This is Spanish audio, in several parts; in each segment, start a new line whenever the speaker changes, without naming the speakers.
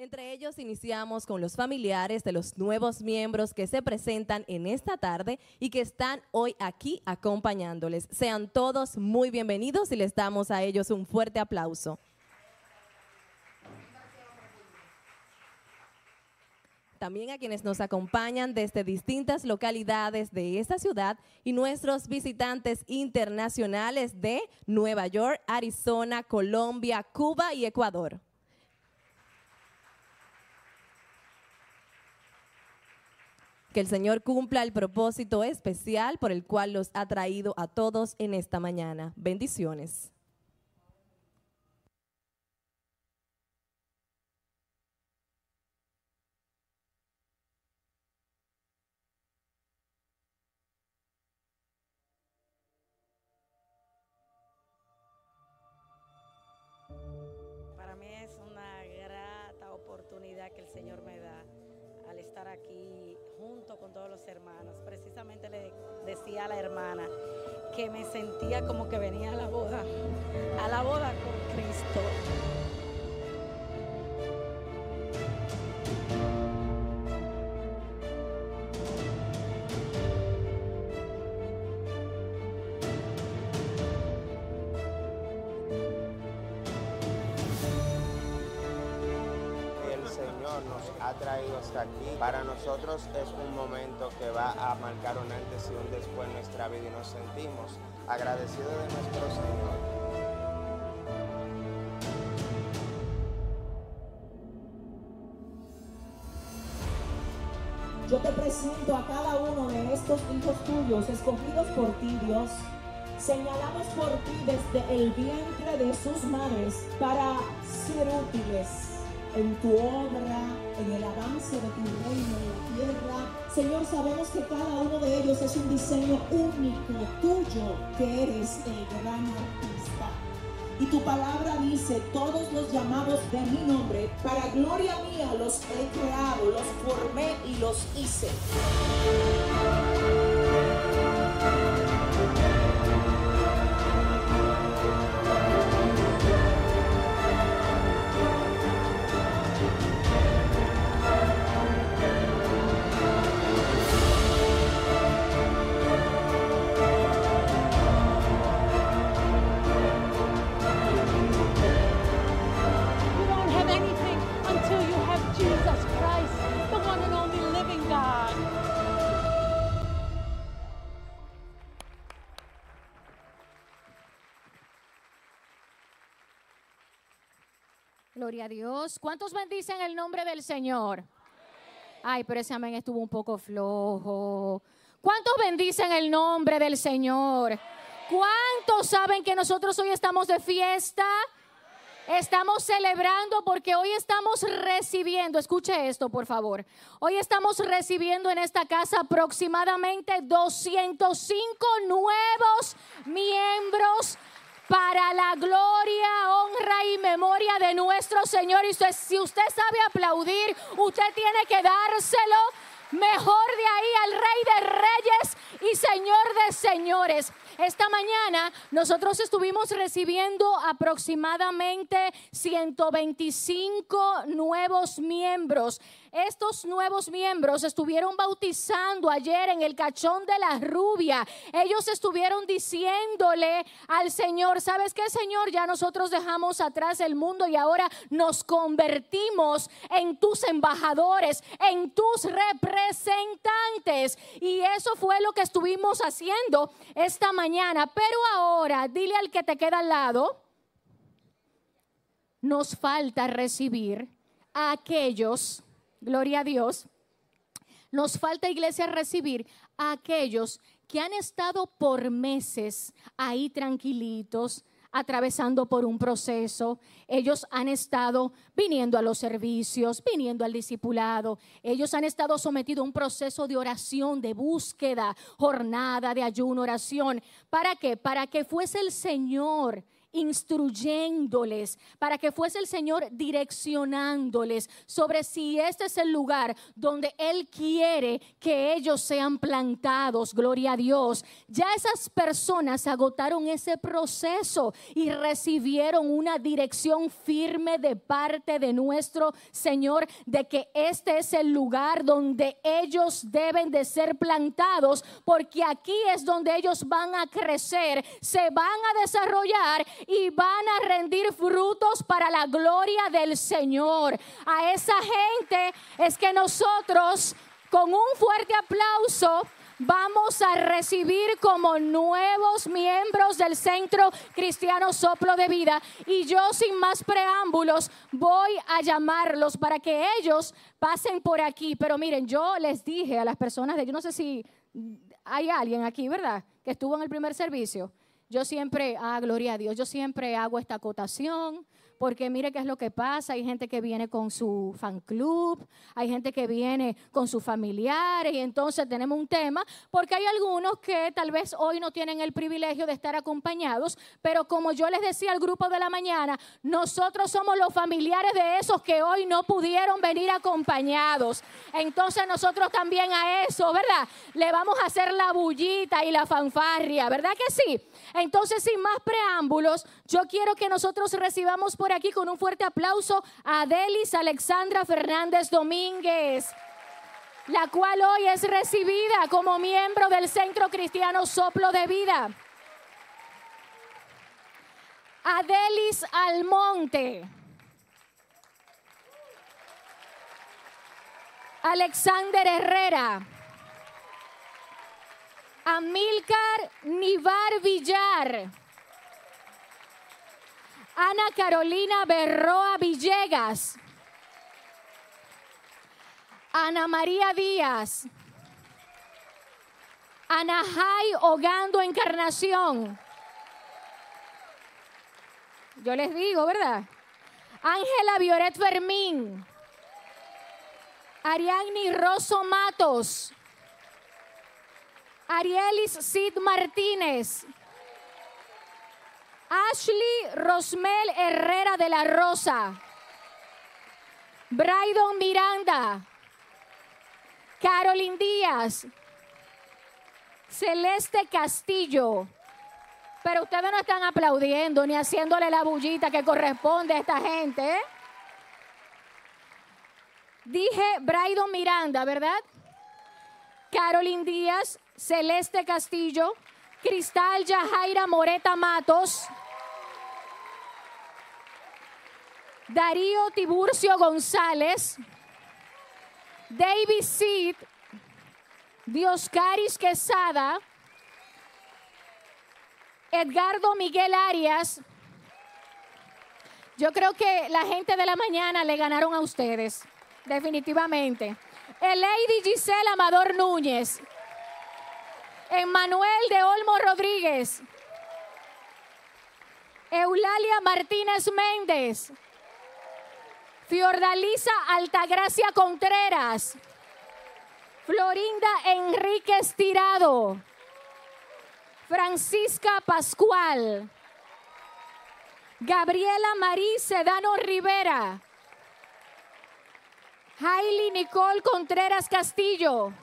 Entre ellos iniciamos con los familiares de los nuevos miembros que se presentan en esta tarde y que están hoy aquí acompañándoles. Sean todos muy bienvenidos y les damos a ellos un fuerte aplauso. También a quienes nos acompañan desde distintas localidades de esta ciudad y nuestros visitantes internacionales de Nueva York, Arizona, Colombia, Cuba y Ecuador. Que el Señor cumpla el propósito especial por el cual los ha traído a todos en esta mañana. Bendiciones.
Hermanos. Precisamente le decía a la hermana que me sentía como que venía a la boda, a la boda con Cristo.
Aquí. Para nosotros es un momento que va a marcar un antes y un después en nuestra vida y nos sentimos agradecidos de nuestro Señor.
Yo te presento a cada uno de estos hijos tuyos, escogidos por ti, Dios, señalados por ti desde el vientre de sus madres para ser útiles en tu obra, en el avance de tu reino en la tierra. Señor, sabemos que cada uno de ellos es un diseño único tuyo, que eres el gran artista. Y tu palabra dice, todos los llamados de mi nombre, para gloria mía los he creado, los formé y los hice.
Gloria a Dios. ¿Cuántos bendicen el nombre del Señor? Ay, pero ese amén estuvo un poco flojo. ¿Cuántos bendicen el nombre del Señor? ¿Cuántos saben que nosotros hoy estamos de fiesta? Estamos celebrando porque hoy estamos recibiendo, escuche esto por favor, hoy estamos recibiendo en esta casa aproximadamente 205 nuevos miembros para la gloria, honra y memoria de nuestro Señor. Y si usted sabe aplaudir, usted tiene que dárselo mejor de ahí al Rey de Reyes y Señor de Señores. Esta mañana nosotros estuvimos recibiendo aproximadamente 125 nuevos miembros. Estos nuevos miembros estuvieron bautizando ayer en el cachón de la rubia. Ellos estuvieron diciéndole al Señor, ¿sabes qué, Señor? Ya nosotros dejamos atrás el mundo y ahora nos convertimos en tus embajadores, en tus representantes. Y eso fue lo que estuvimos haciendo esta mañana. Pero ahora, dile al que te queda al lado, nos falta recibir a aquellos, gloria a Dios, nos falta iglesia recibir a aquellos que han estado por meses ahí tranquilitos, atravesando por un proceso. Ellos han estado viniendo a los servicios, viniendo al discipulado. Ellos han estado sometidos a un proceso de oración, de búsqueda, jornada de ayuno, oración. ¿Para qué? Para que fuese el Señor instruyéndoles, para que fuese el Señor direccionándoles sobre si este es el lugar donde Él quiere que ellos sean plantados. Gloria a Dios. Ya esas personas agotaron ese proceso y recibieron una dirección firme de parte de nuestro Señor de que este es el lugar donde ellos deben de ser plantados, porque aquí es donde ellos van a crecer, se van a desarrollar y van a rendir frutos para la gloria del Señor. A esa gente es que nosotros con un fuerte aplauso vamos a recibir como nuevos miembros del Centro Cristiano Soplo de Vida. Y yo sin más preámbulos voy a llamarlos para que ellos pasen por aquí. Pero miren, yo les dije a las personas de, yo no sé si hay alguien aquí, ¿verdad? Que estuvo en el primer servicio. Yo siempre, ah, gloria a Dios, yo siempre hago esta acotación porque mire qué es lo que pasa. Hay gente que viene con su fan club, hay gente que viene con sus familiares y entonces tenemos un tema, porque hay algunos que tal vez hoy no tienen el privilegio de estar acompañados, pero como yo les decía al grupo de la mañana, nosotros somos los familiares de esos que hoy no pudieron venir acompañados. Entonces nosotros también a eso, ¿verdad? Le vamos a hacer la bullita y la fanfarria, ¿verdad que sí? Entonces, sin más preámbulos, yo quiero que nosotros recibamos por aquí con un fuerte aplauso a Delis Alexandra Fernández Domínguez la cual hoy es recibida como miembro del Centro Cristiano Soplo de Vida. Adelis Almonte. Alexander Herrera. Amílcar Nivar Villar. Ana Carolina Berroa Villegas. Ana María Díaz. Ana Jai Hogando Encarnación. Yo les digo, ¿verdad? Ángela Violet Fermín. Ariadne Rosso Matos. Arielis Sid Martínez. Ashley Rosmel Herrera de la Rosa. Braidon Miranda. Carolyn Díaz. Celeste Castillo. Pero ustedes no están aplaudiendo ni haciéndole la bullita que corresponde a esta gente. ¿eh? Dije Braidon Miranda, ¿verdad? Carolyn Díaz, Celeste Castillo, Cristal Yajaira Moreta Matos, Darío Tiburcio González, David Seed, Dioscaris Quesada, Edgardo Miguel Arias. Yo creo que la gente de la mañana le ganaron a ustedes, definitivamente. El Lady Gisela Amador Núñez. Emmanuel de Olmo Rodríguez. Eulalia Martínez Méndez. Fiordalisa Altagracia Contreras. Florinda Enríquez Tirado. Francisca Pascual. Gabriela Marí Sedano Rivera. Hailey Nicole Contreras Castillo.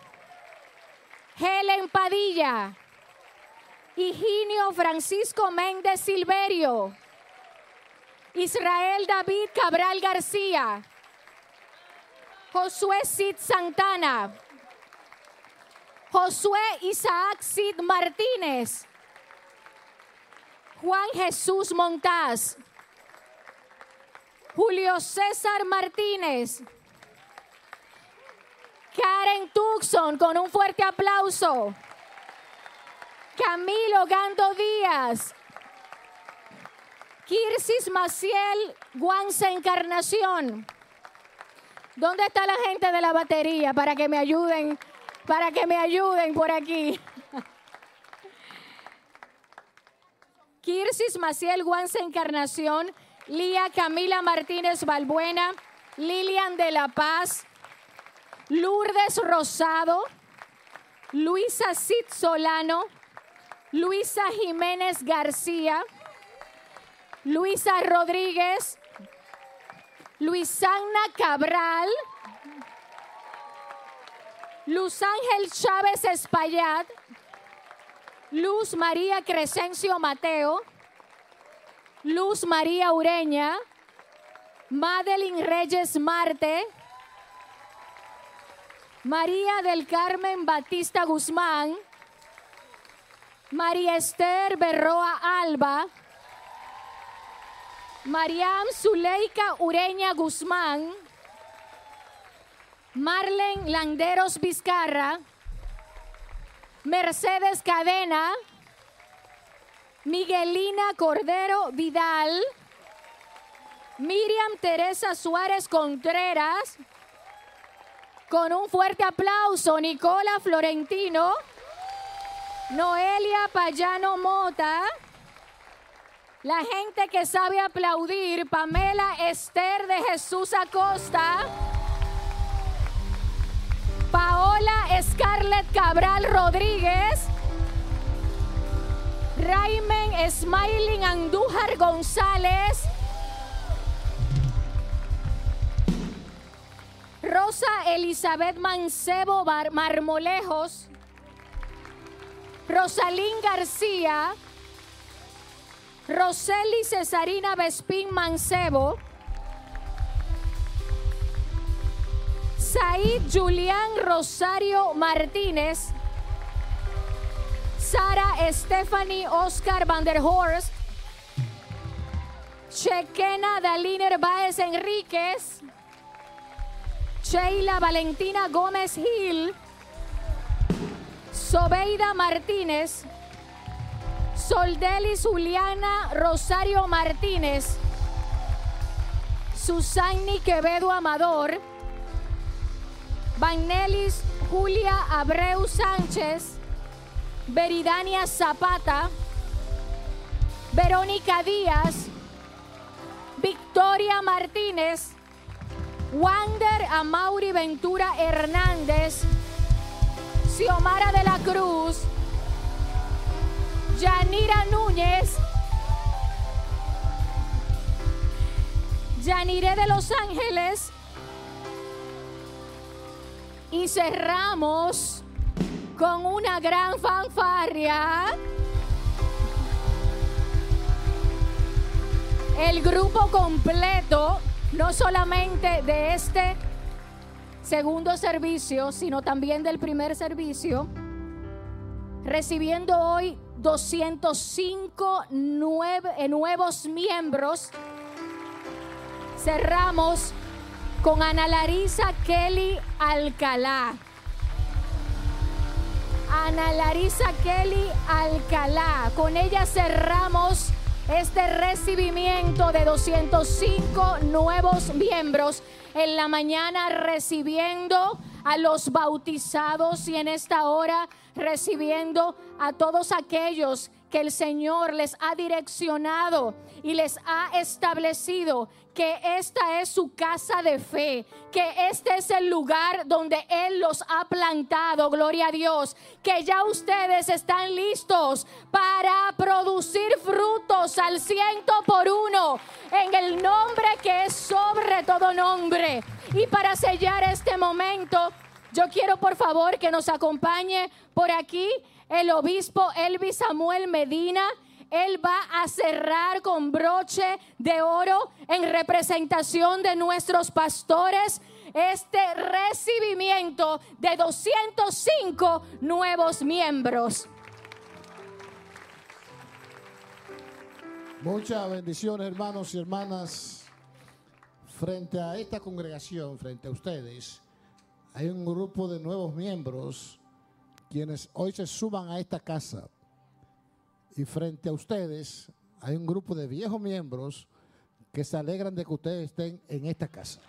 Helen Padilla. Higinio Francisco Méndez Silverio. Israel David Cabral García. Josué Cid Santana. Josué Isaac Cid Martínez. Juan Jesús Montaz. Julio César Martínez. Karen Tucson con un fuerte aplauso. Camilo Gando Díaz. Kirsis Maciel Guanza Encarnación. ¿Dónde está la gente de la batería para que me ayuden? Para que me ayuden por aquí. Kirsis Maciel Guanza Encarnación. Lía Camila Martínez Balbuena. Lilian de la Paz. Lourdes Rosado. Luisa Cid Solano. Luisa Jiménez García. Luisa Rodríguez, Luisana Cabral, Luz Ángel Chávez Espaillat, Luz María Crescencio Mateo, Luz María Ureña, Madeline Reyes Marte, María del Carmen Batista Guzmán, María Esther Berroa Alba, Mariam Zuleika Ureña Guzmán, Marlen Landeros Vizcarra, Mercedes Cadena, Miguelina Cordero Vidal, Miriam Teresa Suárez Contreras, con un fuerte aplauso, Nicola Florentino, Noelia Payano Mota, la gente que sabe aplaudir, Pamela Esther de Jesús Acosta, Paola Scarlett Cabral Rodríguez, Raimen Smiling Andújar González, Rosa Elizabeth Mancebo Marmolejos, Rosalín García, Roseli Cesarina Vespín Mancebo, Said Julián Rosario Martínez, Sara Stephanie Oscar Van der Horst, Chequena Daliner Baez Enríquez, Sheila Valentina Gómez Gil, Sobeida Martínez, Soldelis Juliana Rosario Martínez, Susani Quevedo Amador, Vanelis Julia Abreu Sánchez, Veridania Zapata, Verónica Díaz, Victoria Martínez, Wander Amauri Ventura Hernández, Xiomara de la Cruz, Yanira Núñez, Yanire de Los Ángeles. Y cerramos con una gran fanfarria. El grupo completo, no solamente de este segundo servicio, sino también del primer servicio, recibiendo hoy 205 nueve- eh, nuevos miembros. Cerramos con Ana Larisa Kelly Alcalá. Ana Larisa Kelly Alcalá. Con ella cerramos este recibimiento de 205 nuevos miembros. En la mañana recibiendo a los bautizados y en esta hora recibiendo a todos aquellos que el Señor les ha direccionado y les ha establecido que esta es su casa de fe, que este es el lugar donde Él los ha plantado, gloria a Dios, que ya ustedes están listos para producir frutos al ciento por uno, en el nombre que es sobre todo nombre. Y para sellar este momento, yo quiero por favor que nos acompañe por aquí el obispo Elvis Samuel Medina. Él va a cerrar con broche de oro en representación de nuestros pastores este recibimiento de 205 nuevos miembros.
Muchas bendiciones, hermanos y hermanas. Frente a esta congregación, frente a ustedes, hay un grupo de nuevos miembros quienes hoy se suban a esta casa. Y frente a ustedes hay un grupo de viejos miembros que se alegran de que ustedes estén en esta casa.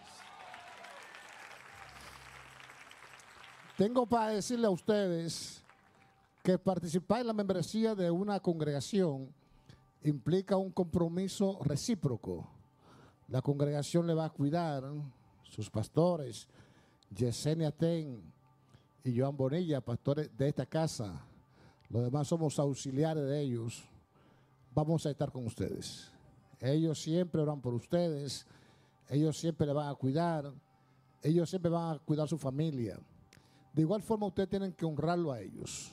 Tengo para decirle a ustedes que participar en la membresía de una congregación implica un compromiso recíproco. La congregación le va a cuidar, sus pastores, Yesenia Ten y Joan Bonilla, pastores de esta casa. Los demás somos auxiliares de ellos. Vamos a estar con ustedes. Ellos siempre oran por ustedes. Ellos siempre le van a cuidar. Ellos siempre van a cuidar su familia. De igual forma, ustedes tienen que honrarlo a ellos.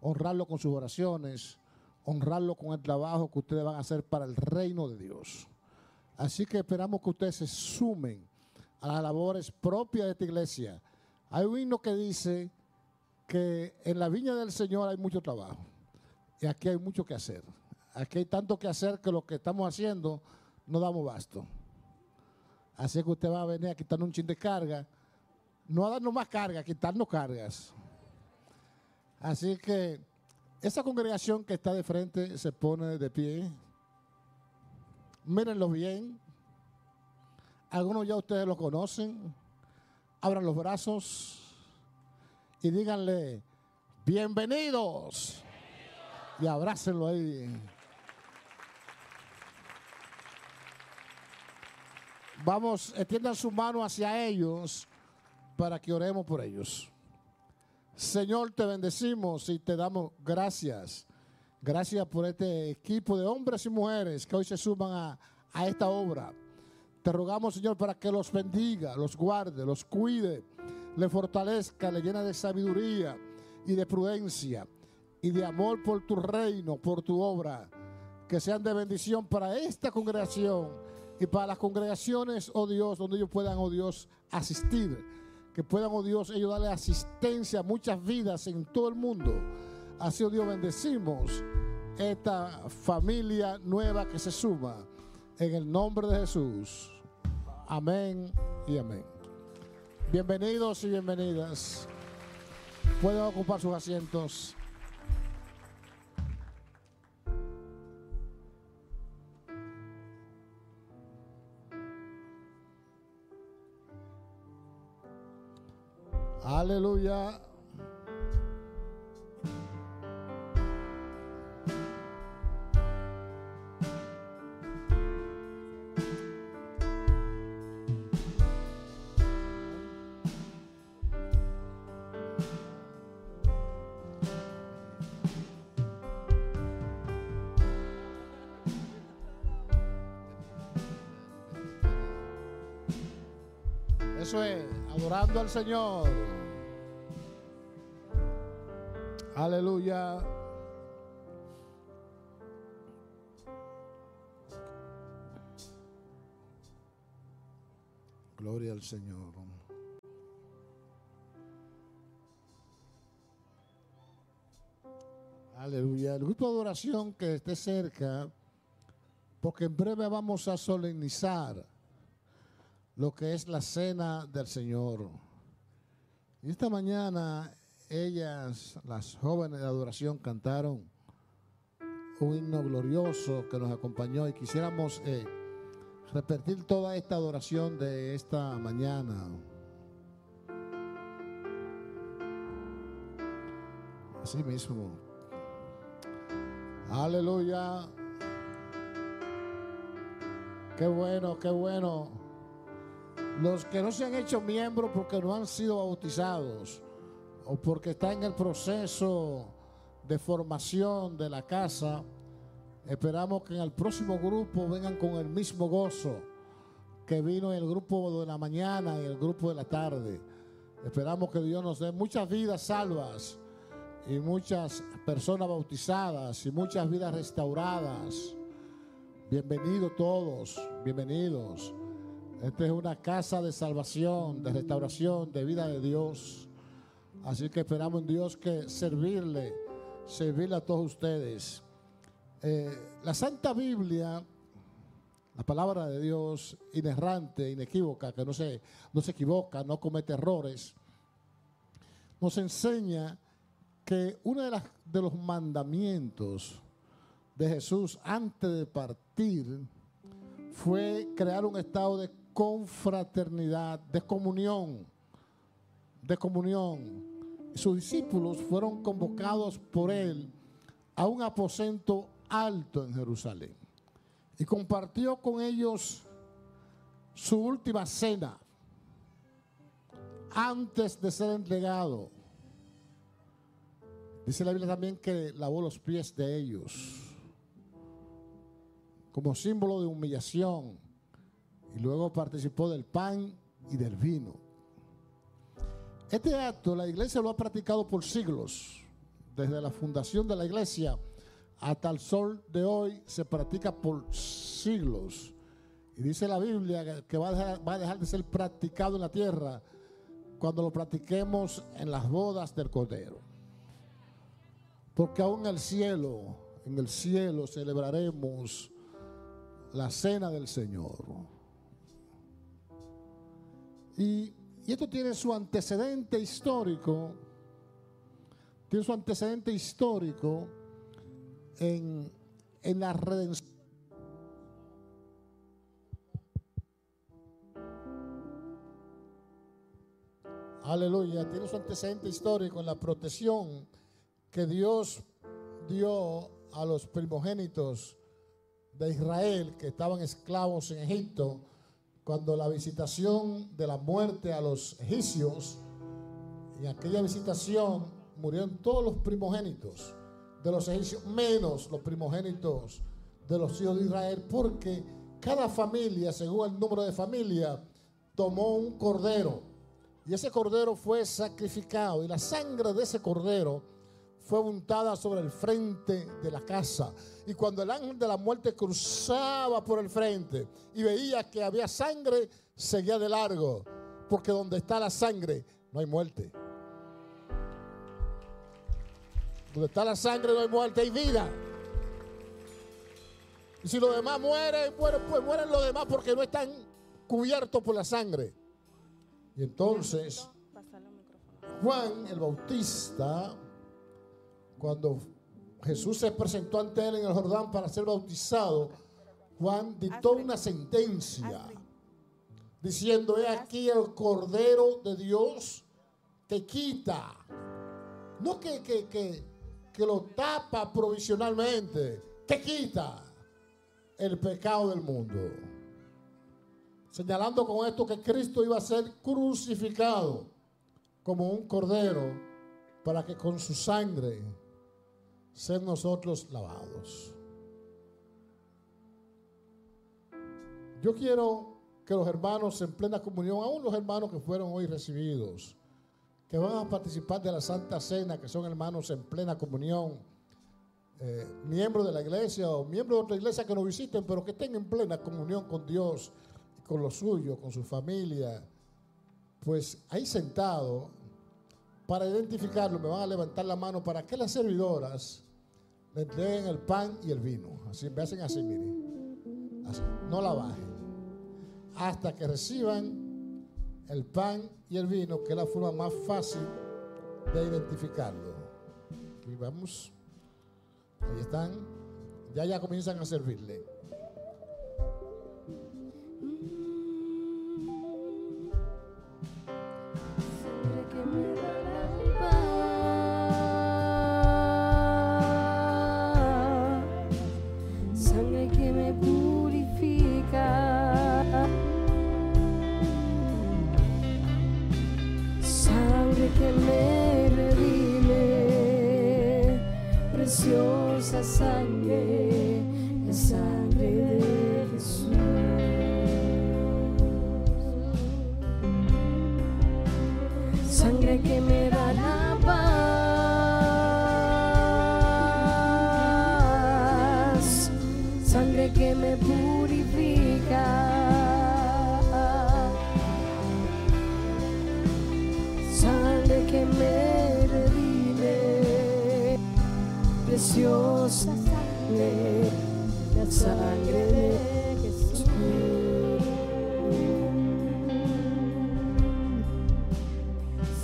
Honrarlo con sus oraciones. Honrarlo con el trabajo que ustedes van a hacer para el reino de Dios. Así que esperamos que ustedes se sumen a las labores propias de esta iglesia. Hay un himno que dice que en la viña del Señor hay mucho trabajo y aquí hay mucho que hacer. Aquí hay tanto que hacer que lo que estamos haciendo no damos basto. Así que usted va a venir a quitarnos un chin de carga, no a darnos más carga, a quitarnos cargas. Así que esa congregación que está de frente se pone de pie. Mírenlo bien. Algunos ya ustedes lo conocen. Abran los brazos y díganle, bienvenidos. Y abrácenlo ahí. Vamos, extiendan su mano hacia ellos para que oremos por ellos. Señor, te bendecimos y te damos gracias. Gracias por este equipo de hombres y mujeres que hoy se suman a, a esta obra. Te rogamos, Señor, para que los bendiga, los guarde, los cuide, le fortalezca, le llena de sabiduría y de prudencia y de amor por tu reino, por tu obra. Que sean de bendición para esta congregación y para las congregaciones, oh Dios, donde ellos puedan, oh Dios, asistir. Que puedan, oh Dios, ellos darle asistencia a muchas vidas en todo el mundo. Así, oh Dios, bendecimos esta familia nueva que se suma. En el nombre de Jesús. Amén y amén. Bienvenidos y bienvenidas. Pueden ocupar sus asientos. Aleluya. Adorando al Señor. Aleluya. Gloria al Señor. Aleluya. El grupo de adoración que esté cerca, porque en breve vamos a solemnizar lo que es la cena del Señor. Y esta mañana ellas, las jóvenes de adoración, cantaron un himno glorioso que nos acompañó y quisiéramos eh, repetir toda esta adoración de esta mañana. Así mismo. Aleluya. Qué bueno, qué bueno. Los que no se han hecho miembros porque no han sido bautizados o porque está en el proceso de formación de la casa, esperamos que en el próximo grupo vengan con el mismo gozo que vino en el grupo de la mañana y el grupo de la tarde. Esperamos que Dios nos dé muchas vidas salvas y muchas personas bautizadas y muchas vidas restauradas. Bienvenidos todos, bienvenidos. Esta es una casa de salvación, de restauración, de vida de Dios. Así que esperamos en Dios que servirle, servirle a todos ustedes. Eh, la Santa Biblia, la palabra de Dios, inerrante, inequívoca, que no se, no se equivoca, no comete errores, nos enseña que uno de, las, de los mandamientos de Jesús antes de partir fue crear un estado de confraternidad, de comunión, de comunión sus discípulos fueron convocados por él a un aposento alto en Jerusalén y compartió con ellos su última cena antes de ser entregado. Dice la Biblia también que lavó los pies de ellos. como símbolo de humillación y luego participó del pan y del vino. Este acto la iglesia lo ha practicado por siglos, desde la fundación de la iglesia hasta el sol de hoy se practica por siglos. Y dice la Biblia que va a, dejar, va a dejar de ser practicado en la tierra cuando lo practiquemos en las bodas del Cordero. Porque aún en el cielo, en el cielo celebraremos la cena del Señor. Y, esto tiene su antecedente histórico, tiene su antecedente histórico en, en la redención. Aleluya, tiene su antecedente histórico en la protección que Dios dio a los primogénitos de Israel que estaban esclavos en Egipto cuando la visitación de la muerte a los egipcios, en aquella visitación murieron todos los primogénitos de los egipcios, menos los primogénitos de los hijos de Israel, porque cada familia, según el número de familia, tomó un cordero. Y ese cordero fue sacrificado. Y la sangre de ese cordero fue untada sobre el frente de la casa. Y cuando el ángel de la muerte cruzaba por el frente y veía que había sangre, seguía de largo. Porque donde está la sangre, no hay muerte. Donde está la sangre no hay muerte, hay vida. Y si los demás mueren, mueren, pues mueren los demás porque no están cubiertos por la sangre. Y entonces, Juan el Bautista, cuando Jesús se presentó ante él en el Jordán para ser bautizado, Juan dictó una sentencia diciendo, he aquí el Cordero de Dios que quita, no que, que, que, que lo tapa provisionalmente, que quita el pecado del mundo. Señalando con esto que Cristo iba a ser crucificado como un cordero para que con su sangre sean nosotros lavados. Yo quiero que los hermanos en plena comunión, aún los hermanos que fueron hoy recibidos, que van a participar de la Santa Cena, que son hermanos en plena comunión, eh, miembros de la iglesia o miembros de otra iglesia que nos visiten, pero que estén en plena comunión con Dios, con los suyos, con su familia, pues ahí sentado, para identificarlo, me van a levantar la mano para que las servidoras entreguen el pan y el vino. Así, me hacen así, miren. Así, no la bajen. Hasta que reciban el pan y el vino, que es la forma más fácil de identificarlo. Y vamos. Ahí están. Ya ya comienzan a servirle.
Preciosa sangre, sangre de Jesús.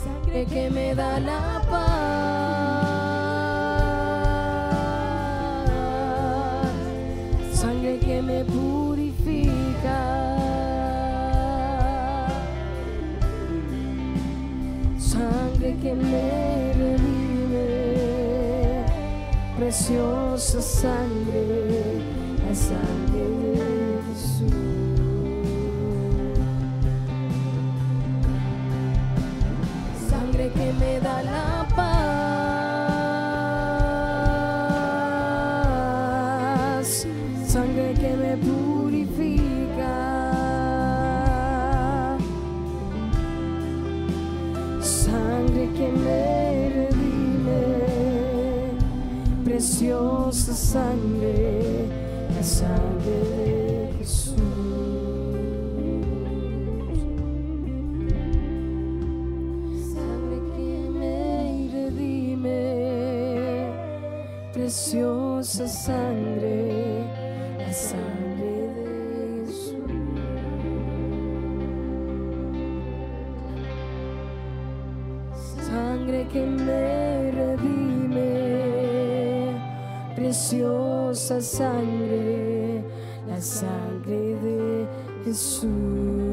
Sangre que me da la paz, sangre que me purifica, sangre que me redime, preciosa sangre, Sangre, sangre que me da la paz, sangre que me purifica, sangre que me redime, preciosa sangre. Preciosa sangre, la sangre de Jesús. Sangre que me redime, preciosa sangre, la sangre de Jesús.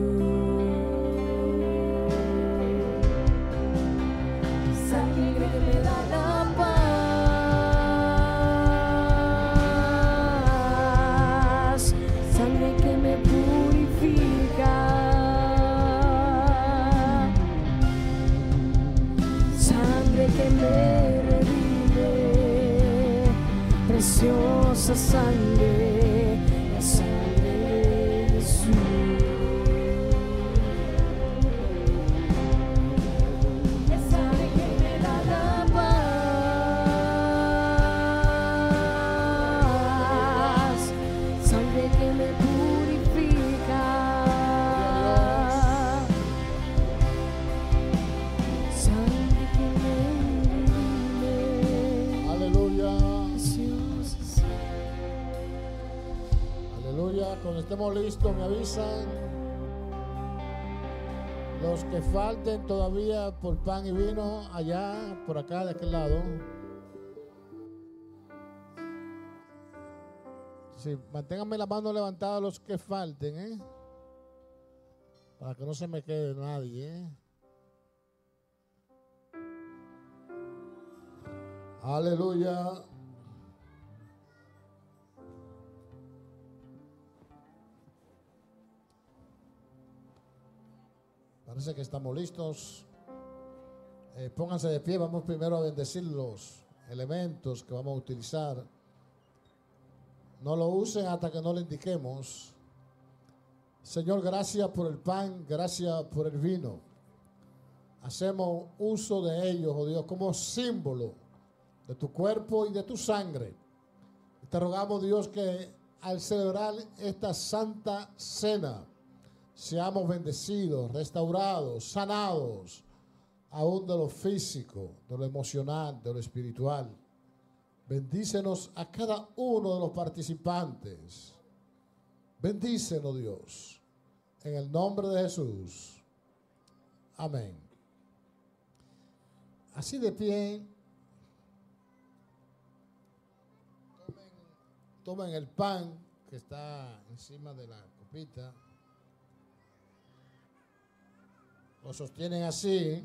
Cuando estemos listos, me avisan. Los que falten todavía por pan y vino, allá, por acá, de aquel lado. Sí, manténganme la mano levantada los que falten, ¿eh? Para que no se me quede nadie, ¿eh? Aleluya. Parece que estamos listos. Eh, pónganse de pie, vamos primero a bendecir los elementos que vamos a utilizar. No lo usen hasta que no le indiquemos. Señor, gracias por el pan, gracias por el vino. Hacemos uso de ellos, oh Dios, como símbolo de tu cuerpo y de tu sangre. Te rogamos, Dios, que al celebrar esta santa cena, seamos bendecidos, restaurados, sanados, aún de lo físico, de lo emocional, de lo espiritual. Bendícenos a cada uno de los participantes. Bendícenos, Dios, en el nombre de Jesús. Amén. Así de pie, tomen, tomen el pan que está encima de la copita. Lo sostienen así.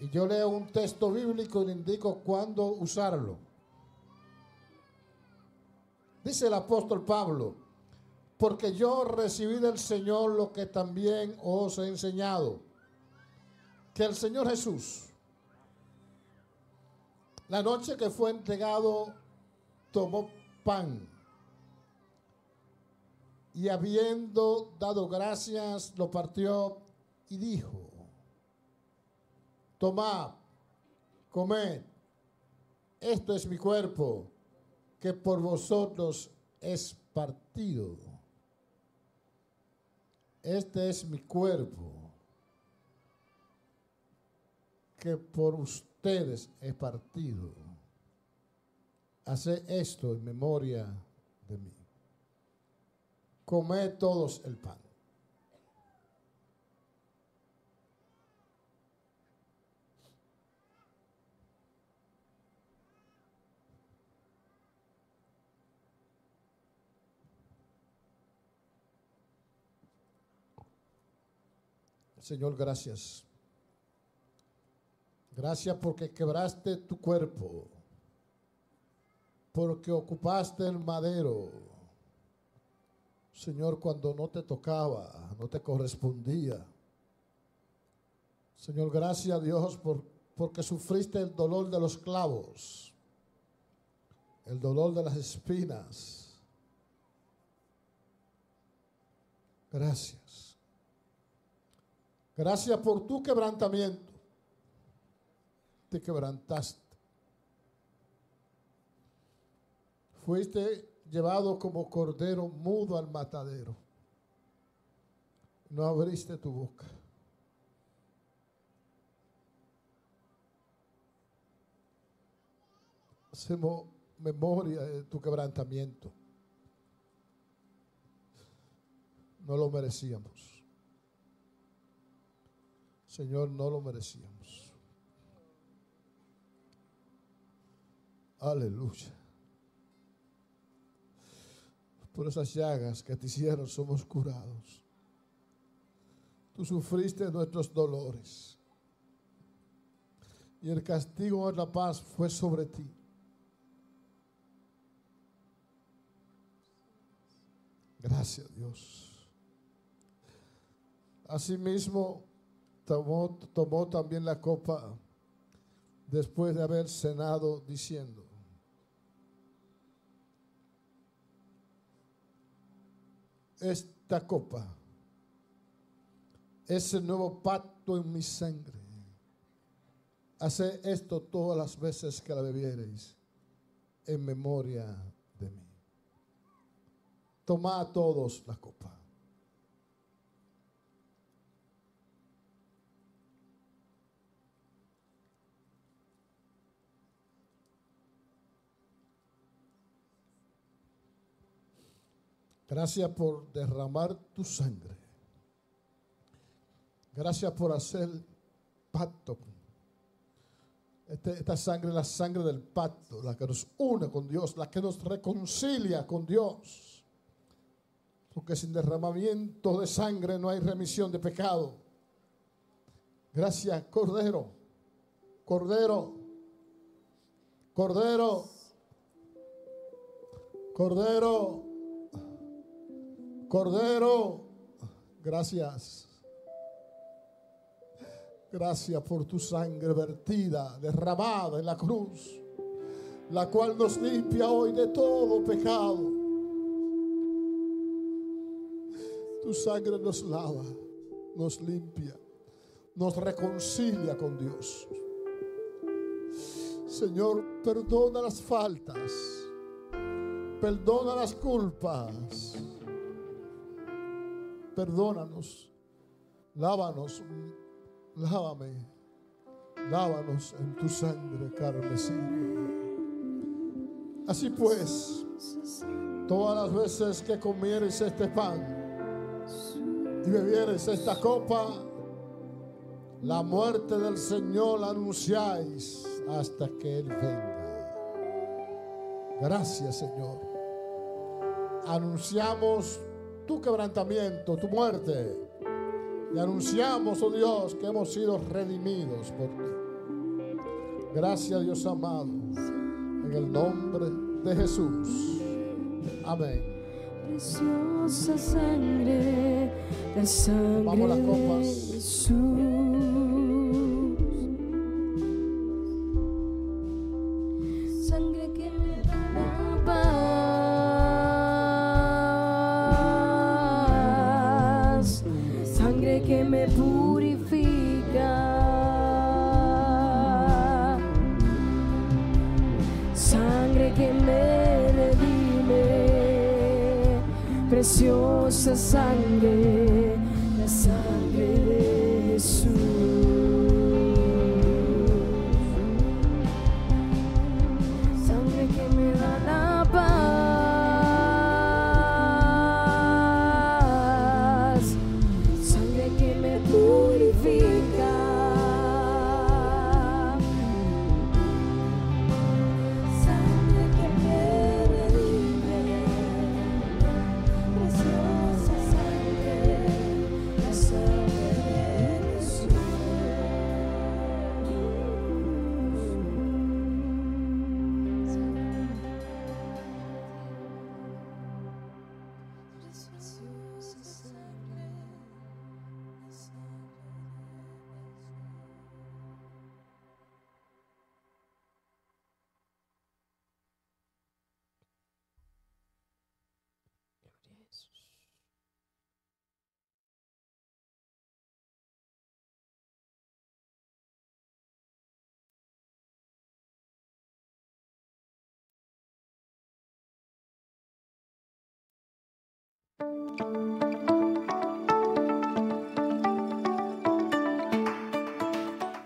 Y yo leo un texto bíblico y le indico cuándo usarlo. Dice el apóstol Pablo, porque yo recibí del Señor lo que también os he enseñado, que el Señor Jesús, la noche que fue entregado, tomó pan y habiendo dado gracias, lo partió y dijo, tomad, comed, esto es mi cuerpo, que por vosotros es partido. Este es mi cuerpo, que por ustedes es partido. Haced esto en memoria de mí comed todos el pan. Señor, gracias. Gracias porque quebraste tu cuerpo, porque ocupaste el madero Señor, cuando no te tocaba, no te correspondía. Señor, gracias a Dios por, porque sufriste el dolor de los clavos, el dolor de las espinas. Gracias. Gracias por tu quebrantamiento. Te quebrantaste. Fuiste llevado como cordero mudo al matadero. No abriste tu boca. Hacemos memoria de tu quebrantamiento. No lo merecíamos. Señor, no lo merecíamos. Aleluya. Por esas llagas que te hicieron somos curados. Tú sufriste nuestros dolores. Y el castigo de la paz fue sobre ti. Gracias Dios. Asimismo, tomó, tomó también la copa después de haber cenado diciendo, esta copa es el nuevo pacto en mi sangre. Hace esto todas las veces que la bebiereis en memoria de mí. Toma a todos la copa. Gracias por derramar tu sangre. Gracias por hacer pacto. Este- esta sangre es la sangre del pacto, la que nos une con Dios, la que nos reconcilia con Dios. Porque sin derramamiento de sangre no hay remisión de pecado. Gracias, Cordero. Cordero. Cordero. Cordero. Cordero. Gracias. Gracias por tu sangre vertida, derramada en la cruz, la cual nos limpia hoy de todo pecado. Tu sangre nos lava, nos limpia, nos reconcilia con Dios. Señor, perdona las faltas, perdona las culpas, perdónanos, lávanos, lávame, lávanos en tu sangre carmesí. Así pues, todas las veces que comieres este pan y bebieres esta copa, la muerte del Señor anunciáis hasta que Él venga. Gracias, Señor. Anunciamos tu quebrantamiento, tu muerte. Y anunciamos, oh Dios, que hemos sido redimidos por ti. Gracias, Dios amado. En el nombre de Jesús. Amén.
Preciosa sangre, la sangre
Vamos las copas.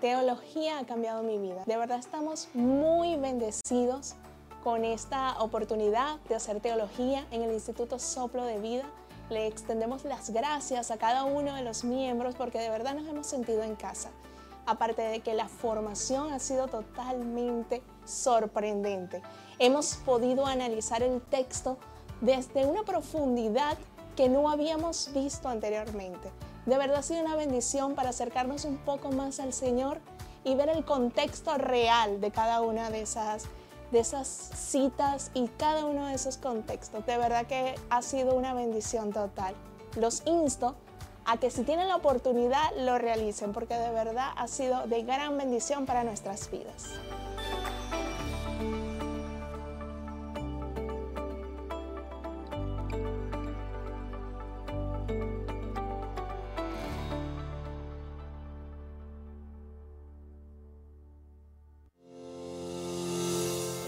Teología ha cambiado mi vida. De verdad estamos muy bendecidos con esta oportunidad de hacer teología en el Instituto Soplo de Vida. Le extendemos las gracias a cada uno de los miembros porque de verdad nos hemos sentido en casa. Aparte de que la formación ha sido totalmente sorprendente. Hemos podido analizar el texto desde una profundidad que no habíamos visto anteriormente. De verdad ha sido una bendición para acercarnos un poco más al Señor y ver el contexto real de cada una de esas, de esas citas y cada uno de esos contextos. De verdad que ha sido una bendición total. Los insto a que si tienen la oportunidad lo realicen porque de verdad ha sido de gran bendición para nuestras vidas.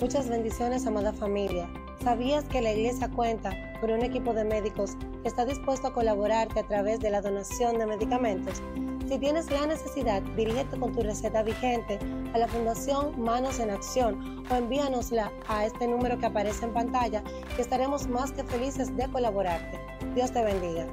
Muchas bendiciones, amada familia. ¿Sabías que la iglesia cuenta con un equipo de médicos que está dispuesto a colaborarte a través de la donación de medicamentos? Si tienes la necesidad, dirígete con tu receta vigente a la Fundación Manos en Acción o envíanosla a este número que aparece en pantalla y estaremos más que felices de colaborarte. Dios te bendiga.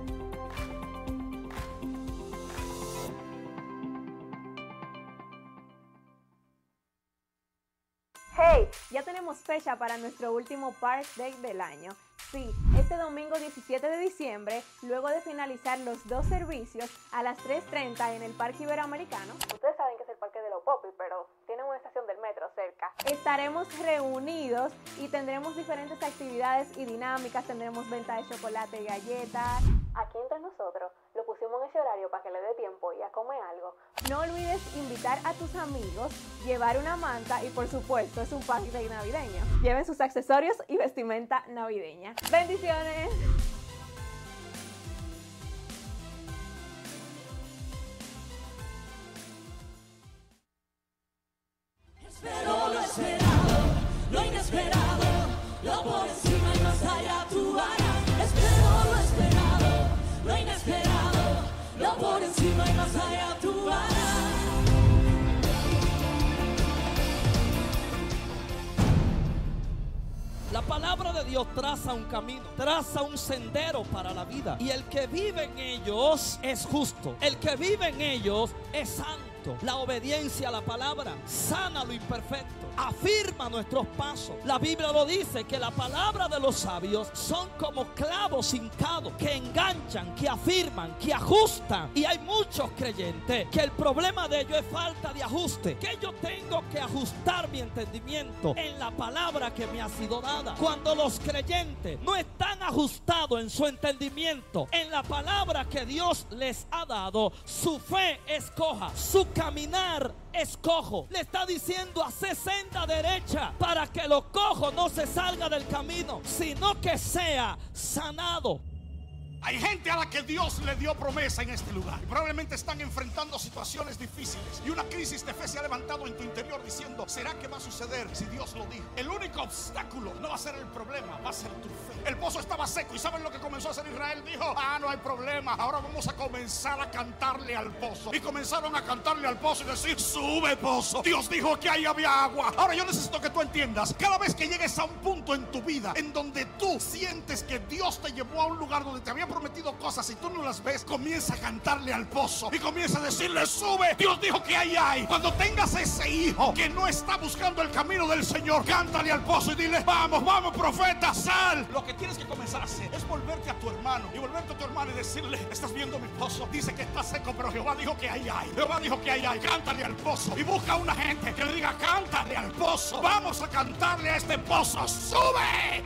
Hey, ya tenemos fecha para nuestro último Park Day del año. Sí, este domingo 17 de diciembre, luego de finalizar los dos servicios a las 3.30 en el Parque Iberoamericano, ustedes saben que de los Popis, pero tienen una estación del metro cerca, estaremos reunidos y tendremos diferentes actividades y dinámicas, tendremos venta de chocolate y galletas. Aquí entre nosotros lo pusimos en ese horario para que le dé tiempo y a comer algo. No olvides invitar a tus amigos, llevar una manta y por supuesto es un party day navideño. Lleven sus accesorios y vestimenta navideña. Bendiciones.
Espero lo esperado, lo inesperado, lo por encima y más allá tú harás. Espero lo esperado, lo inesperado, lo por encima y más allá tú harás.
La palabra de Dios traza un camino, traza un sendero para la vida. Y el que vive en ellos es justo. El que vive en ellos es santo. La obediencia a la palabra sana lo imperfecto, afirma nuestros pasos. La Biblia lo dice que la palabra de los sabios son como clavos hincados que enganchan, que afirman, que ajustan. Y hay muchos creyentes que el problema de ellos es falta de ajuste. Que yo tengo que ajustar mi entendimiento en la palabra que me ha sido dada. Cuando los creyentes no están ajustados en su entendimiento en la palabra que Dios les ha dado, su fe es coja, su caminar es cojo. Le está diciendo a senda derecha para que lo cojo no se salga del camino, sino que sea sanado.
Hay gente a la que Dios le dio promesa en este lugar. Y probablemente están enfrentando situaciones difíciles. Y una crisis de fe se ha levantado en tu interior diciendo, ¿será que va a suceder si Dios lo dijo? El único obstáculo no va a ser el problema, va a ser tu fe. El pozo estaba seco y ¿saben lo que comenzó a hacer Israel? Dijo, ah, no hay problema. Ahora vamos a comenzar a cantarle al pozo. Y comenzaron a cantarle al pozo y decir, sube pozo. Dios dijo que ahí había agua. Ahora yo necesito que tú entiendas, cada vez que llegues a un punto en tu vida en donde tú sientes que Dios te llevó a un lugar donde te había prometido cosas y tú no las ves, comienza a cantarle al pozo y comienza a decirle, sube. Dios dijo que ahí hay. Cuando tengas ese hijo que no está buscando el camino del Señor, cántale al pozo y dile, vamos, vamos, profeta, sal. Lo que tienes que comenzar a hacer es volverte a tu hermano y volverte a tu hermano y decirle, estás viendo mi pozo. Dice que está seco, pero Jehová dijo que ahí hay. Jehová dijo que ahí hay. Cántale al pozo y busca una gente que le diga, cántale al pozo. Vamos a cantarle a este pozo. Sube.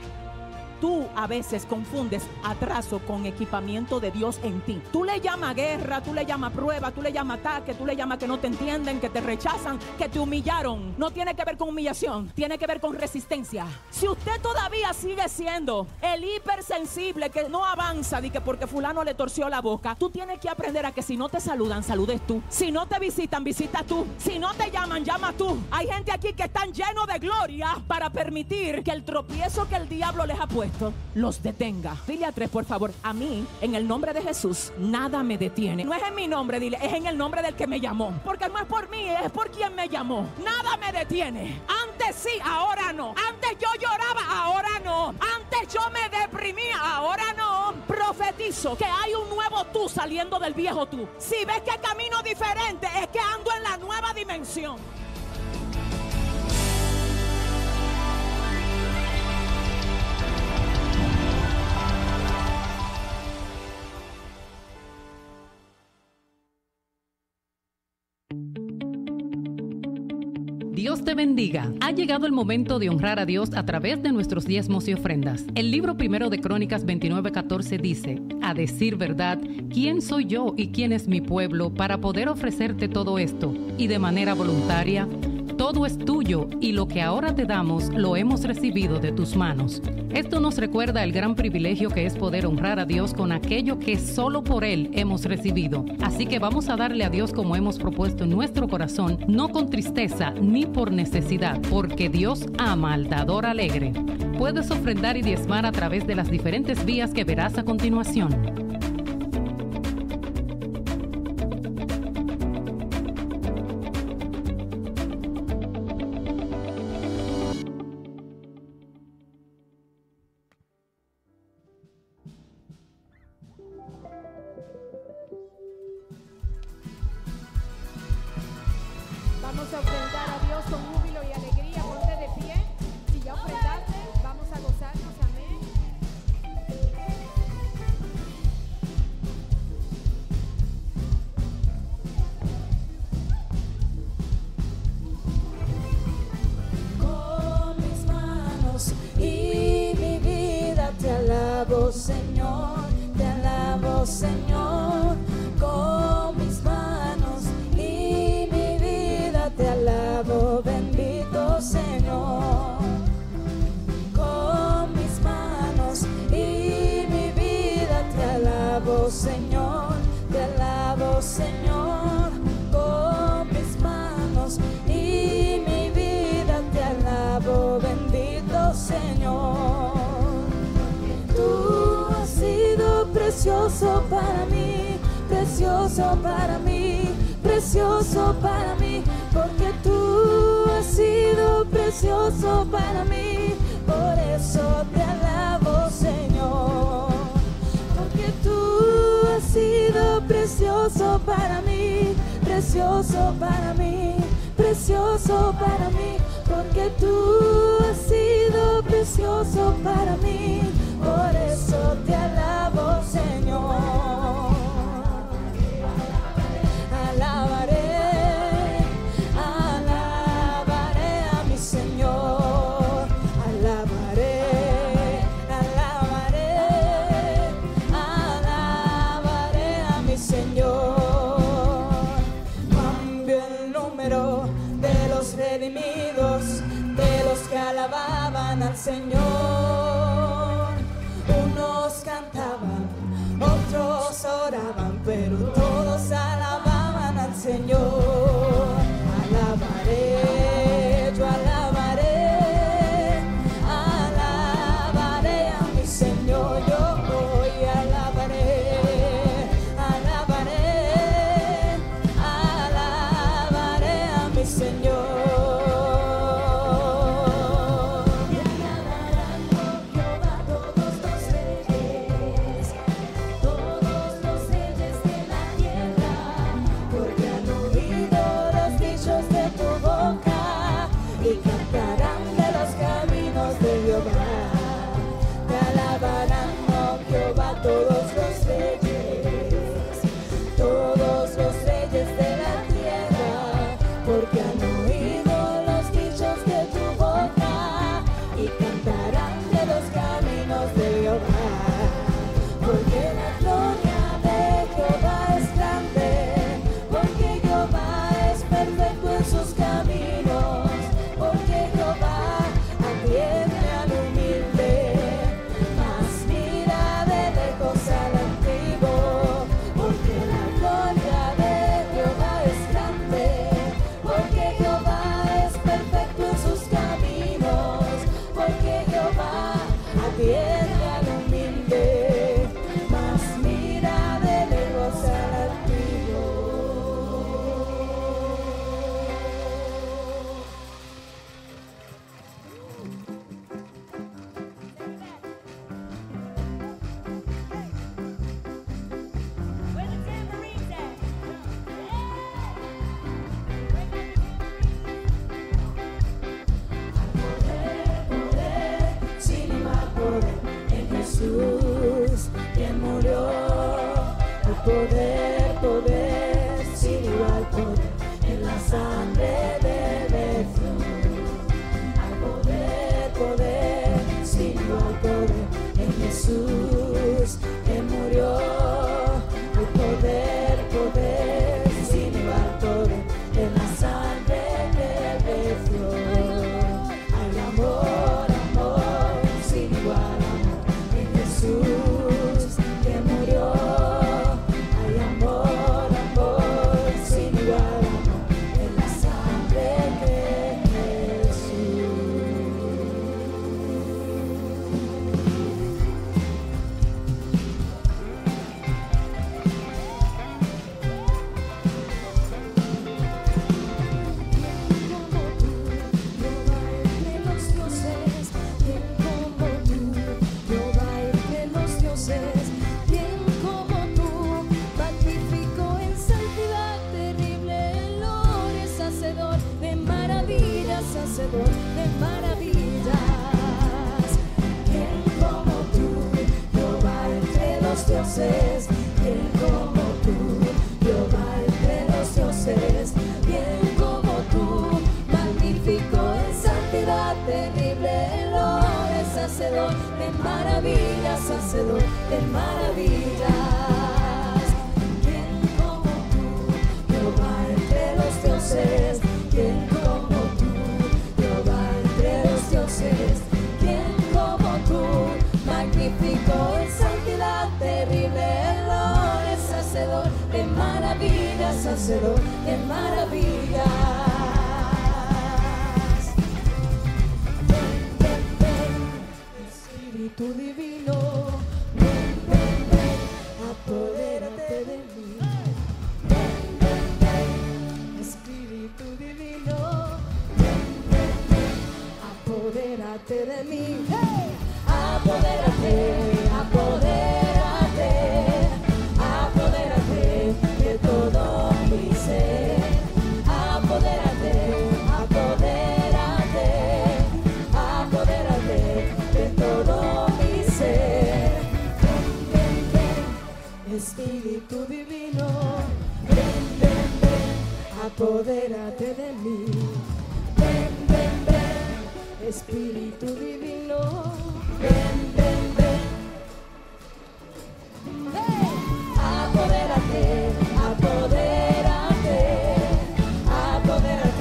Tú a veces confundes atraso con equipamiento de Dios en ti. Tú le llamas guerra, tú le llamas prueba, tú le llamas ataque, tú le llamas que no te entienden, que te rechazan, que te humillaron. No tiene que ver con humillación, tiene que ver con resistencia. Si usted todavía sigue siendo el hipersensible que no avanza y que porque fulano le torció la boca, tú tienes que aprender a que si no te saludan, saludes tú. Si no te visitan, visita tú. Si no te llaman, llama tú. Hay gente aquí que están llenos de gloria para permitir que el tropiezo que el diablo les ha puesto
los detenga. Dile a tres, por favor, a mí, en el nombre de Jesús, nada me detiene. No es en mi nombre, dile, es en el nombre del que me llamó. Porque no es por mí, es por quien me llamó. Nada me detiene. Antes sí, ahora no. Antes yo lloraba, ahora no. Antes yo me deprimía, ahora no. Profetizo que hay un nuevo tú saliendo del viejo tú. Si ves que camino diferente, es que ando en la nueva dimensión.
Dios te bendiga. Ha llegado el momento de honrar a Dios a través de nuestros diezmos y ofrendas. El libro primero de Crónicas 29:14 dice, a decir verdad, ¿quién soy yo y quién es mi pueblo para poder ofrecerte todo esto? Y de manera voluntaria, todo es tuyo y lo que ahora te damos lo hemos recibido de tus manos. Esto nos recuerda el gran privilegio que es poder honrar a Dios con aquello que solo por Él hemos recibido. Así que vamos a darle a Dios como hemos propuesto en nuestro corazón, no con tristeza ni por necesidad, porque Dios ama al dador alegre. Puedes ofrendar y diezmar a través de las diferentes vías que verás a continuación.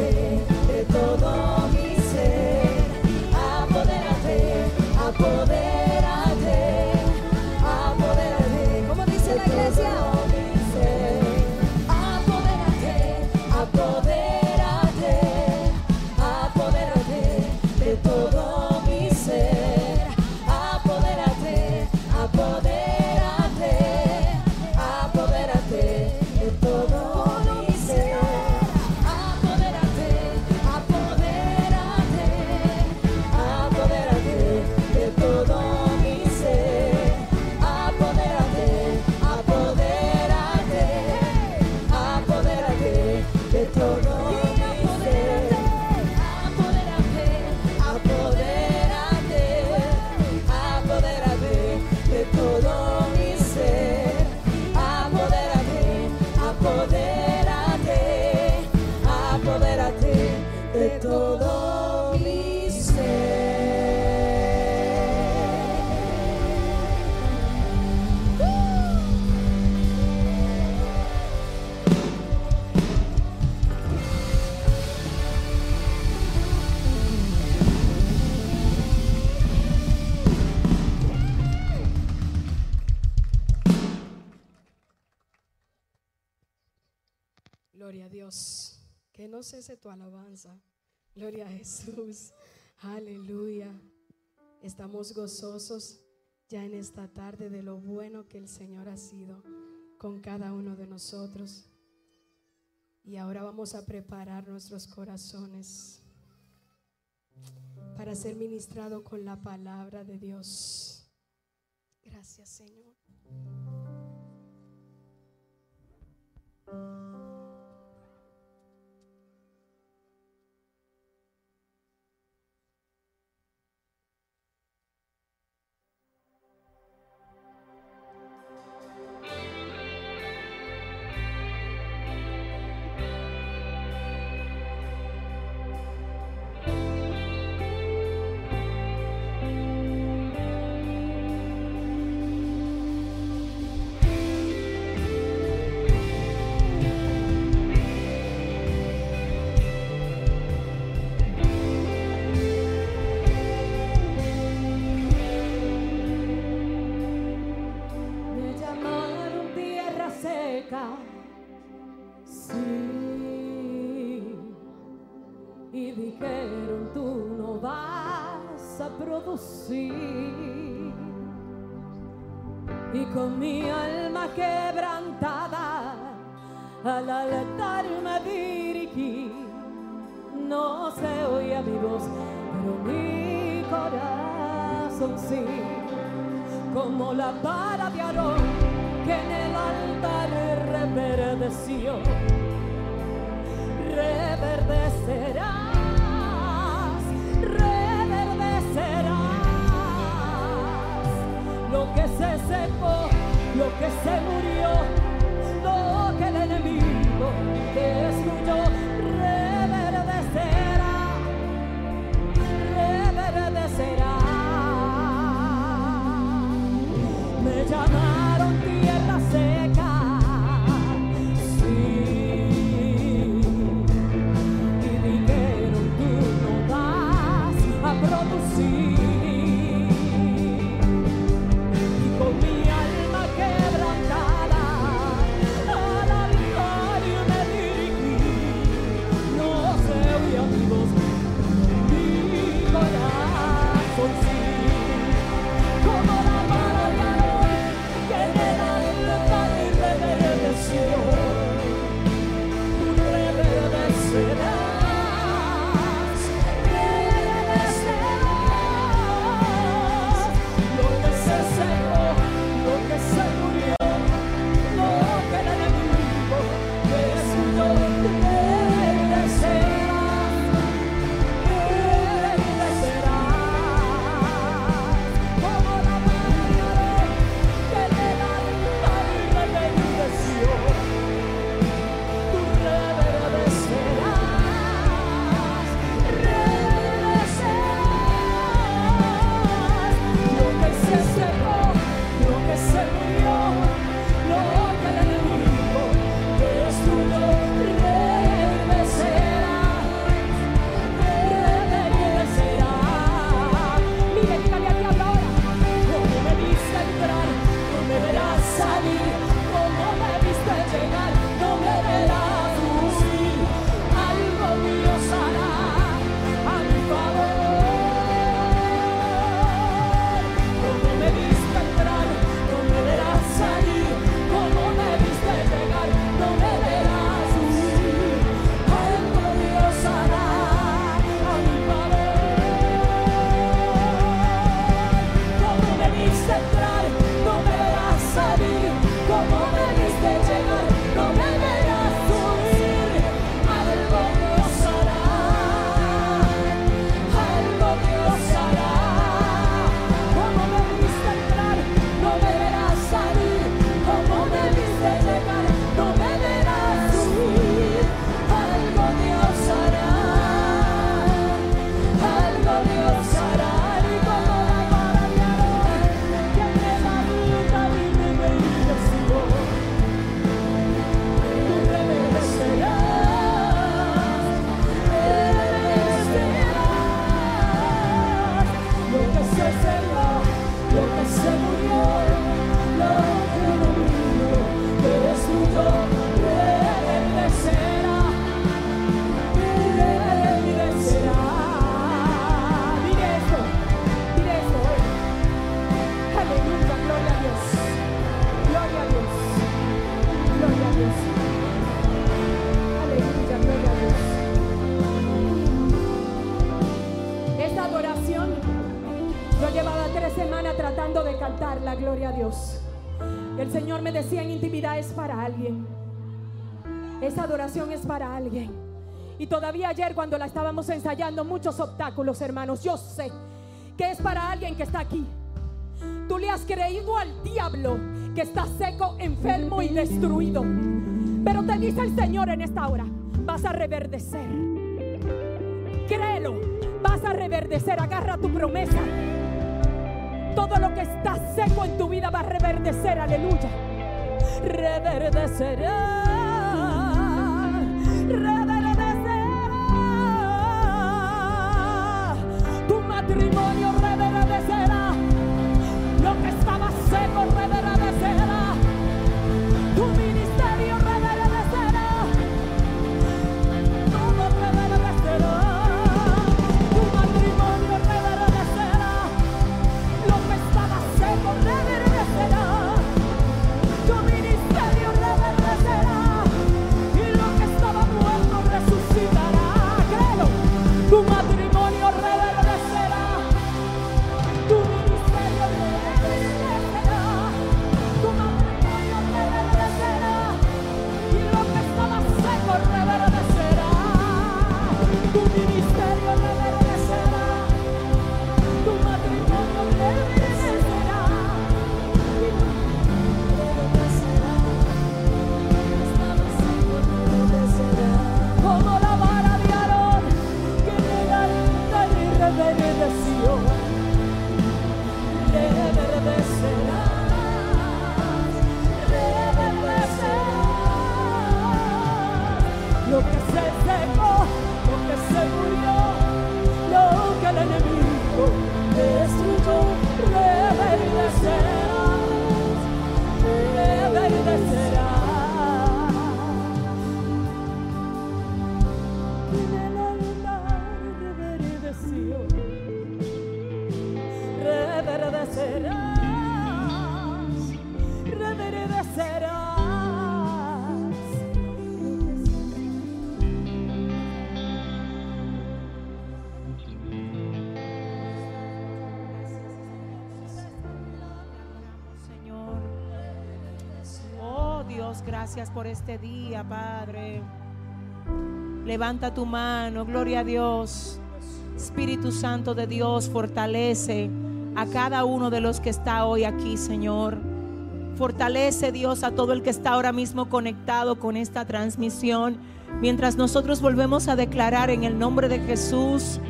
away. tu alabanza. Gloria a Jesús. Aleluya. Estamos gozosos ya en esta tarde de lo bueno que el Señor ha sido con cada uno de nosotros. Y ahora vamos a preparar nuestros corazones para ser ministrado con la palabra de Dios. Gracias, Señor.
y con mi alma quebrantada al altar me dirigí. No se oía mi voz, pero mi corazón sí, como la vara de Aarón que en el altar reverdeció, reverdecerá. que se secó, lo que se murió, lo que el enemigo que destruyó reverdecerá, reverdecerá. Me llama Y todavía ayer cuando la estábamos ensayando, muchos obstáculos, hermanos. Yo sé que es para alguien que está aquí. Tú le has creído al diablo que está seco, enfermo y destruido. Pero te dice el Señor en esta hora, vas a reverdecer. Créelo, vas a reverdecer, agarra tu promesa. Todo lo que está seco en tu vida va a reverdecer, aleluya. Reverdecerá.
Por este día, Padre. Levanta tu mano, gloria a Dios. Espíritu Santo de Dios, fortalece a cada uno de los que está hoy aquí, Señor. Fortalece Dios a todo el que está ahora mismo conectado con esta transmisión. Mientras nosotros volvemos a declarar en el nombre de Jesús.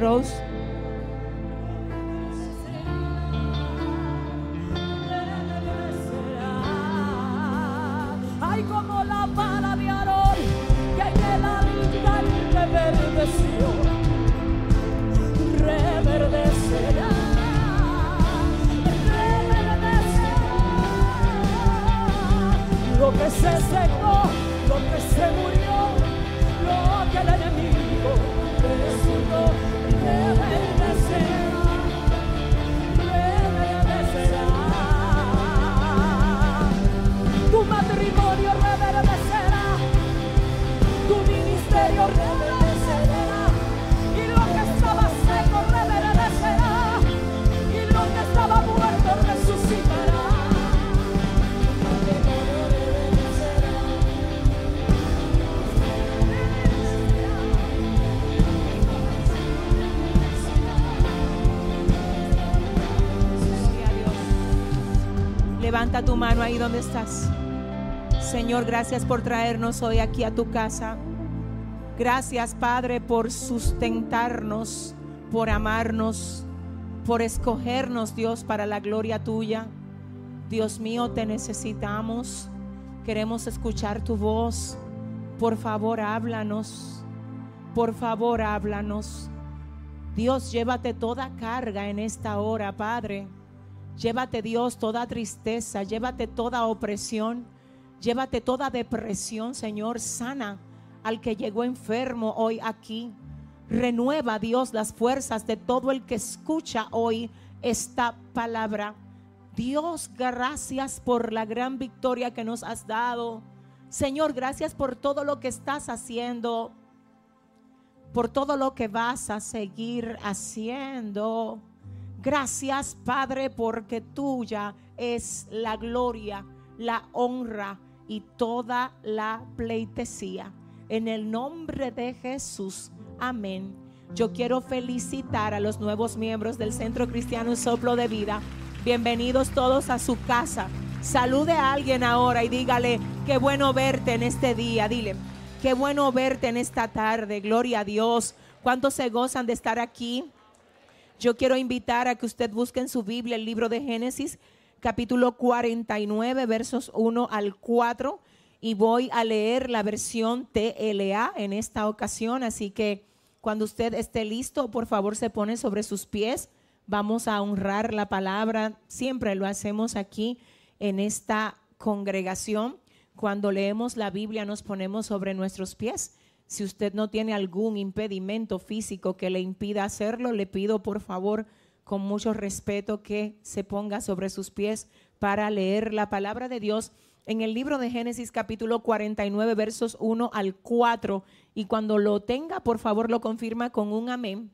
Rose. Mano ahí donde estás. Señor, gracias por traernos hoy aquí a tu casa. Gracias, Padre, por sustentarnos, por amarnos, por escogernos, Dios, para la gloria tuya. Dios mío, te necesitamos. Queremos escuchar tu voz. Por favor, háblanos. Por favor, háblanos. Dios, llévate toda carga en esta hora, Padre. Llévate, Dios, toda tristeza, llévate toda opresión, llévate toda depresión, Señor. Sana al que llegó enfermo hoy aquí. Renueva, Dios, las fuerzas de todo el que escucha hoy esta palabra. Dios, gracias por la gran victoria que nos has dado. Señor, gracias por todo lo que estás haciendo, por todo lo que vas a seguir haciendo. Gracias, Padre, porque tuya es la gloria, la honra y toda la pleitesía. En el nombre de Jesús. Amén. Yo quiero felicitar a los nuevos miembros del Centro Cristiano Soplo de Vida. Bienvenidos todos a su casa. Salude a alguien ahora y dígale, qué bueno verte en este día. Dile, qué bueno verte en esta tarde. Gloria a Dios. ¿Cuántos se gozan de estar aquí? Yo quiero invitar a que usted busque en su Biblia el libro de Génesis, capítulo 49, versos 1 al 4. Y voy a leer la versión TLA en esta ocasión. Así que cuando usted esté listo, por favor se pone sobre sus pies. Vamos a honrar la palabra. Siempre lo hacemos aquí en esta congregación. Cuando leemos la Biblia nos ponemos sobre nuestros pies. Si usted no tiene algún impedimento físico que le impida hacerlo, le pido por favor con mucho respeto que se ponga sobre sus pies para leer la palabra de Dios en el libro de Génesis capítulo 49 versos 1 al 4 y cuando lo tenga por favor lo confirma con un amén.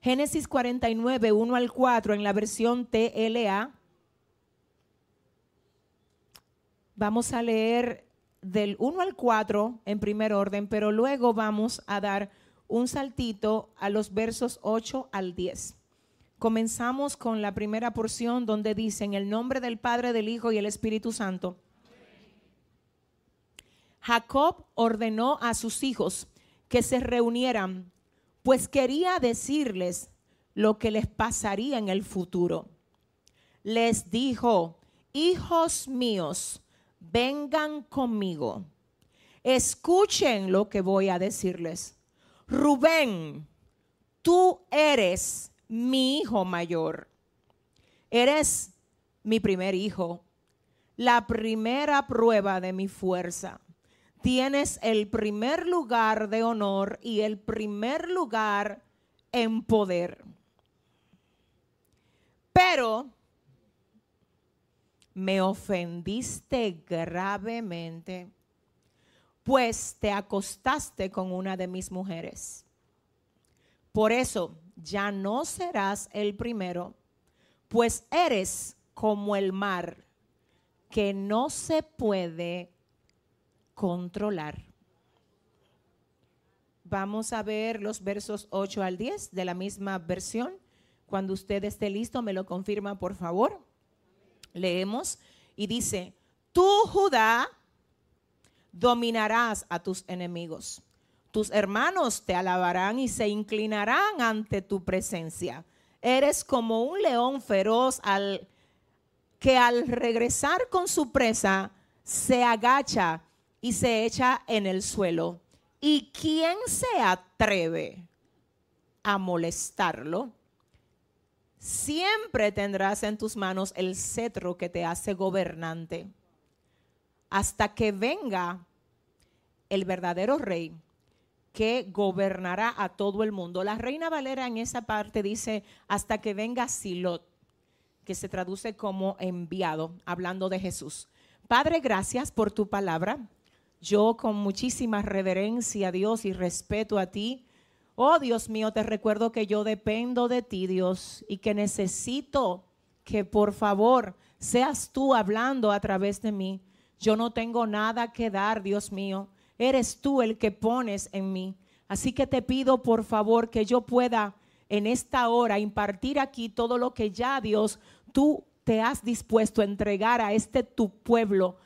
Génesis 49 1 al 4 en la versión TLA. Vamos a leer del 1 al 4 en primer orden, pero luego vamos a dar un saltito a los versos 8 al 10. Comenzamos con la primera porción donde dice, en el nombre del Padre, del Hijo y el Espíritu Santo. Jacob ordenó a sus hijos que se reunieran, pues quería decirles lo que les pasaría en el futuro. Les dijo, hijos míos, vengan conmigo. Escuchen lo que voy a decirles. Rubén, tú eres mi hijo mayor. Eres mi primer hijo, la primera prueba de mi fuerza. Tienes el primer lugar de honor y el primer lugar en poder. Pero me ofendiste gravemente, pues te acostaste con una de mis mujeres. Por eso ya no serás el primero, pues eres como el mar que no se puede controlar. Vamos a ver los versos 8 al 10 de la misma versión. Cuando usted esté listo, me lo confirma, por favor. Leemos y dice, tú, Judá, dominarás a tus enemigos. Tus hermanos te alabarán y se inclinarán ante tu presencia. Eres como un león feroz al que al regresar con su presa se agacha y se echa en el suelo. ¿Y quién se atreve a molestarlo? Siempre tendrás en tus manos el cetro que te hace gobernante hasta que venga el verdadero rey que gobernará a todo el mundo. La reina Valera en esa parte dice hasta que venga Silot, que se traduce como enviado, hablando de Jesús. Padre, gracias por tu palabra. Yo con muchísima reverencia a Dios y respeto a ti. Oh Dios mío, te recuerdo que yo dependo de ti, Dios, y que necesito que por favor seas tú hablando a través de mí. Yo no tengo nada que dar, Dios mío. Eres tú el que pones en mí. Así que te pido por favor que yo pueda en esta hora impartir aquí todo lo que ya Dios tú te has dispuesto a entregar a este tu pueblo.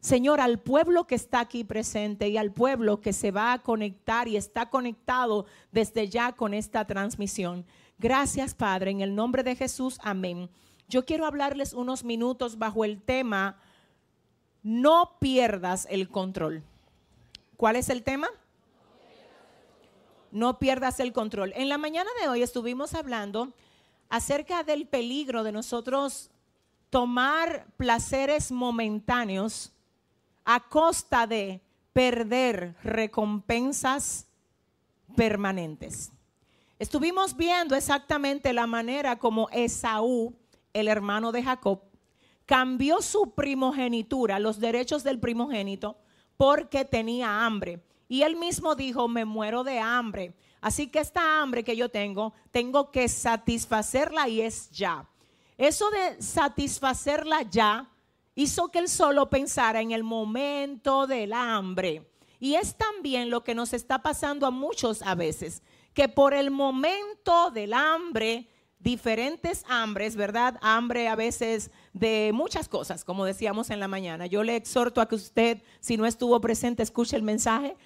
Señor, al pueblo que está aquí presente y al pueblo que se va a conectar y está conectado desde ya con esta transmisión. Gracias, Padre, en el nombre de Jesús. Amén. Yo quiero hablarles unos minutos bajo el tema no pierdas el control. ¿Cuál es el tema? No pierdas el control. En la mañana de hoy estuvimos hablando acerca del peligro de nosotros tomar placeres momentáneos a costa de perder recompensas permanentes. Estuvimos viendo exactamente la manera como Esaú, el hermano de Jacob, cambió su primogenitura, los derechos del primogénito, porque tenía hambre. Y él mismo dijo, me muero de hambre. Así que esta hambre que yo tengo, tengo que satisfacerla y es ya. Eso de satisfacerla ya hizo que él solo pensara en el momento del hambre. Y es también lo que nos está pasando a muchos a veces, que por el momento del hambre diferentes hambres, ¿verdad? Hambre a veces de muchas cosas, como decíamos en la mañana. Yo le exhorto a que usted, si no estuvo presente, escuche el mensaje,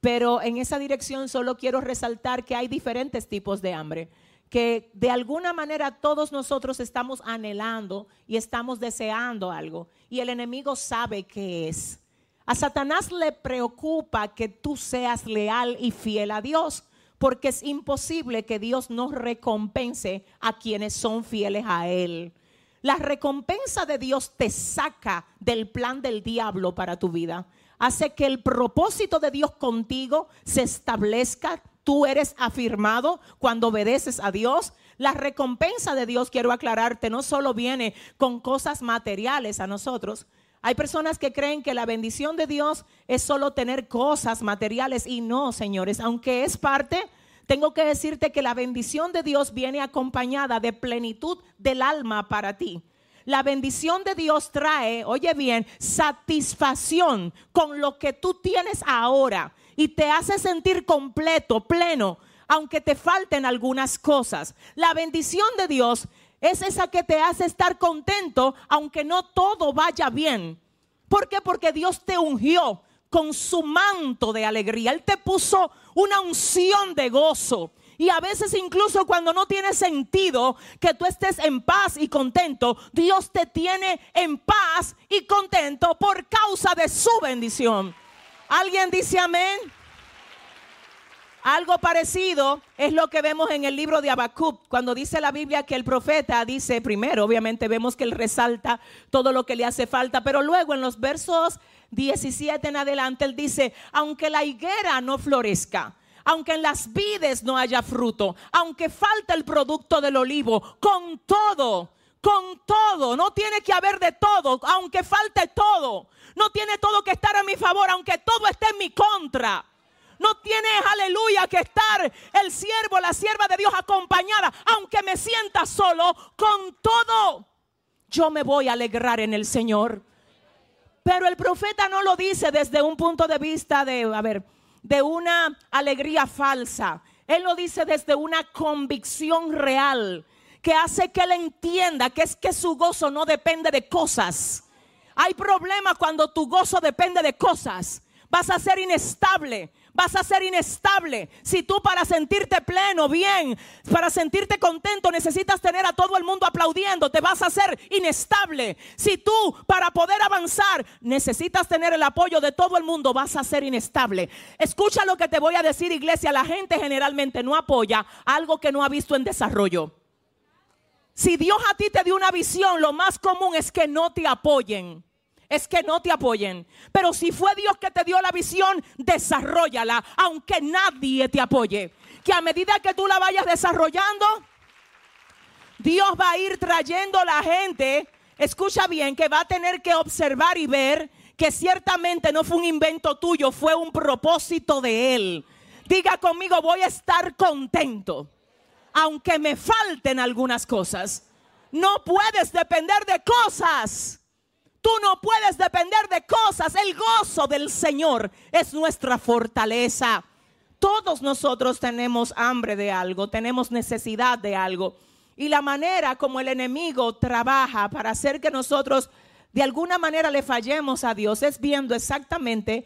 pero en esa dirección solo quiero resaltar que hay diferentes tipos de hambre que de alguna manera todos nosotros estamos anhelando y estamos deseando algo y el enemigo sabe qué es. A Satanás le preocupa que tú seas leal y fiel a Dios porque es imposible que Dios no recompense a quienes son fieles a Él. La recompensa de Dios te saca del plan del diablo para tu vida. Hace que el propósito de Dios contigo se establezca. Tú eres afirmado cuando obedeces a Dios. La recompensa de Dios, quiero aclararte, no solo viene con cosas materiales a nosotros. Hay personas que creen que la bendición de Dios es solo tener cosas materiales y no, señores, aunque es parte, tengo que decirte que la bendición de Dios viene acompañada de plenitud del alma para ti. La bendición de Dios trae, oye bien, satisfacción con lo que tú tienes ahora y te hace sentir completo, pleno, aunque te falten algunas cosas. La bendición de Dios es esa que te hace estar contento aunque no todo vaya bien. ¿Por qué? Porque Dios te ungió con su manto de alegría. Él te puso una unción de gozo. Y a veces incluso cuando no tiene sentido que tú estés en paz y contento, Dios te tiene en paz y contento por causa de su bendición. ¿Alguien dice amén? Algo parecido es lo que vemos en el libro de Habacuc, cuando dice la Biblia que el profeta dice primero, obviamente vemos que él resalta todo lo que le hace falta, pero luego en los versos 17 en adelante él dice, aunque la higuera no florezca, aunque en las vides no haya fruto, aunque falta el producto del olivo, con todo, con todo. No tiene que haber de todo, aunque falte todo. No tiene todo que estar a mi favor, aunque todo esté en mi contra. No tiene, aleluya, que estar el siervo, la sierva de Dios acompañada, aunque me sienta solo, con todo. Yo me voy a alegrar en el Señor. Pero el profeta no lo dice desde un punto de vista de, a ver, de una alegría falsa. Él lo dice desde una convicción real que hace que él entienda que es que su gozo no depende de cosas. Hay problemas cuando tu gozo depende de cosas. Vas a ser inestable, vas a ser inestable. Si tú para sentirte pleno, bien, para sentirte contento necesitas tener a todo el mundo aplaudiendo, te vas a ser inestable. Si tú para poder avanzar necesitas tener el apoyo de todo el mundo, vas a ser inestable. Escucha lo que te voy a decir, iglesia. La gente generalmente no apoya algo que no ha visto en desarrollo. Si Dios a ti te dio una visión, lo más común es que no te apoyen es que no te apoyen. Pero si fue Dios que te dio la visión, desarrollala, aunque nadie te apoye. Que a medida que tú la vayas desarrollando, Dios va a ir trayendo la gente, escucha bien, que va a tener que observar y ver que ciertamente no fue un invento tuyo, fue un propósito de Él. Diga conmigo, voy a estar contento, aunque me falten algunas cosas. No puedes depender de cosas Tú no puedes depender de cosas. El gozo del Señor es nuestra fortaleza. Todos nosotros tenemos hambre de algo, tenemos necesidad de algo. Y la manera como el enemigo trabaja para hacer que nosotros de alguna manera le fallemos a Dios es viendo exactamente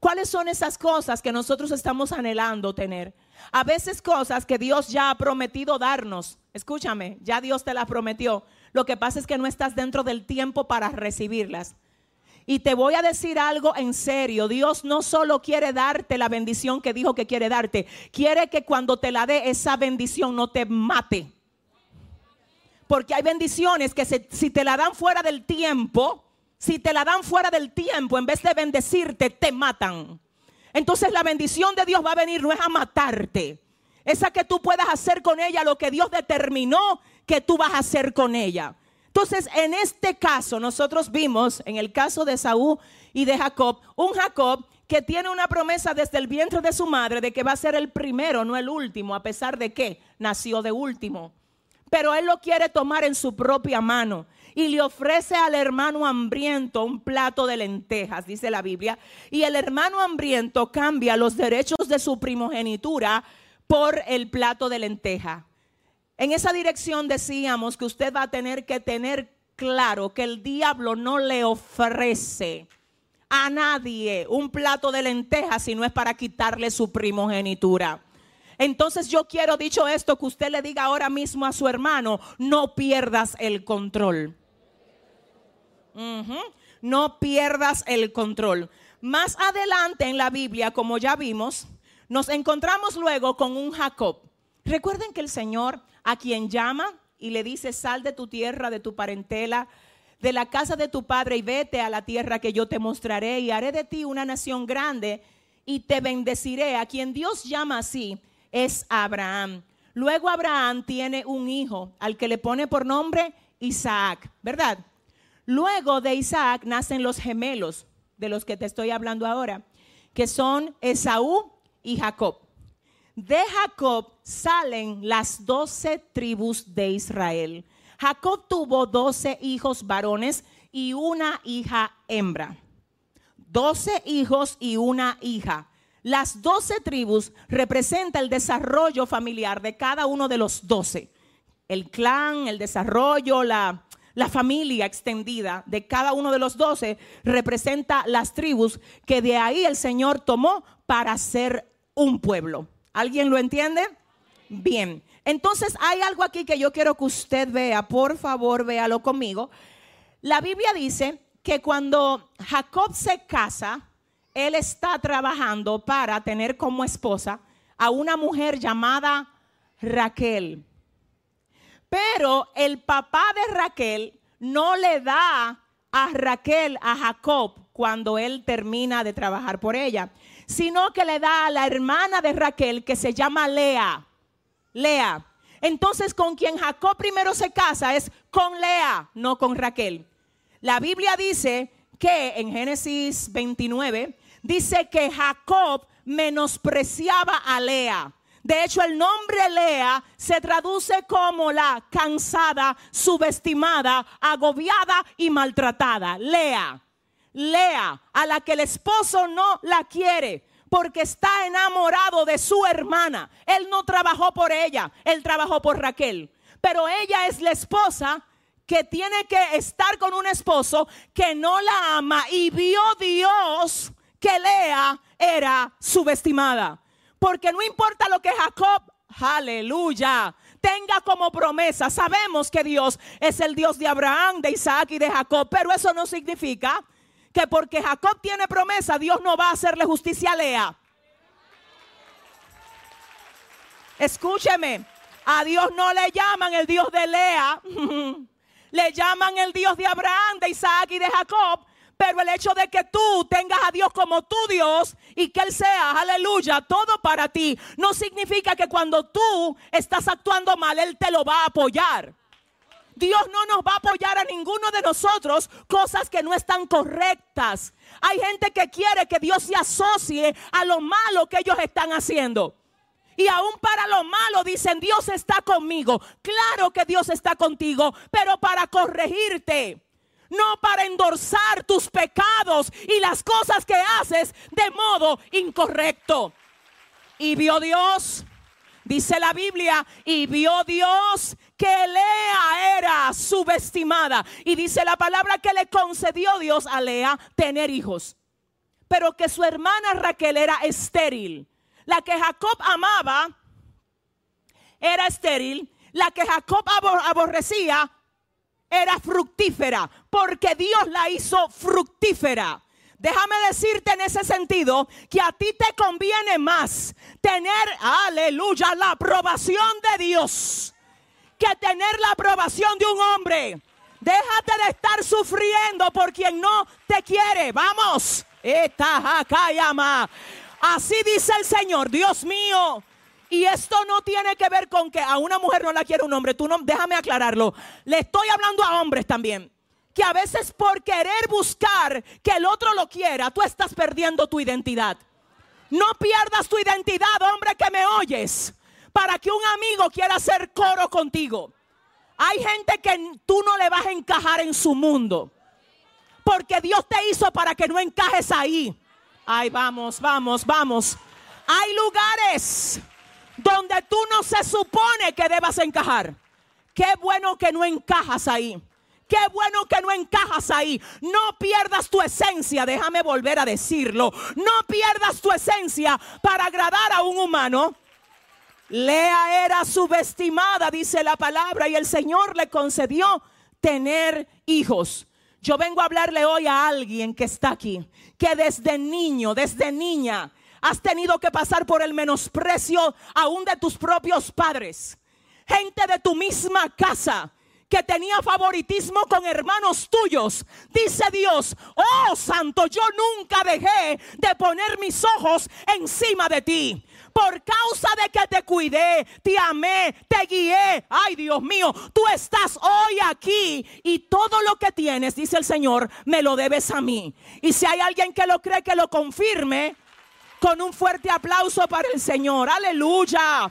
cuáles son esas cosas que nosotros estamos anhelando tener. A veces cosas que Dios ya ha prometido darnos. Escúchame, ya Dios te las prometió. Lo que pasa es que no estás dentro del tiempo para recibirlas. Y te voy a decir algo en serio. Dios no solo quiere darte la bendición que dijo que quiere darte. Quiere que cuando te la dé esa bendición no te mate. Porque hay bendiciones que si te la dan fuera del tiempo, si te la dan fuera del tiempo, en vez de bendecirte, te matan. Entonces la bendición de Dios va a venir no es a matarte. Esa que tú puedas hacer con ella lo que Dios determinó que tú vas a hacer con ella. Entonces, en este caso, nosotros vimos, en el caso de Saúl y de Jacob, un Jacob que tiene una promesa desde el vientre de su madre de que va a ser el primero, no el último, a pesar de que nació de último. Pero él lo quiere tomar en su propia mano y le ofrece al hermano hambriento un plato de lentejas, dice la Biblia. Y el hermano hambriento cambia los derechos de su primogenitura por el plato de lenteja. En esa dirección decíamos que usted va a tener que tener claro que el diablo no le ofrece a nadie un plato de lentejas si no es para quitarle su primogenitura. Entonces yo quiero, dicho esto, que usted le diga ahora mismo a su hermano, no pierdas el control. No pierdas el control. Más adelante en la Biblia, como ya vimos, nos encontramos luego con un Jacob. Recuerden que el Señor a quien llama y le dice, sal de tu tierra, de tu parentela, de la casa de tu padre y vete a la tierra que yo te mostraré y haré de ti una nación grande y te bendeciré. A quien Dios llama así es Abraham. Luego Abraham tiene un hijo al que le pone por nombre Isaac, ¿verdad? Luego de Isaac nacen los gemelos de los que te estoy hablando ahora, que son Esaú y Jacob. De Jacob salen las doce tribus de Israel. Jacob tuvo doce hijos varones y una hija hembra. Doce hijos y una hija. Las doce tribus representan el desarrollo familiar de cada uno de los doce. El clan, el desarrollo, la, la familia extendida de cada uno de los doce representa las tribus que de ahí el Señor tomó para ser un pueblo. ¿Alguien lo entiende? Bien. Entonces hay algo aquí que yo quiero que usted vea. Por favor, véalo conmigo. La Biblia dice que cuando Jacob se casa, él está trabajando para tener como esposa a una mujer llamada Raquel. Pero el papá de Raquel no le da a Raquel a Jacob cuando él termina de trabajar por ella sino que le da a la hermana de Raquel que se llama Lea. Lea. Entonces con quien Jacob primero se casa es con Lea, no con Raquel. La Biblia dice que en Génesis 29 dice que Jacob menospreciaba a Lea. De hecho, el nombre Lea se traduce como la cansada, subestimada, agobiada y maltratada. Lea, Lea, a la que el esposo no la quiere porque está enamorado de su hermana. Él no trabajó por ella, él trabajó por Raquel. Pero ella es la esposa que tiene que estar con un esposo que no la ama y vio Dios que Lea era subestimada. Porque no importa lo que Jacob, aleluya, tenga como promesa. Sabemos que Dios es el Dios de Abraham, de Isaac y de Jacob, pero eso no significa que porque Jacob tiene promesa, Dios no va a hacerle justicia a Lea. Escúcheme, a Dios no le llaman el Dios de Lea, le llaman el Dios de Abraham, de Isaac y de Jacob, pero el hecho de que tú tengas a Dios como tu Dios y que Él sea, aleluya, todo para ti, no significa que cuando tú estás actuando mal, Él te lo va a apoyar. Dios no nos va a apoyar a ninguno de nosotros cosas que no están correctas. Hay gente que quiere que Dios se asocie a lo malo que ellos están haciendo. Y aún para lo malo dicen, Dios está conmigo. Claro que Dios está contigo, pero para corregirte. No para endorsar tus pecados y las cosas que haces de modo incorrecto. Y vio Dios, dice la Biblia, y vio Dios que Lea era subestimada. Y dice la palabra que le concedió Dios a Lea tener hijos. Pero que su hermana Raquel era estéril. La que Jacob amaba era estéril. La que Jacob aborrecía era fructífera. Porque Dios la hizo fructífera. Déjame decirte en ese sentido que a ti te conviene más tener, aleluya, la aprobación de Dios que tener la aprobación de un hombre. Déjate de estar sufriendo por quien no te quiere. Vamos. Así dice el Señor, Dios mío. Y esto no tiene que ver con que a una mujer no la quiere un hombre. Tú no, déjame aclararlo. Le estoy hablando a hombres también. Que a veces por querer buscar que el otro lo quiera, tú estás perdiendo tu identidad. No pierdas tu identidad, hombre que me oyes para que un amigo quiera hacer coro contigo. Hay gente que tú no le vas a encajar en su mundo. Porque Dios te hizo para que no encajes ahí. Ay, vamos, vamos, vamos. Hay lugares donde tú no se supone que debas encajar. Qué bueno que no encajas ahí. Qué bueno que no encajas ahí. No pierdas tu esencia. Déjame volver a decirlo. No pierdas tu esencia para agradar a un humano. Lea era subestimada, dice la palabra, y el Señor le concedió tener hijos. Yo vengo a hablarle hoy a alguien que está aquí, que desde niño, desde niña, has tenido que pasar por el menosprecio aún de tus propios padres. Gente de tu misma casa que tenía favoritismo con hermanos tuyos. Dice Dios, oh santo, yo nunca dejé de poner mis ojos encima de ti por causa de que te cuidé, te amé, te guié. Ay, Dios mío, tú estás hoy aquí y todo lo que tienes, dice el Señor, me lo debes a mí. Y si hay alguien que lo cree, que lo confirme con un fuerte aplauso para el Señor. Aleluya.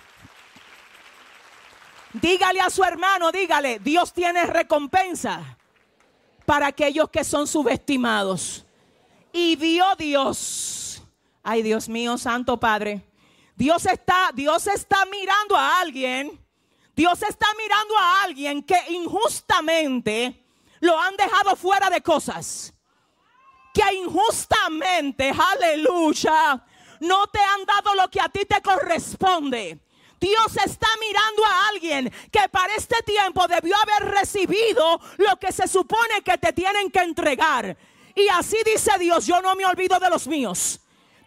Dígale a su hermano, dígale, Dios tiene recompensa para aquellos que son subestimados. Y vio Dios, ay Dios mío, Santo Padre, Dios está, Dios está mirando a alguien. Dios está mirando a alguien que injustamente lo han dejado fuera de cosas. Que injustamente, aleluya, no te han dado lo que a ti te corresponde. Dios está mirando a alguien que para este tiempo debió haber recibido lo que se supone que te tienen que entregar. Y así dice Dios, yo no me olvido de los míos.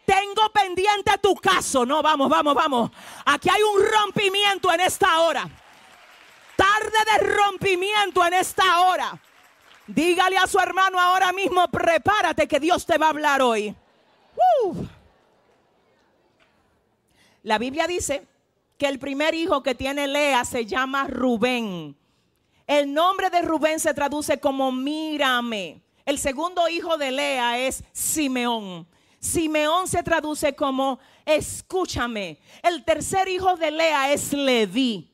Tengo pendiente tu caso. No, vamos, vamos, vamos. Aquí hay un rompimiento en esta hora. Tarde de rompimiento en esta hora. Dígale a su hermano ahora mismo, prepárate que Dios te va a hablar hoy. La Biblia dice que el primer hijo que tiene Lea se llama Rubén. El nombre de Rubén se traduce como mírame. El segundo hijo de Lea es Simeón. Simeón se traduce como escúchame. El tercer hijo de Lea es Leví.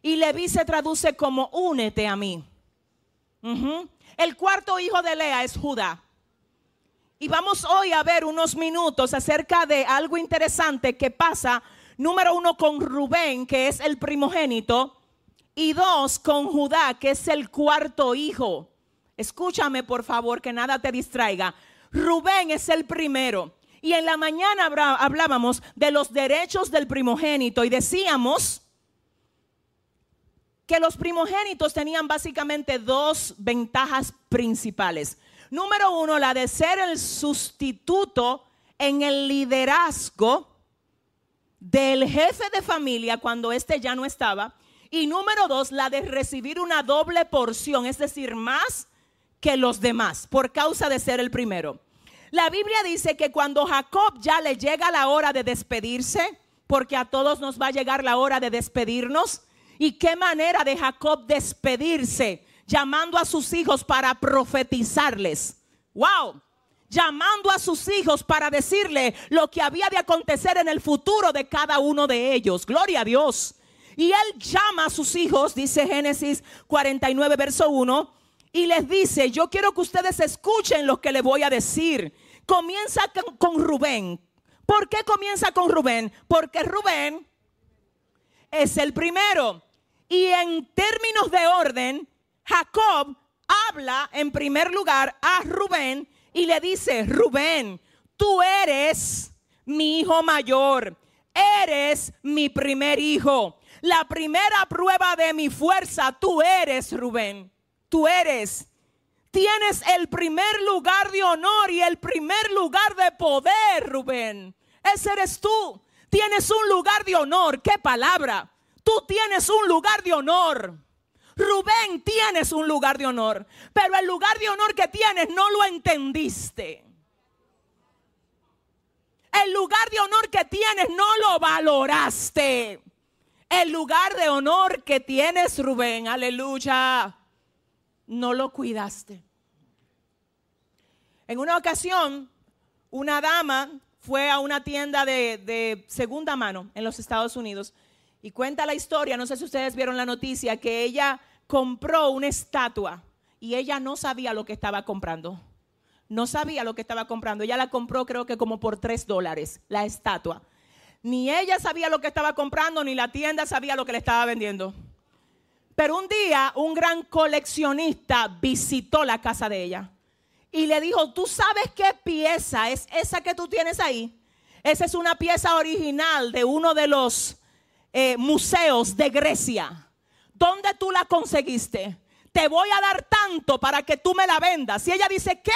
Y Leví se traduce como únete a mí. El cuarto hijo de Lea es Judá. Y vamos hoy a ver unos minutos acerca de algo interesante que pasa, número uno, con Rubén, que es el primogénito, y dos, con Judá, que es el cuarto hijo. Escúchame, por favor, que nada te distraiga. Rubén es el primero. Y en la mañana hablábamos de los derechos del primogénito y decíamos que los primogénitos tenían básicamente dos ventajas principales. Número uno, la de ser el sustituto en el liderazgo del jefe de familia cuando éste ya no estaba. Y número dos, la de recibir una doble porción, es decir, más que los demás, por causa de ser el primero. La Biblia dice que cuando Jacob ya le llega la hora de despedirse, porque a todos nos va a llegar la hora de despedirnos, y qué manera de Jacob despedirse, llamando a sus hijos para profetizarles. ¡Wow! Llamando a sus hijos para decirle lo que había de acontecer en el futuro de cada uno de ellos. Gloria a Dios. Y él llama a sus hijos, dice Génesis 49, verso 1, y les dice, yo quiero que ustedes escuchen lo que le voy a decir. Comienza con, Rubén. ¿Por qué comienza con Rubén? Porque Rubén es el primero. Y en términos de orden, Jacob habla en primer lugar a Rubén y le dice, Rubén, tú eres mi hijo mayor, eres mi primer hijo. La primera prueba de mi fuerza, tú eres, Rubén. Tú eres. Tienes el primer lugar de honor y el primer lugar de poder, Rubén. Ese eres tú. Tienes un lugar de honor. ¿Qué palabra? Tú tienes un lugar de honor. Rubén, tienes un lugar de honor. Pero el lugar de honor que tienes no lo entendiste. El lugar de honor que tienes no lo valoraste. El lugar de honor que tienes, Rubén, aleluya, no lo cuidaste. En una ocasión, una dama fue a una tienda de, de segunda mano en los Estados Unidos y cuenta la historia, no sé si ustedes vieron la noticia, que ella compró una estatua y ella no sabía lo que estaba comprando. No sabía lo que estaba comprando. Ella la compró creo que como por tres dólares, la estatua. Ni ella sabía lo que estaba comprando, ni la tienda sabía lo que le estaba vendiendo. Pero un día un gran coleccionista visitó la casa de ella y le dijo, ¿tú sabes qué pieza es esa que tú tienes ahí? Esa es una pieza original de uno de los eh, museos de Grecia. ¿Dónde tú la conseguiste? Te voy a dar tanto para que tú me la vendas. Y ella dice, ¿qué?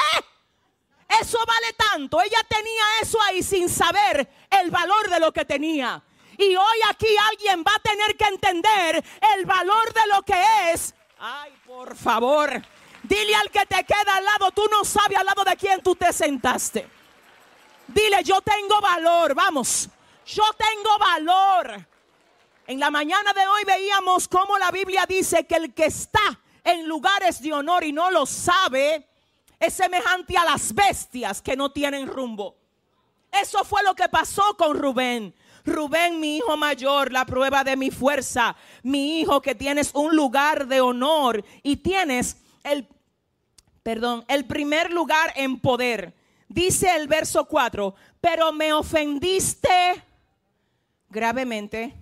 Eso vale tanto. Ella tenía eso ahí sin saber el valor de lo que tenía. Y hoy aquí alguien va a tener que entender el valor de lo que es. Ay, por favor. Dile al que te queda al lado, tú no sabes al lado de quién tú te sentaste. Dile, yo tengo valor, vamos. Yo tengo valor. En la mañana de hoy veíamos cómo la Biblia dice que el que está en lugares de honor y no lo sabe, es semejante a las bestias que no tienen rumbo. Eso fue lo que pasó con Rubén. Rubén, mi hijo mayor, la prueba de mi fuerza. Mi hijo que tienes un lugar de honor y tienes el, perdón, el primer lugar en poder. Dice el verso 4, pero me ofendiste gravemente.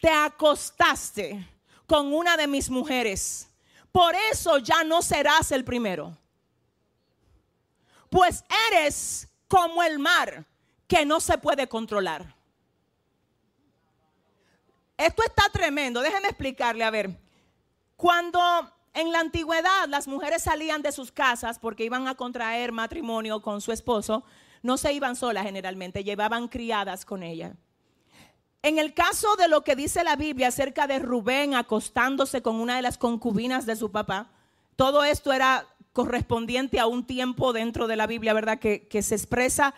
Te acostaste con una de mis mujeres. Por eso ya no serás el primero pues eres como el mar que no se puede controlar. Esto está tremendo, déjeme explicarle, a ver, cuando en la antigüedad las mujeres salían de sus casas porque iban a contraer matrimonio con su esposo, no se iban solas generalmente, llevaban criadas con ella. En el caso de lo que dice la Biblia acerca de Rubén acostándose con una de las concubinas de su papá, todo esto era correspondiente a un tiempo dentro de la Biblia, ¿verdad? Que, se expresa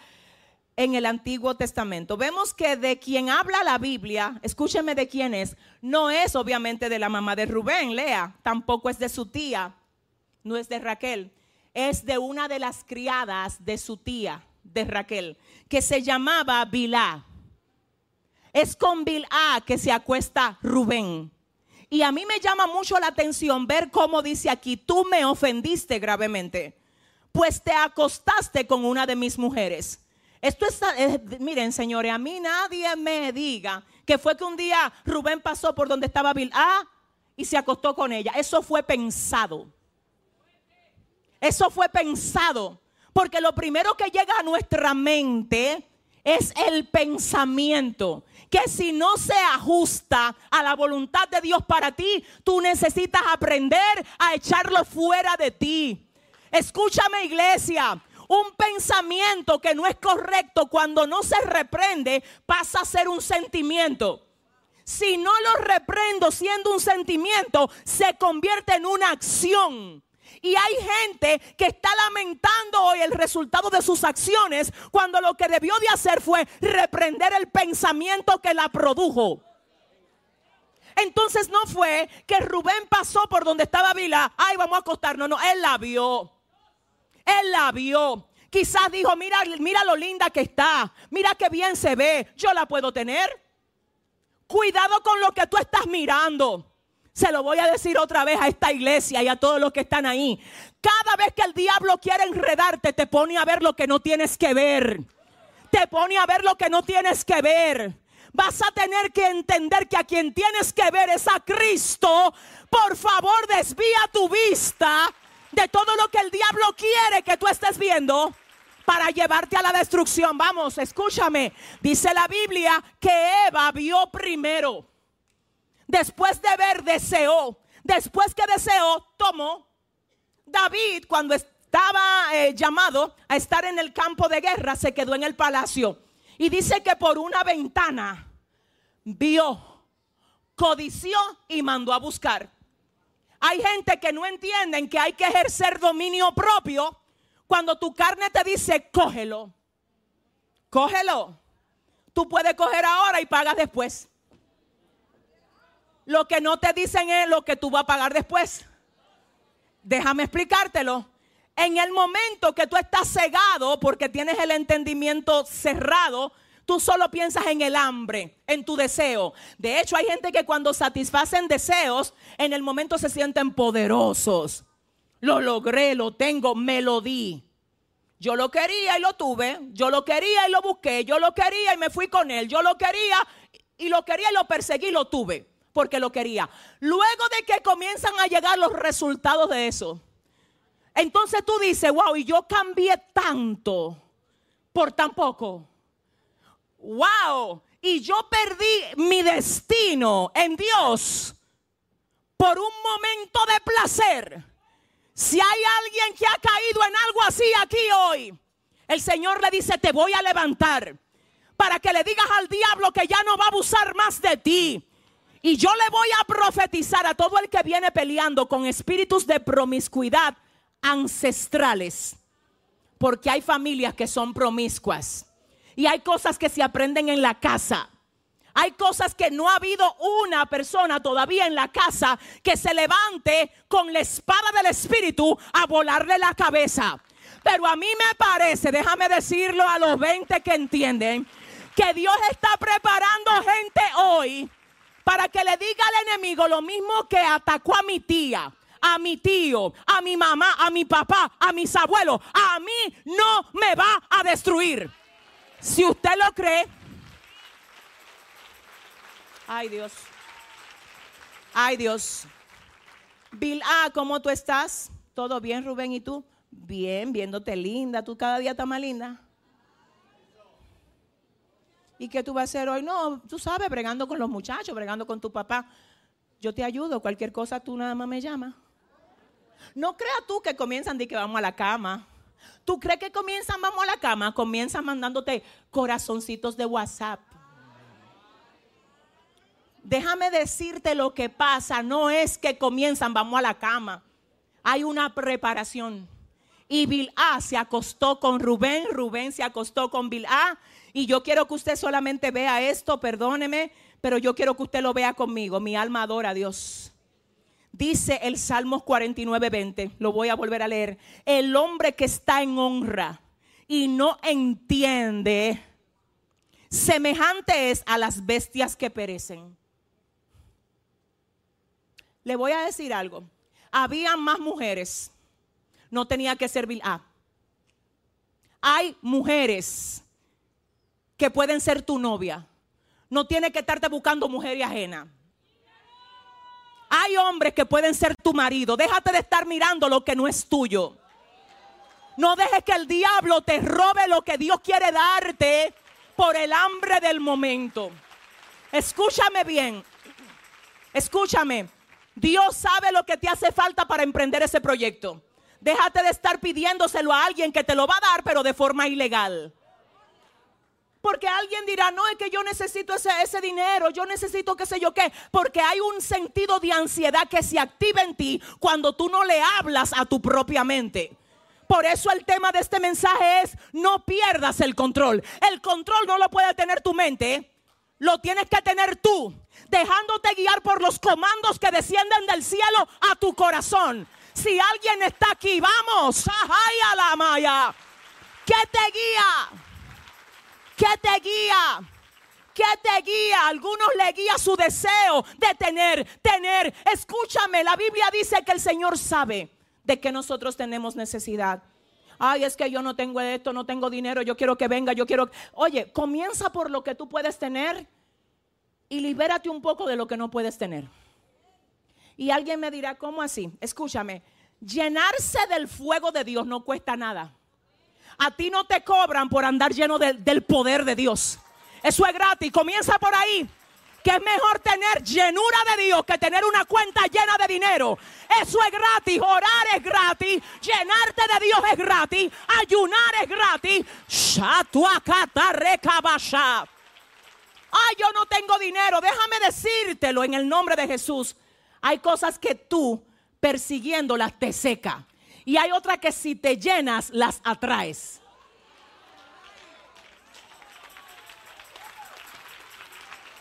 en el Antiguo Testamento. Vemos que de quien habla la Biblia, escúcheme de quién es, no es obviamente de la mamá de Rubén, Lea, tampoco es de su tía, no es de Raquel, es de una de las criadas de su tía, de Raquel, que se llamaba Bilá. Es con Bilá que se acuesta Rubén. Y a mí me llama mucho la atención ver cómo dice aquí, tú me ofendiste gravemente, pues te acostaste con una de mis mujeres. Esto es, eh, miren señores, a mí nadie me diga que fue que un día Rubén pasó por donde estaba Bilá y se acostó con ella. Eso fue pensado. Eso fue pensado. Porque lo primero que llega a nuestra mente es el pensamiento. Que si no se ajusta a la voluntad de Dios para ti, tú necesitas aprender a echarlo fuera de ti. Escúchame iglesia, un pensamiento que no es correcto cuando no se reprende pasa a ser un sentimiento. Si no lo reprendo siendo un sentimiento, se convierte en una acción. Y hay gente que está lamentando hoy el resultado de sus acciones cuando lo que debió de hacer fue reprender el pensamiento que la produjo. Entonces no fue que Rubén pasó por donde estaba Vila, ay, vamos a acostarnos. No, él la vio. Él la vio. Quizás dijo, mira, mira lo linda que está, mira qué bien se ve, yo la puedo tener. Cuidado con lo que tú estás mirando. Se lo voy a decir otra vez a esta iglesia y a todos los que están ahí. Cada vez que el diablo quiere enredarte, te pone a ver lo que no tienes que ver. Te pone a ver lo que no tienes que ver. Vas a tener que entender que a quien tienes que ver es a Cristo. Por favor, desvía tu vista de todo lo que el diablo quiere que tú estés viendo para llevarte a la destrucción. Vamos, escúchame. Dice la Biblia que Eva vio primero. Después de ver, deseó. Después que deseó, tomó. David, cuando estaba eh, llamado a estar en el campo de guerra, se quedó en el palacio. Y dice que por una ventana vio, codició y mandó a buscar. Hay gente que no entienden que hay que ejercer dominio propio cuando tu carne te dice, cógelo. Cógelo. Tú puedes coger ahora y pagas después. Lo que no te dicen es lo que tú vas a pagar después. Déjame explicártelo. En el momento que tú estás cegado porque tienes el entendimiento cerrado, tú solo piensas en el hambre, en tu deseo. De hecho, hay gente que cuando satisfacen deseos, en el momento se sienten poderosos. Lo logré, lo tengo, me lo di. Yo lo quería y lo tuve. Yo lo quería y lo busqué. Yo lo quería y me fui con él. Yo lo quería y lo quería y lo perseguí y lo tuve. Porque lo quería. Luego de que comienzan a llegar los resultados de eso. Entonces tú dices, wow, y yo cambié tanto por tan poco wow, y yo perdí mi destino en Dios por un momento de placer. Si hay alguien que ha caído en algo así aquí hoy, el Señor le dice, te voy a levantar para que le digas al diablo que ya no va a abusar más de ti. Y yo le voy a profetizar a todo el que viene peleando con espíritus de promiscuidad ancestrales. Porque hay familias que son promiscuas. Y hay cosas que se aprenden en la casa. Hay cosas que no ha habido una persona todavía en la casa que se levante con la espada del Espíritu a volarle la cabeza. Pero a mí me parece, déjame decirlo a los 20 que entienden, que Dios está preparando gente hoy para que le diga al enemigo lo mismo que atacó a mi tía, a mi tío, a mi mamá, a mi papá, a mis abuelos. A mí no me va a destruir. Si usted lo cree, ay Dios, ay Dios. Bill, ah, ¿cómo tú estás? ¿Todo bien, Rubén? ¿Y tú? Bien, viéndote linda. Tú cada día estás más linda. ¿Y qué tú vas a hacer hoy? No, tú sabes, bregando con los muchachos, bregando con tu papá. Yo te ayudo, cualquier cosa tú nada más me llamas. No creas tú que comienzan de que vamos a la cama. ¿Tú crees que comienzan, vamos a la cama? Comienzan mandándote corazoncitos de WhatsApp. Déjame decirte lo que pasa. No es que comienzan, vamos a la cama. Hay una preparación. Y Bilá se acostó con Rubén, Rubén se acostó con Bilá. Y yo quiero que usted solamente vea esto, perdóneme, pero yo quiero que usted lo vea conmigo. Mi alma adora a Dios. Dice el Salmos 49, 20, lo voy a volver a leer. El hombre que está en honra y no entiende, semejante es a las bestias que perecen. Le voy a decir algo. Había más mujeres. No tenía que ser Bilá. Hay mujeres que pueden ser tu novia. No tiene que estarte buscando mujer ajena. Hay hombres que pueden ser tu marido. Déjate de estar mirando lo que no es tuyo. No dejes que el diablo te robe lo que Dios quiere darte por el hambre del momento. Escúchame bien. Escúchame. Dios sabe lo que te hace falta para emprender ese proyecto. Déjate de estar pidiéndoselo a alguien que te lo va a dar, pero de forma ilegal. Porque alguien dirá, no, es que yo necesito ese, ese dinero, yo necesito qué sé yo qué. Porque hay un sentido de ansiedad que se activa en ti cuando tú no le hablas a tu propia mente. Por eso el tema de este mensaje es, no pierdas el control. El control no lo puede tener tu mente, lo tienes que tener tú, dejándote guiar por los comandos que descienden del cielo a tu corazón. Si alguien está aquí, vamos, ay a la maya. ¿Qué te guía? ¿Qué te guía? ¿Qué te guía? Algunos le guía su deseo de tener, tener. Escúchame, la Biblia dice que el Señor sabe de que nosotros tenemos necesidad. Ay, es que yo no tengo esto, no tengo dinero, yo quiero que venga, yo quiero... Oye, comienza por lo que tú puedes tener y libérate un poco de lo que no puedes tener. Y alguien me dirá, ¿cómo así? Escúchame, llenarse del fuego de Dios no cuesta nada. A ti no te cobran por andar lleno de- del poder de Dios. Eso es gratis. Comienza por ahí. Que es mejor tener llenura de Dios que tener una cuenta llena de dinero. Eso es gratis. Orar es gratis. Llenarte de Dios es gratis. Ayunar es gratis. Ay, yo no tengo dinero. Déjame decírtelo en el nombre de Jesús. Hay cosas que tú persiguiéndolas te seca. Y hay otras que si te llenas las atraes.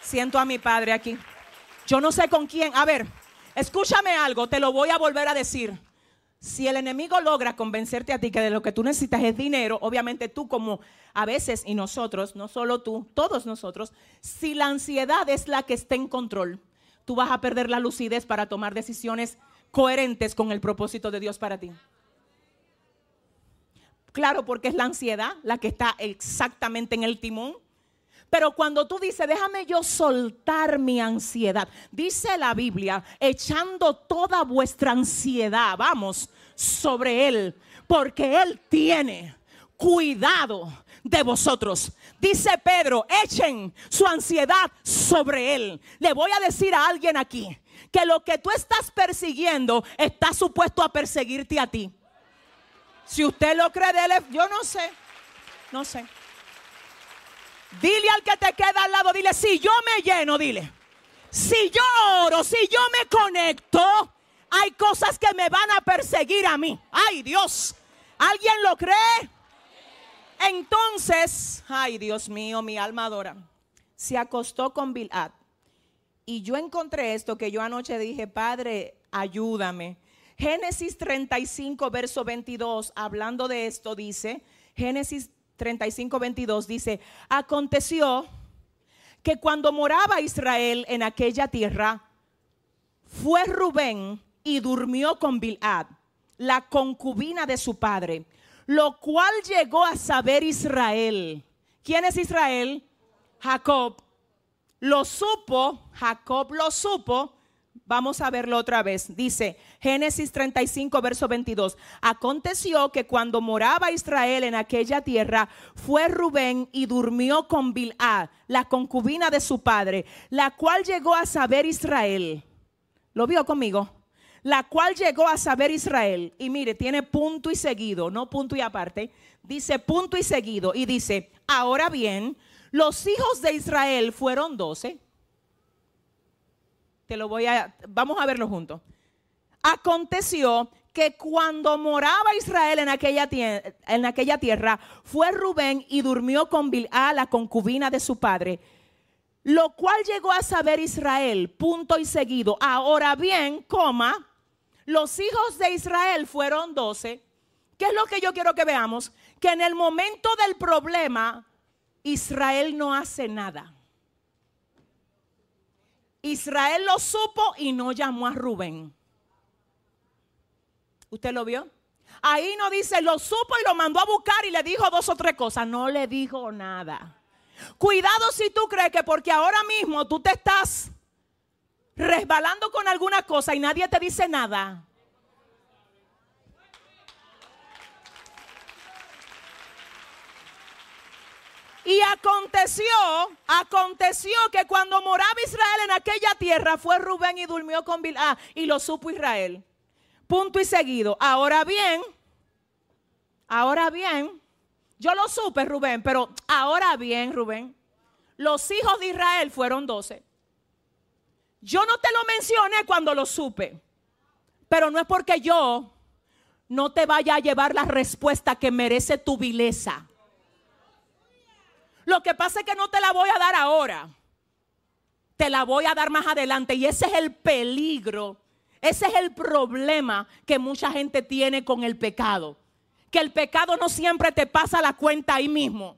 Siento a mi padre aquí. Yo no sé con quién. A ver, escúchame algo, te lo voy a volver a decir. Si el enemigo logra convencerte a ti que de lo que tú necesitas es dinero, obviamente tú como a veces y nosotros, no solo tú, todos nosotros, si la ansiedad es la que está en control, tú vas a perder la lucidez para tomar decisiones coherentes con el propósito de Dios para ti. Claro, porque es la ansiedad la que está exactamente en el timón. Pero cuando tú dices, déjame yo soltar mi ansiedad, dice la Biblia, echando toda vuestra ansiedad, vamos, sobre Él, porque Él tiene cuidado de vosotros. Dice Pedro, echen su ansiedad sobre Él. Le voy a decir a alguien aquí que lo que tú estás persiguiendo está supuesto a perseguirte a ti. Si usted lo cree yo no sé, no sé. Dile al que te queda al lado, dile, si yo me lleno, dile. Si yo oro, si yo me conecto, hay cosas que me van a perseguir a mí. Ay, Dios. ¿Alguien lo cree? Entonces, ay, Dios mío, mi alma adora. Se acostó con Bilad. Y yo encontré esto que yo anoche dije, Padre, ayúdame. Génesis 35, verso 22, hablando de esto, dice, Génesis 35, 22, dice, aconteció que cuando moraba Israel en aquella tierra, fue Rubén y durmió con Bilad, la concubina de su padre, lo cual llegó a saber Israel. ¿Quién es Israel? Jacob. Lo supo, Jacob lo supo. Vamos a verlo otra vez. Dice Génesis 35, verso 22. Aconteció que cuando moraba Israel en aquella tierra, fue Rubén y durmió con Bilá, la concubina de su padre, la cual llegó a saber Israel. ¿Lo vio conmigo? La cual llegó a saber Israel. Y mire, tiene punto y seguido, no punto y aparte. Dice punto y seguido. Y dice, ahora bien, los hijos de Israel fueron doce. Te lo voy a, vamos a verlo juntos. Aconteció que cuando moraba Israel en aquella, tie- en aquella tierra, fue Rubén y durmió con Bilá, la concubina de su padre. Lo cual llegó a saber Israel, punto y seguido. Ahora bien, coma, los hijos de Israel fueron doce. ¿Qué es lo que yo quiero que veamos? Que en el momento del problema, Israel no hace nada. Israel lo supo y no llamó a Rubén. ¿Usted lo vio? Ahí no dice, lo supo y lo mandó a buscar y le dijo dos o tres cosas. No le dijo nada. Cuidado si tú crees que porque ahora mismo tú te estás resbalando con alguna cosa y nadie te dice nada. Y aconteció, aconteció que cuando moraba Israel en aquella tierra fue Rubén y durmió con Bilá y lo supo Israel. Punto y seguido. Ahora bien, ahora bien, yo lo supe Rubén, pero ahora bien Rubén, los hijos de Israel fueron doce. Yo no te lo mencioné cuando lo supe, pero no es porque yo no te vaya a llevar la respuesta que merece tu vileza. Lo que pasa es que no te la voy a dar ahora. Te la voy a dar más adelante. Y ese es el peligro. Ese es el problema que mucha gente tiene con el pecado. Que el pecado no siempre te pasa la cuenta ahí mismo.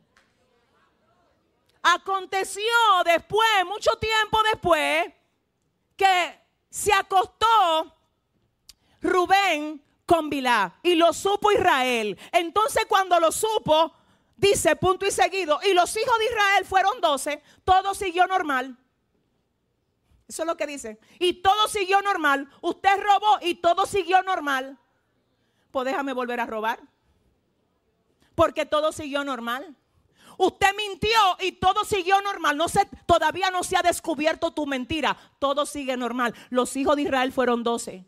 Aconteció después, mucho tiempo después, que se acostó Rubén con Bilá y lo supo Israel. Entonces cuando lo supo, dice punto y seguido, y los hijos de Israel fueron doce, todo siguió normal. Eso es lo que dice. Y todo siguió normal. Usted robó y todo siguió normal. Pues déjame volver a robar. Porque todo siguió normal. Usted mintió y todo siguió normal. No se, todavía no se ha descubierto tu mentira. Todo sigue normal. Los hijos de Israel fueron doce.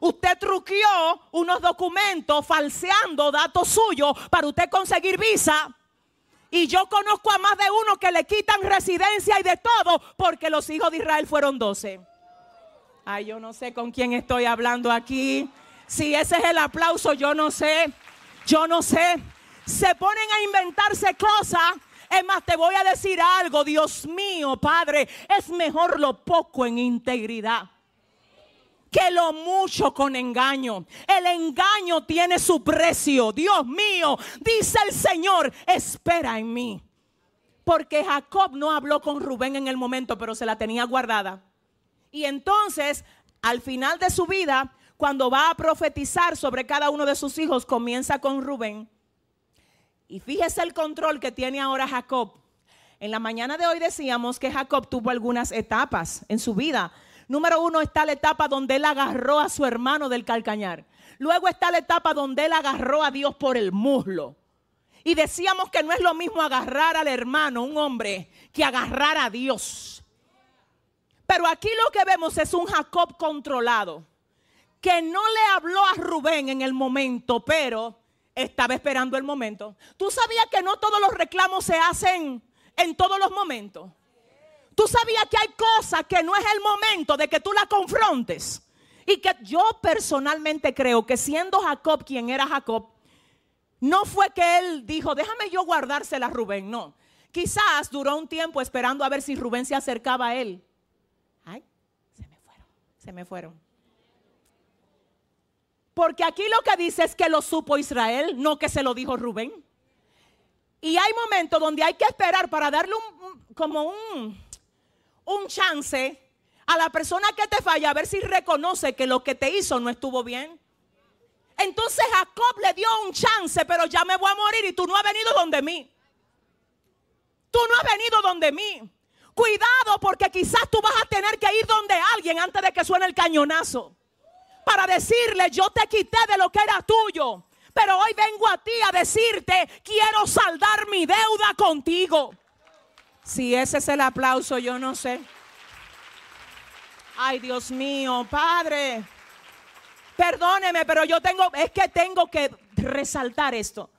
Usted truqueó unos documentos falseando datos suyos para usted conseguir visa. Y yo conozco a más de uno que le quitan residencia y de todo porque los hijos de Israel fueron doce. Ay, yo no sé con quién estoy hablando aquí. Si ese es el aplauso, yo no sé. Yo no sé. Se ponen a inventarse cosas. Es más, te voy a decir algo, Dios mío, Padre. Es mejor lo poco en integridad que lo mucho con engaño. El engaño tiene su precio. Dios mío, dice el Señor, espera en mí. Porque Jacob no habló con Rubén en el momento, pero se la tenía guardada. Y entonces, al final de su vida, cuando va a profetizar sobre cada uno de sus hijos, comienza con Rubén. Y fíjese el control que tiene ahora Jacob. En la mañana de hoy decíamos que Jacob tuvo algunas etapas en su vida. Número uno está la etapa donde él agarró a su hermano del calcañar. Luego está la etapa donde él agarró a Dios por el muslo. Y decíamos que no es lo mismo agarrar al hermano, un hombre, que agarrar a Dios. Pero aquí lo que vemos es un Jacob controlado, que no le habló a Rubén en el momento, pero estaba esperando el momento. ¿Tú sabías que no todos los reclamos se hacen en todos los momentos? Tú sabías que hay cosas que no es el momento de que tú las confrontes. Y que yo personalmente creo que siendo Jacob quien era Jacob, no fue que él dijo, déjame yo guardársela a Rubén. No. Quizás duró un tiempo esperando a ver si Rubén se acercaba a él. Ay, se me fueron, se me fueron. Porque aquí lo que dice es que lo supo Israel, no que se lo dijo Rubén. Y hay momentos donde hay que esperar para darle un, como un, un chance a la persona que te falla a ver si reconoce que lo que te hizo no estuvo bien. Entonces Jacob le dio un chance, pero ya me voy a morir y tú no has venido donde mí. Tú no has venido donde mí. Cuidado porque quizás tú vas a tener que ir donde alguien antes de que suene el cañonazo. Para decirle, yo te quité de lo que era tuyo. Pero hoy vengo a ti a decirte, quiero saldar mi deuda contigo. Si ese es el aplauso, yo no sé. Ay, Dios mío, Padre. Perdóneme, pero yo tengo, es que tengo que resaltar esto.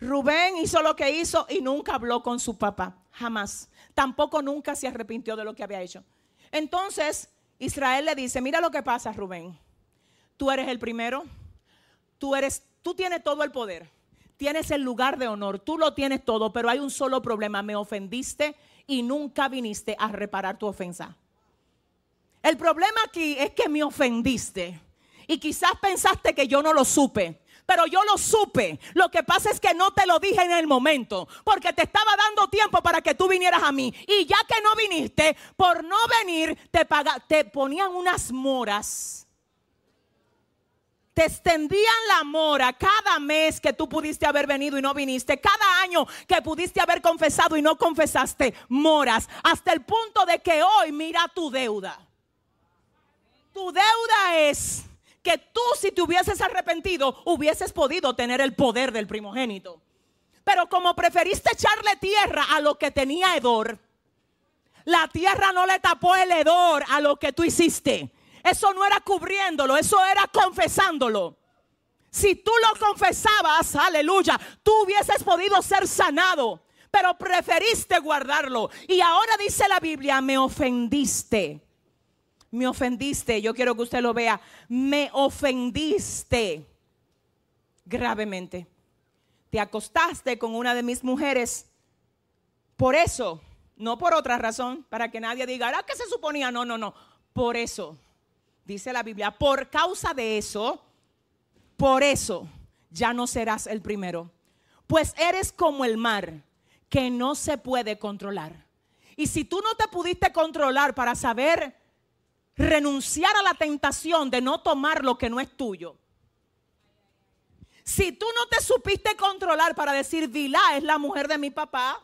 Rubén hizo lo que hizo y nunca habló con su papá, jamás. Tampoco nunca se arrepintió de lo que había hecho. Entonces, Israel le dice, mira lo que pasa, Rubén. tú eres el primero, tú eres, tú tienes todo el poder, tienes el lugar de honor, tú lo tienes todo, pero hay un solo problema, me ofendiste y nunca viniste a reparar tu ofensa. El problema aquí es que me ofendiste y quizás pensaste que yo no lo supe. Pero yo lo supe. Lo que pasa es que no te lo dije en el momento. Porque te estaba dando tiempo para que tú vinieras a mí. Y ya que no viniste, por no venir, te, te ponían unas moras. Te extendían la mora cada mes que tú pudiste haber venido y no viniste. Cada año que pudiste haber confesado y no confesaste. Moras. Hasta el punto de que hoy mira tu deuda. Tu deuda es que tú si te hubieses arrepentido hubieses podido tener el poder del primogénito. Pero como preferiste echarle tierra a lo que tenía hedor, la tierra no le tapó el hedor a lo que tú hiciste. Eso no era cubriéndolo, eso era confesándolo. Si tú lo confesabas, aleluya, tú hubieses podido ser sanado, pero preferiste guardarlo. Y ahora dice la Biblia, me ofendiste me ofendiste, yo quiero que usted lo vea, me ofendiste gravemente. Te acostaste con una de mis mujeres. Por eso, no por otra razón, para que nadie diga, ¿ah, que se suponía? No, no, no. Por eso, dice la Biblia, por causa de eso, por eso ya no serás el primero. Pues eres como el mar que no se puede controlar. Y si tú no te pudiste controlar para saber renunciar a la tentación de no tomar lo que no es tuyo. Si tú no te supiste controlar para decir, Vilá es la mujer de mi papá,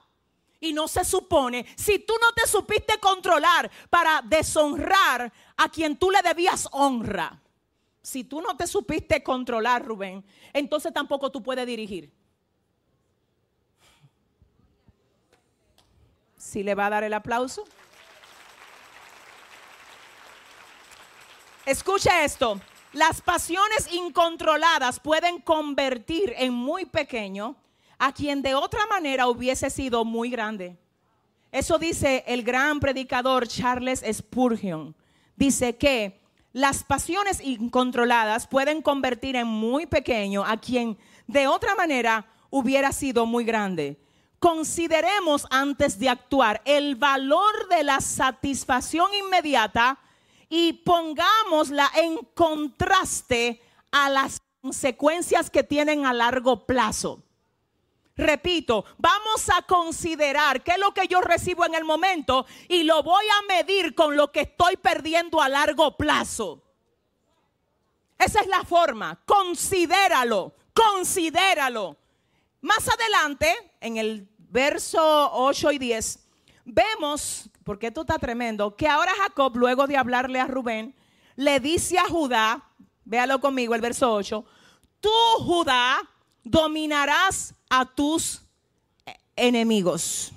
y no se supone, si tú no te supiste controlar para deshonrar a quien tú le debías honra, si tú no te supiste controlar, Rubén, entonces tampoco tú puedes dirigir. Si le va a dar el aplauso. Escucha esto. Las pasiones incontroladas pueden convertir en muy pequeño a quien de otra manera hubiese sido muy grande. Eso dice el gran predicador Charles Spurgeon. Dice que las pasiones incontroladas pueden convertir en muy pequeño a quien de otra manera hubiera sido muy grande. Consideremos antes de actuar el valor de la satisfacción inmediata y pongámosla en contraste a las consecuencias que tienen a largo plazo. Repito, vamos a considerar qué es lo que yo recibo en el momento y lo voy a medir con lo que estoy perdiendo a largo plazo. Esa es la forma. Considéralo, considéralo. Más adelante, en el verso 8 y 10, vemos porque esto está tremendo, que ahora Jacob, luego de hablarle a Rubén, le dice a Judá, véalo conmigo, el verso 8, tú Judá dominarás a tus enemigos.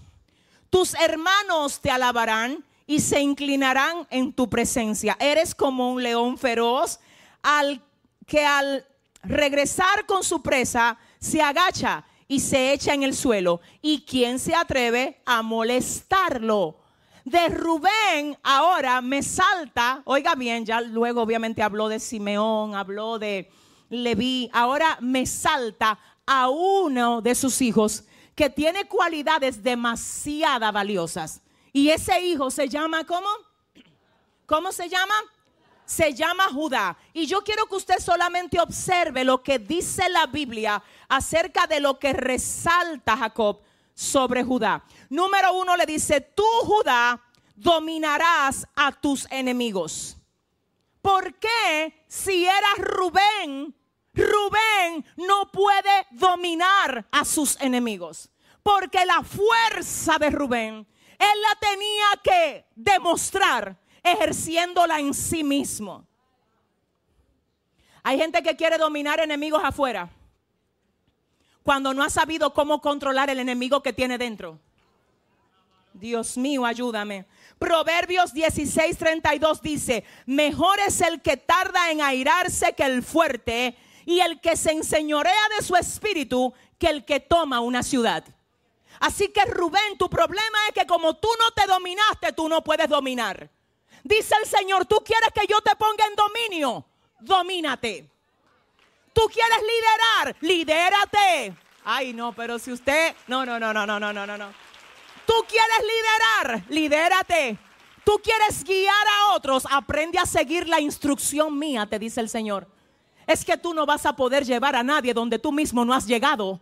Tus hermanos te alabarán y se inclinarán en tu presencia. Eres como un león feroz al que al regresar con su presa se agacha y se echa en el suelo. ¿Y quién se atreve a molestarlo? de Rubén ahora me salta, oiga bien, ya luego obviamente habló de Simeón, habló de Leví, ahora me salta a uno de sus hijos que tiene cualidades demasiado valiosas. Y ese hijo se llama, ¿cómo? ¿Cómo se llama? Se llama Judá. Y yo quiero que usted solamente observe lo que dice la Biblia acerca de lo que resalta Jacob sobre Judá. Número uno le dice, tú Judá dominarás a tus enemigos. ¿Por qué si eras Rubén, Rubén no puede dominar a sus enemigos? Porque la fuerza de Rubén, él la tenía que demostrar ejerciéndola en sí mismo. Hay gente que quiere dominar enemigos afuera cuando no ha sabido cómo controlar el enemigo que tiene dentro. Dios mío, ayúdame. Proverbios 16, 32 dice, mejor es el que tarda en airarse que el fuerte y el que se enseñorea de su espíritu que el que toma una ciudad. Así que Rubén, tu problema es que como tú no te dominaste, tú no puedes dominar. Dice el Señor, tú quieres que yo te ponga en dominio. domínate. Tú quieres liderar, lidérate. Ay, no, pero si usted, no, no, no, no, no, no, no, no. Tú quieres liderar, lidérate. Tú quieres guiar a otros, aprende a seguir la instrucción mía, te dice el Señor. Es que tú no vas a poder llevar a nadie donde tú mismo no has llegado.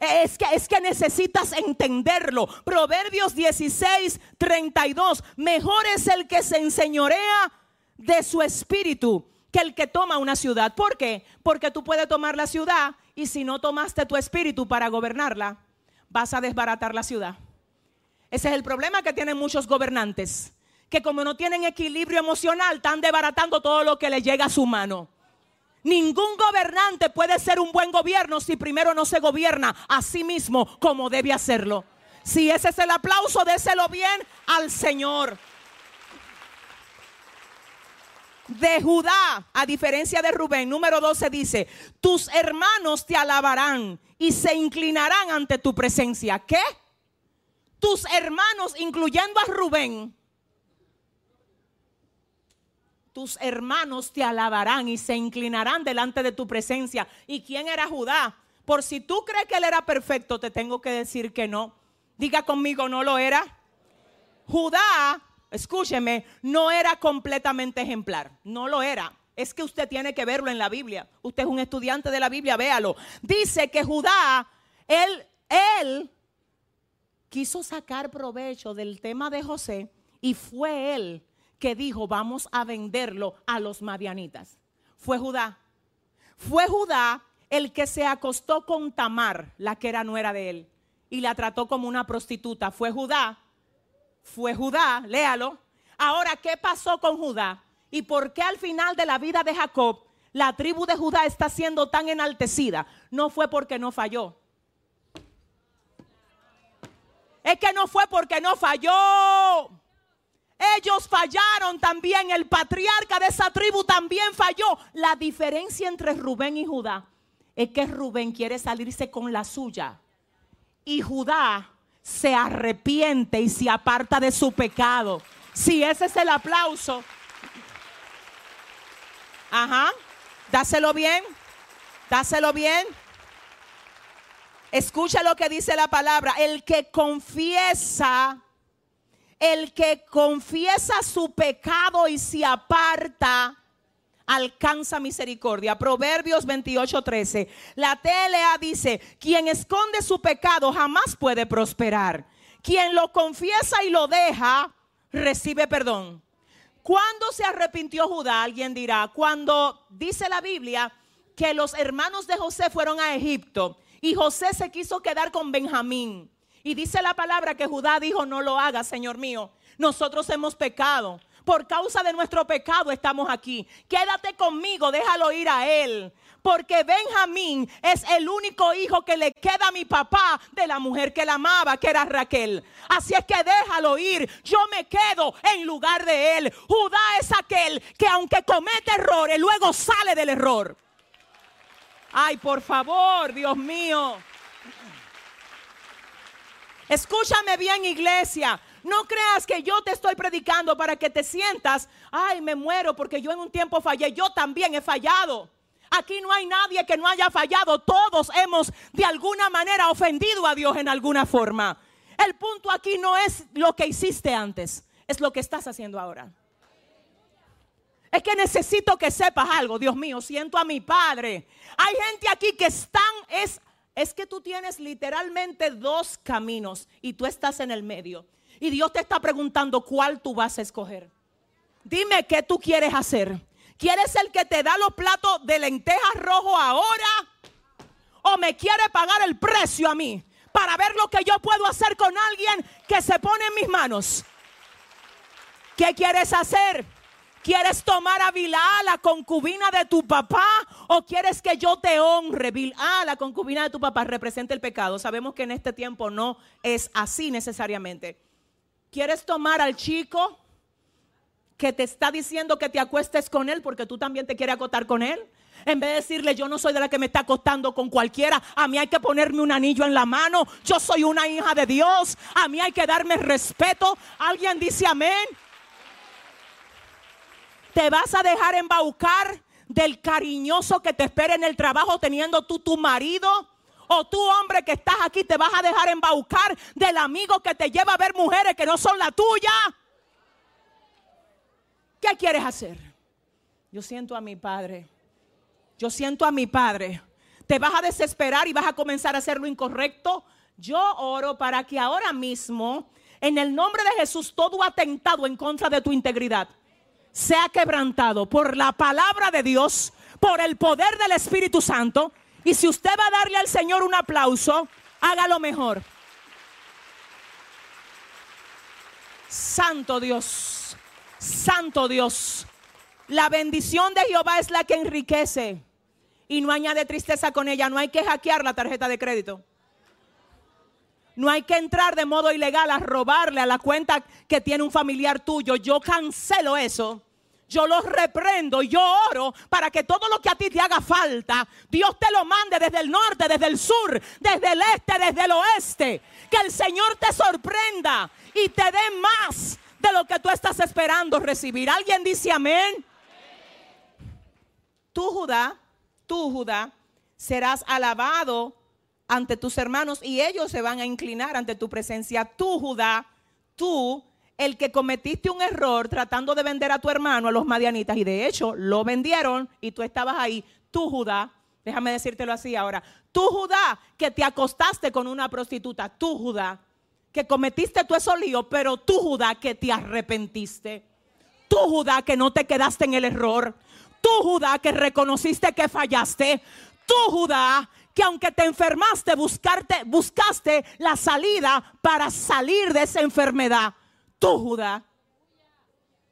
Es que, es que necesitas entenderlo. Proverbios 16, 32. Mejor es el que se enseñorea de su espíritu que el que toma una ciudad. ¿Por qué? Porque tú puedes tomar la ciudad y si no tomaste tu espíritu para gobernarla, vas a desbaratar la ciudad. Ese es el problema que tienen muchos gobernantes, que como no tienen equilibrio emocional, están desbaratando todo lo que les llega a su mano. Ningún gobernante puede ser un buen gobierno si primero no se gobierna a sí mismo como debe hacerlo. Si ese es el aplauso, déselo bien al Señor. De Judá, a diferencia de Rubén, número 12 dice, tus hermanos te alabarán y se inclinarán ante tu presencia. ¿Qué? Tus hermanos, incluyendo a Rubén, tus hermanos te alabarán y se inclinarán delante de tu presencia. ¿Y quién era Judá? Por si tú crees que él era perfecto, te tengo que decir que no. Diga conmigo, no lo era. Judá, escúcheme, no era completamente ejemplar. No lo era. Es que usted tiene que verlo en la Biblia. Usted es un estudiante de la Biblia, véalo. Dice que Judá, él, él quiso sacar provecho del tema de José y fue él que dijo, vamos a venderlo a los madianitas. Fue Judá. Fue Judá el que se acostó con Tamar, la que era nuera de él, y la trató como una prostituta. Fue Judá. Fue Judá, léalo. Ahora, ¿qué pasó con Judá? ¿Y por qué al final de la vida de Jacob la tribu de Judá está siendo tan enaltecida? No fue porque no falló. Es que no fue porque no falló. Ellos fallaron también. El patriarca de esa tribu también falló. La diferencia entre Rubén y Judá es que Rubén quiere salirse con la suya. Y Judá se arrepiente y se aparta de su pecado. Si ese es el aplauso. Ajá. Dáselo bien. Dáselo bien. Escucha lo que dice la palabra. El que confiesa el que confiesa su pecado y se aparta, alcanza misericordia. Proverbios 28:13. La TLA dice, quien esconde su pecado jamás puede prosperar. Quien lo confiesa y lo deja, recibe perdón. ¿Cuándo se arrepintió Judá? Alguien dirá, cuando dice la Biblia que los hermanos de José fueron a Egipto y José se quiso quedar con Benjamín. Y dice la palabra que Judá dijo, no lo haga, Señor mío. Nosotros hemos pecado. Por causa de nuestro pecado estamos aquí. Quédate conmigo, déjalo ir a él. Porque Benjamín es el único hijo que le queda a mi papá de la mujer que la amaba, que era Raquel. Así es que déjalo ir. Yo me quedo en lugar de él. Judá es aquel que aunque comete errores, luego sale del error. Ay, por favor, Dios mío. Escúchame bien, iglesia. No creas que yo te estoy predicando para que te sientas, ay, me muero porque yo en un tiempo fallé. Yo también he fallado. Aquí no hay nadie que no haya fallado. Todos hemos de alguna manera ofendido a Dios en alguna forma. El punto aquí no es lo que hiciste antes, es lo que estás haciendo ahora. Es que necesito que sepas algo, Dios mío, siento a mi Padre. Hay gente aquí que están, es es que tú tienes literalmente dos caminos y tú estás en el medio. Y Dios te está preguntando cuál tú vas a escoger. Dime qué tú quieres hacer. ¿Quieres el que te da los platos de lentejas rojo ahora? ¿O me quiere pagar el precio a mí para ver lo que yo puedo hacer con alguien que se pone en mis manos? ¿Qué quieres hacer? ¿Quieres tomar a Bilá, la concubina de tu papá? ¿O quieres que yo te honre? Bilá, la concubina de tu papá, representa el pecado. Sabemos que en este tiempo no es así necesariamente. ¿Quieres tomar al chico que te está diciendo que te acuestes con él porque tú también te quieres acotar con él? En vez de decirle, yo no soy de la que me está acostando con cualquiera, a mí hay que ponerme un anillo en la mano, yo soy una hija de Dios, a mí hay que darme respeto. ¿Alguien dice amén? ¿Te vas a dejar embaucar del cariñoso que te espera en el trabajo teniendo tú tu marido. O tú, hombre que estás aquí, te vas a dejar embaucar del amigo que te lleva a ver mujeres que no son la tuya. ¿Qué quieres hacer? Yo siento a mi padre. Yo siento a mi padre. Te vas a desesperar y vas a comenzar a hacer lo incorrecto. Yo oro para que ahora mismo, en el nombre de Jesús, todo atentado en contra de tu integridad sea quebrantado por la palabra de Dios, por el poder del Espíritu Santo. Y si usted va a darle al Señor un aplauso, hágalo mejor. Santo Dios, Santo Dios. La bendición de Jehová es la que enriquece y no añade tristeza con ella. No hay que hackear la tarjeta de crédito. No hay que entrar de modo ilegal a robarle a la cuenta que tiene un familiar tuyo. Yo cancelo eso. Yo los reprendo, yo oro para que todo lo que a ti te haga falta, Dios te lo mande desde el norte, desde el sur, desde el este, desde el oeste. Que el Señor te sorprenda y te dé más de lo que tú estás esperando recibir. ¿Alguien dice amén? Tú, Judá, tú, Judá, serás alabado ante tus hermanos y ellos se van a inclinar ante tu presencia. Tú, Judá, tú, el que cometiste un error tratando de vender a tu hermano a los madianitas y de hecho lo vendieron y tú estabas ahí. Tú, Judá, déjame decírtelo así ahora. Tú, Judá, que te acostaste con una prostituta. Tú, Judá, que cometiste tú eso lío, pero tú, Judá, que te arrepentiste. Tú, Judá, que no te quedaste en el error. Tú, Judá, que reconociste que fallaste. Tú, Judá, que aunque te enfermaste, buscarte, buscaste la salida para salir de esa enfermedad. Tú, Judá.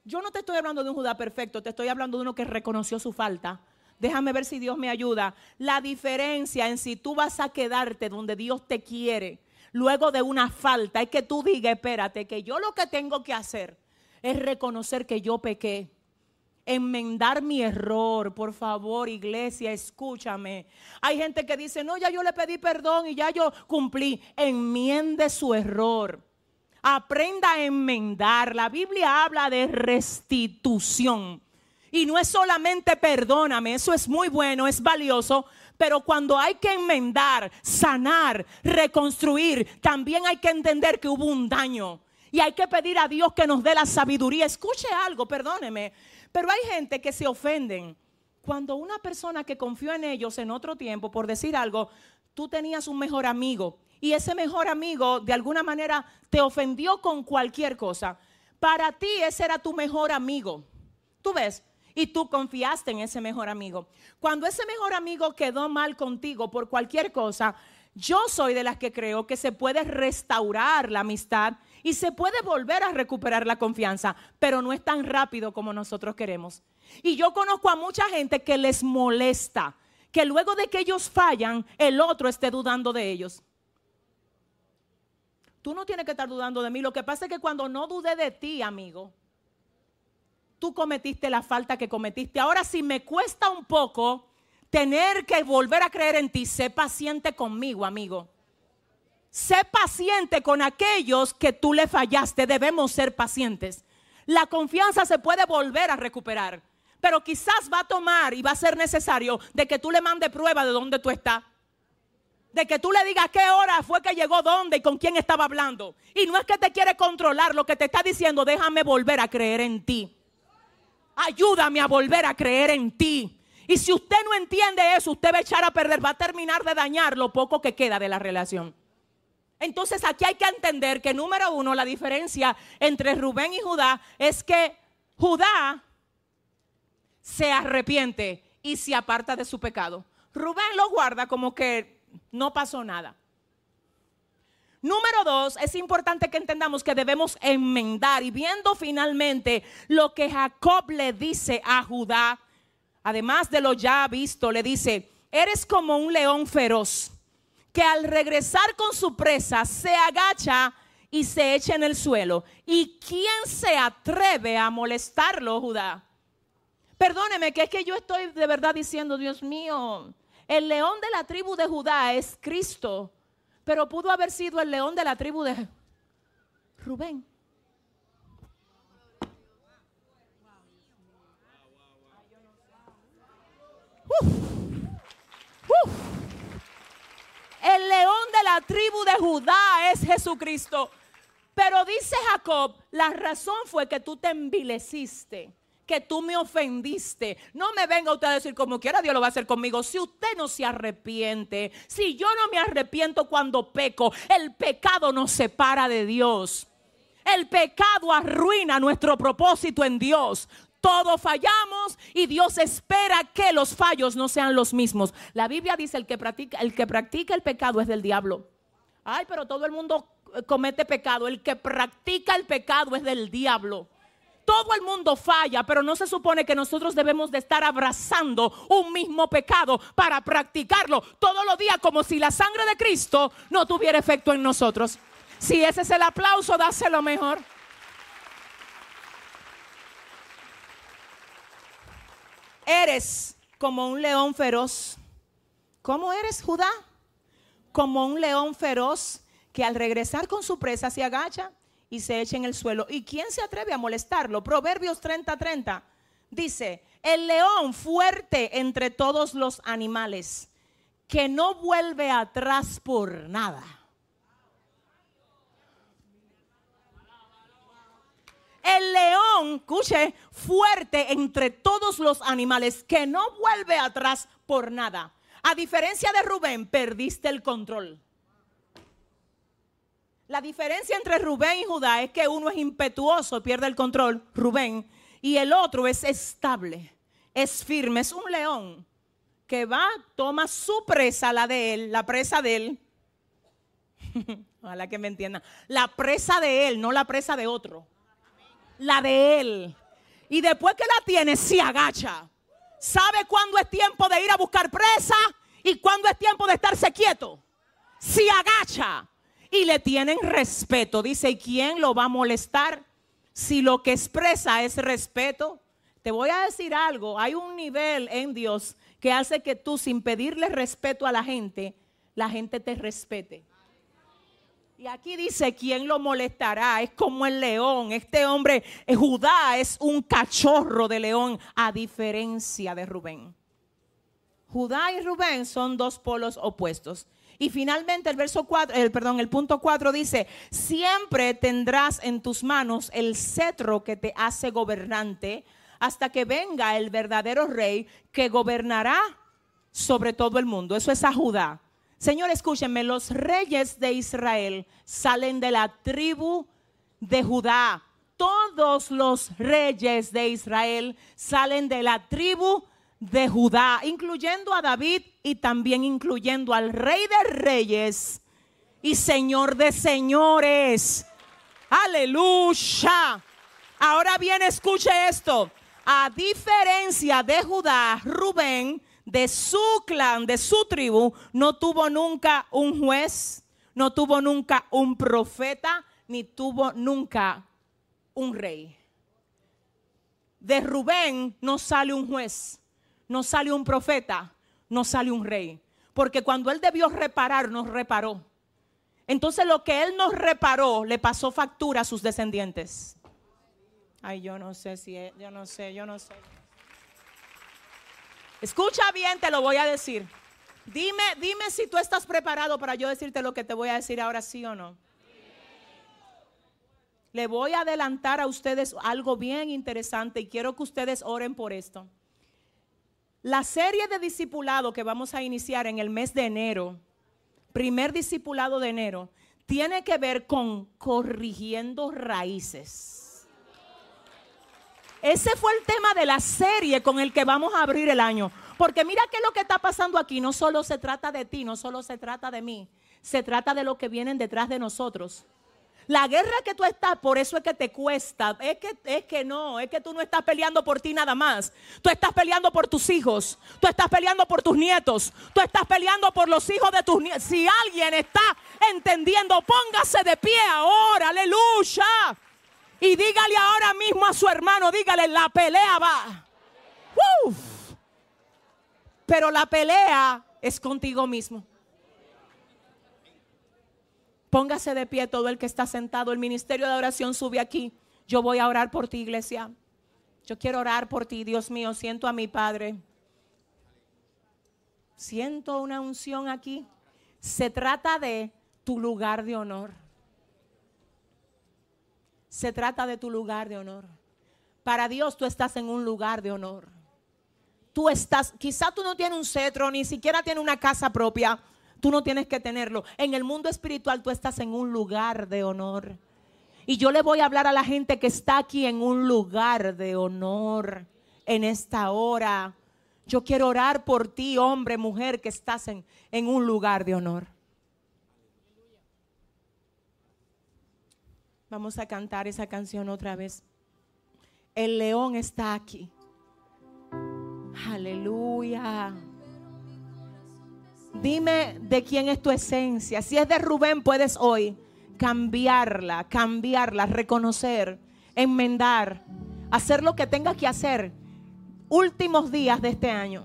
Yo no te estoy hablando de un Judá perfecto, te estoy hablando de uno que reconoció su falta. Déjame ver si Dios me ayuda. La diferencia en si tú vas a quedarte donde Dios te quiere luego de una falta es que tú digas, espérate, que yo lo que tengo que hacer es reconocer que yo pequé enmendar mi error. Por favor, iglesia, escúchame. Hay gente que dice, no, ya yo le pedí perdón y ya yo cumplí. Enmiende su error. Aprenda a enmendar. La Biblia habla de restitución. Y no es solamente perdóname, eso es muy bueno, es valioso, pero cuando hay que enmendar, sanar, reconstruir, también hay que entender que hubo un daño. Y hay que pedir a Dios que nos dé la sabiduría. Escuche algo, perdóneme. Pero hay gente que se ofenden. Cuando una persona que confió en ellos en otro tiempo, por decir algo, tú tenías un mejor amigo y ese mejor amigo de alguna manera te ofendió con cualquier cosa. Para ti ese era tu mejor amigo. Tú ves, y tú confiaste en ese mejor amigo. Cuando ese mejor amigo quedó mal contigo por cualquier cosa, yo soy de las que creo que se puede restaurar la amistad y se puede volver a recuperar la confianza, pero no es tan rápido como nosotros queremos. Y yo conozco a mucha gente que les molesta que luego de que ellos fallan, el otro esté dudando de ellos. Tú no tienes que estar dudando de mí. Lo que pasa es que cuando no dudé de ti, amigo, tú cometiste la falta que cometiste. Ahora, si me cuesta un poco tener que volver a creer en ti, sé paciente conmigo, amigo. Sé paciente con aquellos que tú le fallaste. Debemos ser pacientes. La confianza se puede volver a recuperar. Pero quizás va a tomar y va a ser necesario de que tú le mandes prueba de dónde tú estás. De que tú le digas qué hora fue que llegó, dónde y con quién estaba hablando. Y no es que te quiere controlar, lo que te está diciendo, déjame volver a creer en ti. Ayúdame a volver a creer en ti. Y si usted no entiende eso, usted va a echar a perder, va a terminar de dañar lo poco que queda de la relación. Entonces aquí hay que entender que número uno, la diferencia entre Rubén y Judá es que Judá se arrepiente y se aparta de su pecado. Rubén lo guarda como que no pasó nada. Número dos, es importante que entendamos que debemos enmendar y viendo finalmente lo que Jacob le dice a Judá, además de lo ya visto, le dice, eres como un león feroz que al regresar con su presa se agacha y se echa en el suelo. ¿Y quién se atreve a molestarlo, Judá? Perdóneme, que es que yo estoy de verdad diciendo, Dios mío, el león de la tribu de Judá es Cristo, pero pudo haber sido el león de la tribu de Rubén. Uf. Uf. El león de la tribu de Judá es Jesucristo. Pero dice Jacob, la razón fue que tú te envileciste, que tú me ofendiste. No me venga usted a decir como quiera, Dios lo va a hacer conmigo. Si usted no se arrepiente, si yo no me arrepiento cuando peco, el pecado nos separa de Dios. El pecado arruina nuestro propósito en Dios. Todos fallamos y Dios espera que los fallos no sean los mismos. La Biblia dice el que practica el que practica el pecado es del diablo. Ay, pero todo el mundo eh, comete pecado. El que practica el pecado es del diablo. Todo el mundo falla, pero no se supone que nosotros debemos de estar abrazando un mismo pecado para practicarlo todos los días como si la sangre de Cristo no tuviera efecto en nosotros. Si ese es el aplauso, dáselo mejor. Eres como un león feroz. ¿Cómo eres, Judá? Como un león feroz que al regresar con su presa se agacha y se echa en el suelo. ¿Y quién se atreve a molestarlo? Proverbios 30:30 dice, el león fuerte entre todos los animales, que no vuelve atrás por nada. El león, escuche, fuerte entre todos los animales, que no vuelve atrás por nada. A diferencia de Rubén, perdiste el control. La diferencia entre Rubén y Judá es que uno es impetuoso, pierde el control, Rubén, y el otro es estable, es firme, es un león que va, toma su presa, la de él, la presa de él. Ojalá que me entiendan. La presa de él, no la presa de otro. La de él. Y después que la tiene, se agacha. ¿Sabe cuándo es tiempo de ir a buscar presa y cuándo es tiempo de estarse quieto? Se agacha y le tienen respeto. Dice, ¿y quién lo va a molestar? Si lo que expresa es respeto. Te voy a decir algo, hay un nivel en Dios que hace que tú sin pedirle respeto a la gente, la gente te respete. Y aquí dice, ¿quién lo molestará? Es como el león. Este hombre, eh, Judá, es un cachorro de león, a diferencia de Rubén. Judá y Rubén son dos polos opuestos. Y finalmente el verso 4, el, perdón, el punto 4 dice, siempre tendrás en tus manos el cetro que te hace gobernante hasta que venga el verdadero rey que gobernará sobre todo el mundo. Eso es a Judá. Señor, escúchenme, los reyes de Israel salen de la tribu de Judá. Todos los reyes de Israel salen de la tribu de Judá, incluyendo a David y también incluyendo al rey de reyes y señor de señores. Aleluya. Ahora bien, escuche esto. A diferencia de Judá, Rubén, de su clan, de su tribu, no tuvo nunca un juez, no tuvo nunca un profeta, ni tuvo nunca un rey. De Rubén no sale un juez, no sale un profeta, no sale un rey. Porque cuando él debió reparar, nos reparó. Entonces lo que él nos reparó le pasó factura a sus descendientes. Ay, yo no sé si, es, yo no sé, yo no sé. Escucha bien, te lo voy a decir. Dime, dime si tú estás preparado para yo decirte lo que te voy a decir ahora, sí o no. Le voy a adelantar a ustedes algo bien interesante y quiero que ustedes oren por esto. La serie de discipulado que vamos a iniciar en el mes de enero, primer discipulado de enero, tiene que ver con corrigiendo raíces. Ese fue el tema de la serie con el que vamos a abrir el año. Porque mira que lo que está pasando aquí no solo se trata de ti, no solo se trata de mí, se trata de lo que vienen detrás de nosotros. La guerra que tú estás, por eso es que te cuesta. Es que, es que no, es que tú no estás peleando por ti nada más. Tú estás peleando por tus hijos. Tú estás peleando por tus nietos. Tú estás peleando por los hijos de tus nietos. Si alguien está entendiendo, póngase de pie ahora. Aleluya. Y dígale ahora mismo a su hermano, dígale, la pelea va. Uf. Pero la pelea es contigo mismo. Póngase de pie todo el que está sentado. El ministerio de oración sube aquí. Yo voy a orar por ti, iglesia. Yo quiero orar por ti, Dios mío. Siento a mi Padre. Siento una unción aquí. Se trata de tu lugar de honor. Se trata de tu lugar de honor. Para Dios tú estás en un lugar de honor. Tú estás, quizá tú no tienes un cetro, ni siquiera tienes una casa propia. Tú no tienes que tenerlo. En el mundo espiritual tú estás en un lugar de honor. Y yo le voy a hablar a la gente que está aquí en un lugar de honor en esta hora. Yo quiero orar por ti, hombre, mujer, que estás en, en un lugar de honor. Vamos a cantar esa canción otra vez. El león está aquí. Aleluya. Dime de quién es tu esencia. Si es de Rubén, puedes hoy cambiarla, cambiarla, reconocer, enmendar, hacer lo que tengas que hacer. Últimos días de este año.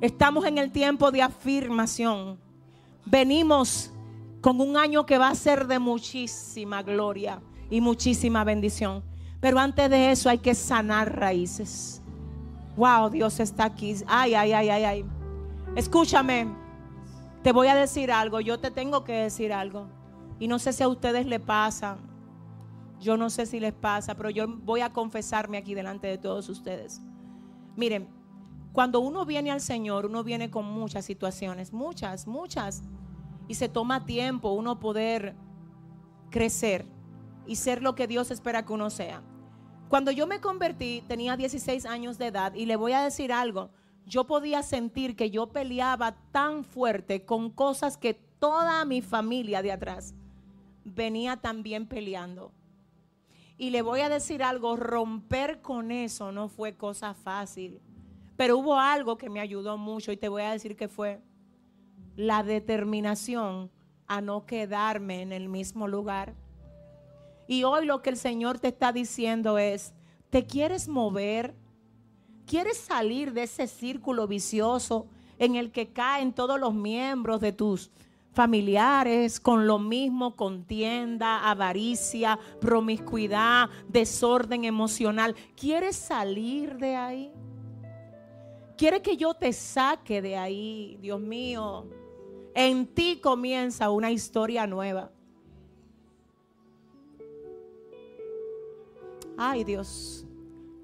Estamos en el tiempo de afirmación. Venimos con un año que va a ser de muchísima gloria y muchísima bendición. Pero antes de eso hay que sanar raíces. Wow, Dios está aquí. Ay, ay, ay, ay, ay. Escúchame. Te voy a decir algo. Yo te tengo que decir algo. Y no sé si a ustedes les pasa. Yo no sé si les pasa, pero yo voy a confesarme aquí delante de todos ustedes. Miren, cuando uno viene al Señor, uno viene con muchas situaciones, muchas, muchas. Y se toma tiempo uno poder crecer y ser lo que Dios espera que uno sea. Cuando yo me convertí, tenía 16 años de edad y le voy a decir algo, yo podía sentir que yo peleaba tan fuerte con cosas que toda mi familia de atrás venía también peleando. Y le voy a decir algo, romper con eso no fue cosa fácil, pero hubo algo que me ayudó mucho y te voy a decir que fue la determinación a no quedarme en el mismo lugar. Y hoy lo que el Señor te está diciendo es, ¿te quieres mover? ¿Quieres salir de ese círculo vicioso en el que caen todos los miembros de tus familiares con lo mismo, contienda, avaricia, promiscuidad, desorden emocional? ¿Quieres salir de ahí? ¿Quieres que yo te saque de ahí? Dios mío, en ti comienza una historia nueva. Ay Dios,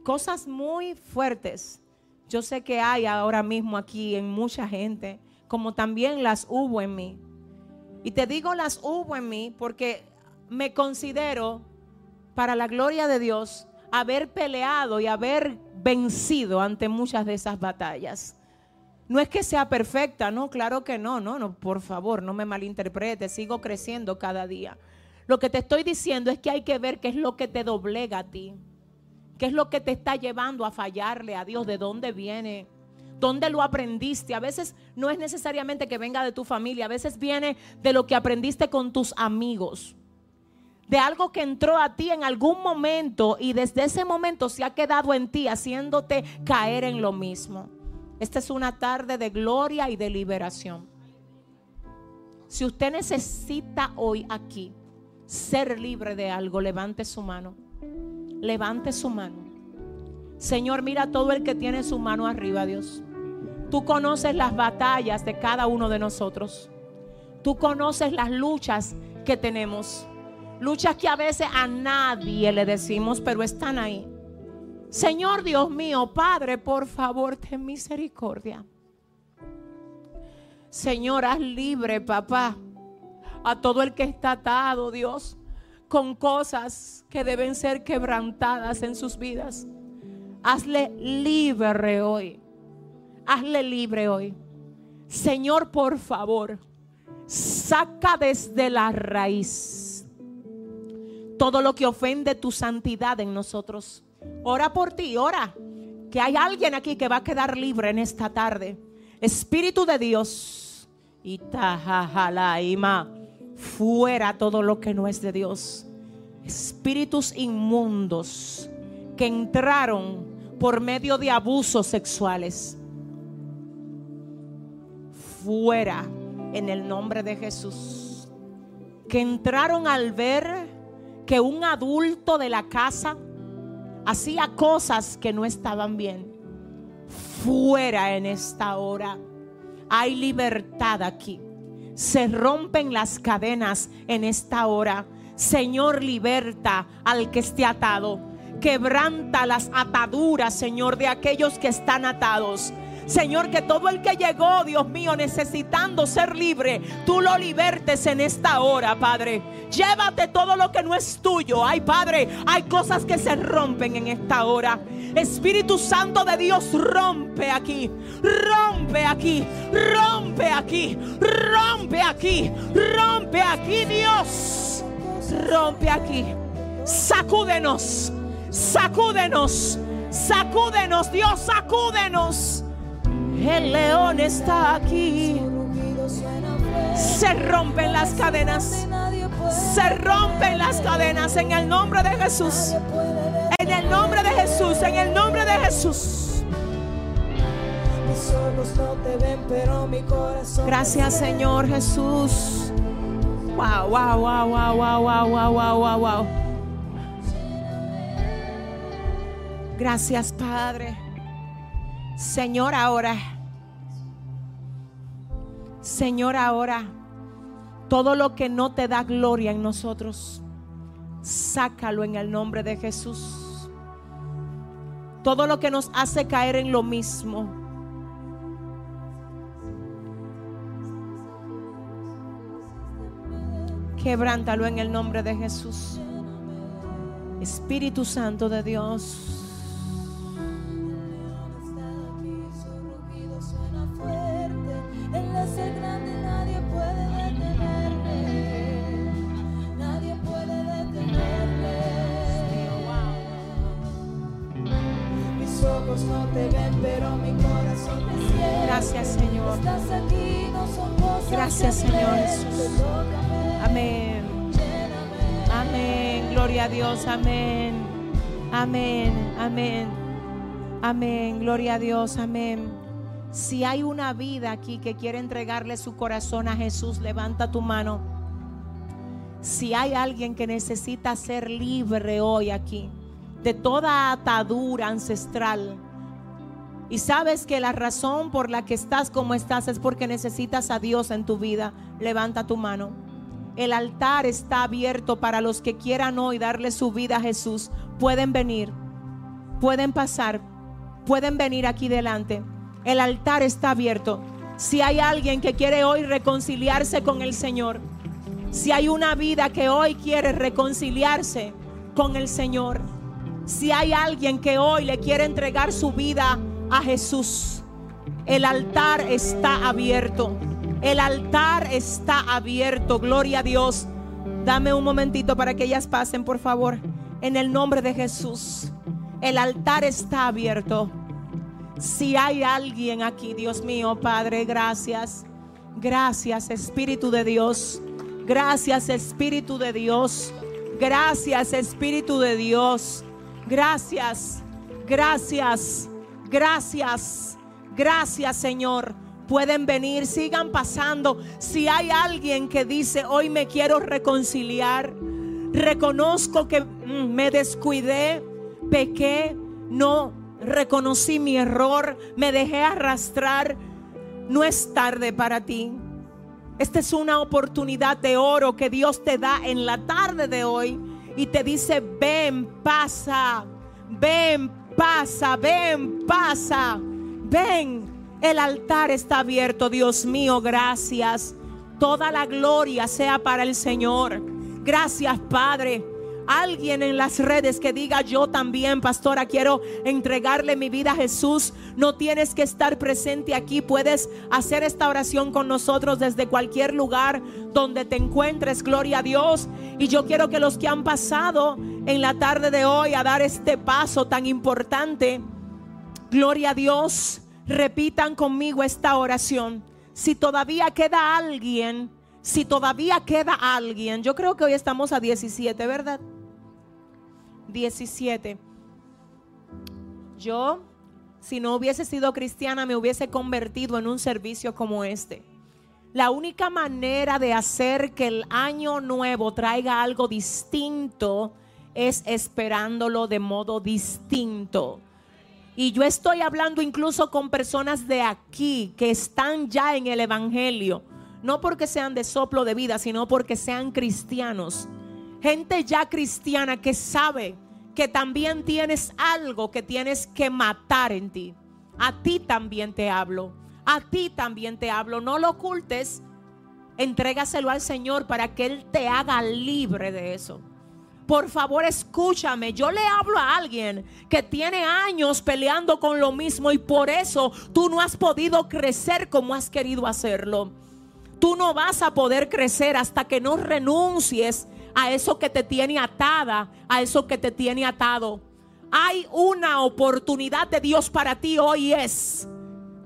cosas muy fuertes. Yo sé que hay ahora mismo aquí en mucha gente, como también las hubo en mí. Y te digo las hubo en mí porque me considero, para la gloria de Dios, haber peleado y haber vencido ante muchas de esas batallas. No es que sea perfecta, no, claro que no, no, no, por favor, no me malinterprete, sigo creciendo cada día. Lo que te estoy diciendo es que hay que ver qué es lo que te doblega a ti. ¿Qué es lo que te está llevando a fallarle a Dios? ¿De dónde viene? ¿Dónde lo aprendiste? A veces no es necesariamente que venga de tu familia, a veces viene de lo que aprendiste con tus amigos. De algo que entró a ti en algún momento y desde ese momento se ha quedado en ti haciéndote caer en lo mismo. Esta es una tarde de gloria y de liberación. Si usted necesita hoy aquí ser libre de algo, levante su mano. Levante su mano. Señor, mira todo el que tiene su mano arriba, Dios. Tú conoces las batallas de cada uno de nosotros. Tú conoces las luchas que tenemos. Luchas que a veces a nadie le decimos, pero están ahí. Señor Dios mío, Padre, por favor, ten misericordia. Señor, haz libre, papá, a todo el que está atado, Dios, con cosas que deben ser quebrantadas en sus vidas. Hazle libre hoy. Hazle libre hoy. Señor, por favor, saca desde la raíz todo lo que ofende tu santidad en nosotros. Ora por ti, ora. Que hay alguien aquí que va a quedar libre en esta tarde. Espíritu de Dios. Y tajajalaima fuera todo lo que no es de Dios. Espíritus inmundos que entraron por medio de abusos sexuales. Fuera en el nombre de Jesús. Que entraron al ver que un adulto de la casa hacía cosas que no estaban bien. Fuera en esta hora Hay libertad aquí. Se rompen las cadenas en esta hora. Señor, liberta al que esté atado. Quebranta las ataduras, Señor, de aquellos que están atados. Señor, que todo el que llegó, Dios mío, necesitando ser libre, tú lo libertes en esta hora, Padre. Llévate todo lo que no es tuyo. Ay, Padre, hay cosas que se rompen en esta hora. Espíritu Santo de Dios, rompe aquí, rompe aquí, rompe aquí, rompe aquí, rompe aquí, Dios. Rompe aquí. Sacúdenos, sacúdenos, sacúdenos, Dios, sacúdenos. El león está aquí. Se rompen las cadenas. Se rompen las cadenas en el nombre de Jesús. En el nombre de Jesús. En el nombre de Jesús. Gracias, Señor Jesús. Wow, wow, wow, wow, wow, wow, wow, wow, wow. Gracias, Padre. Señor, ahora. Señor, ahora. Todo lo que no te da gloria en nosotros, sácalo en el nombre de Jesús. Todo lo que nos hace caer en lo mismo. Quebrántalo en el nombre de Jesús. Espíritu Santo de Dios.
Ojos no te ven, pero mi corazón te siente.
Gracias, Señor.
Estás aquí, no son cosas
Gracias, Señor Jesús. Amén. Amén. Gloria a Dios. Amén. Amén. Amén. Amén. Gloria a Dios. Amén. Si hay una vida aquí que quiere entregarle su corazón a Jesús, levanta tu mano. Si hay alguien que necesita ser libre hoy aquí de toda atadura ancestral, y sabes que la razón por la que estás como estás es porque necesitas a Dios en tu vida, levanta tu mano. El altar está abierto para los que quieran hoy darle su vida a Jesús. Pueden venir, pueden pasar, pueden venir aquí delante. El altar está abierto. Si hay alguien que quiere hoy reconciliarse con el Señor, si hay una vida que hoy quiere reconciliarse con el Señor, si hay alguien que hoy le quiere entregar su vida a Jesús, el altar está abierto. El altar está abierto. Gloria a Dios. Dame un momentito para que ellas pasen, por favor. En el nombre de Jesús. El altar está abierto. Si hay alguien aquí, Dios mío, Padre, gracias. Gracias, Espíritu de Dios. Gracias, Espíritu de Dios. Gracias, Espíritu de Dios. Gracias, gracias, gracias, gracias, Señor. Pueden venir, sigan pasando. Si hay alguien que dice, hoy me quiero reconciliar, reconozco que mm, me descuidé, pequé, no reconocí mi error, me dejé arrastrar, no es tarde para ti. Esta es una oportunidad de oro que Dios te da en la tarde de hoy y te dice, ven, pasa, ven, pasa, ven, pasa, ven. El altar está abierto, Dios mío, gracias. Toda la gloria sea para el Señor. Gracias, Padre. Alguien en las redes que diga yo también, pastora, quiero entregarle mi vida a Jesús. No tienes que estar presente aquí. Puedes hacer esta oración con nosotros desde cualquier lugar donde te encuentres. Gloria a Dios. Y yo quiero que los que han pasado en la tarde de hoy a dar este paso tan importante, gloria a Dios, repitan conmigo esta oración. Si todavía queda alguien, si todavía queda alguien, yo creo que hoy estamos a 17, ¿verdad? 17. Yo, si no hubiese sido cristiana, me hubiese convertido en un servicio como este. La única manera de hacer que el año nuevo traiga algo distinto es esperándolo de modo distinto. Y yo estoy hablando incluso con personas de aquí que están ya en el Evangelio. No porque sean de soplo de vida, sino porque sean cristianos. Gente ya cristiana que sabe que también tienes algo que tienes que matar en ti. A ti también te hablo. A ti también te hablo. No lo ocultes. Entrégaselo al Señor para que Él te haga libre de eso. Por favor, escúchame. Yo le hablo a alguien que tiene años peleando con lo mismo y por eso tú no has podido crecer como has querido hacerlo. Tú no vas a poder crecer hasta que no renuncies a eso que te tiene atada, a eso que te tiene atado. Hay una oportunidad de Dios para ti hoy es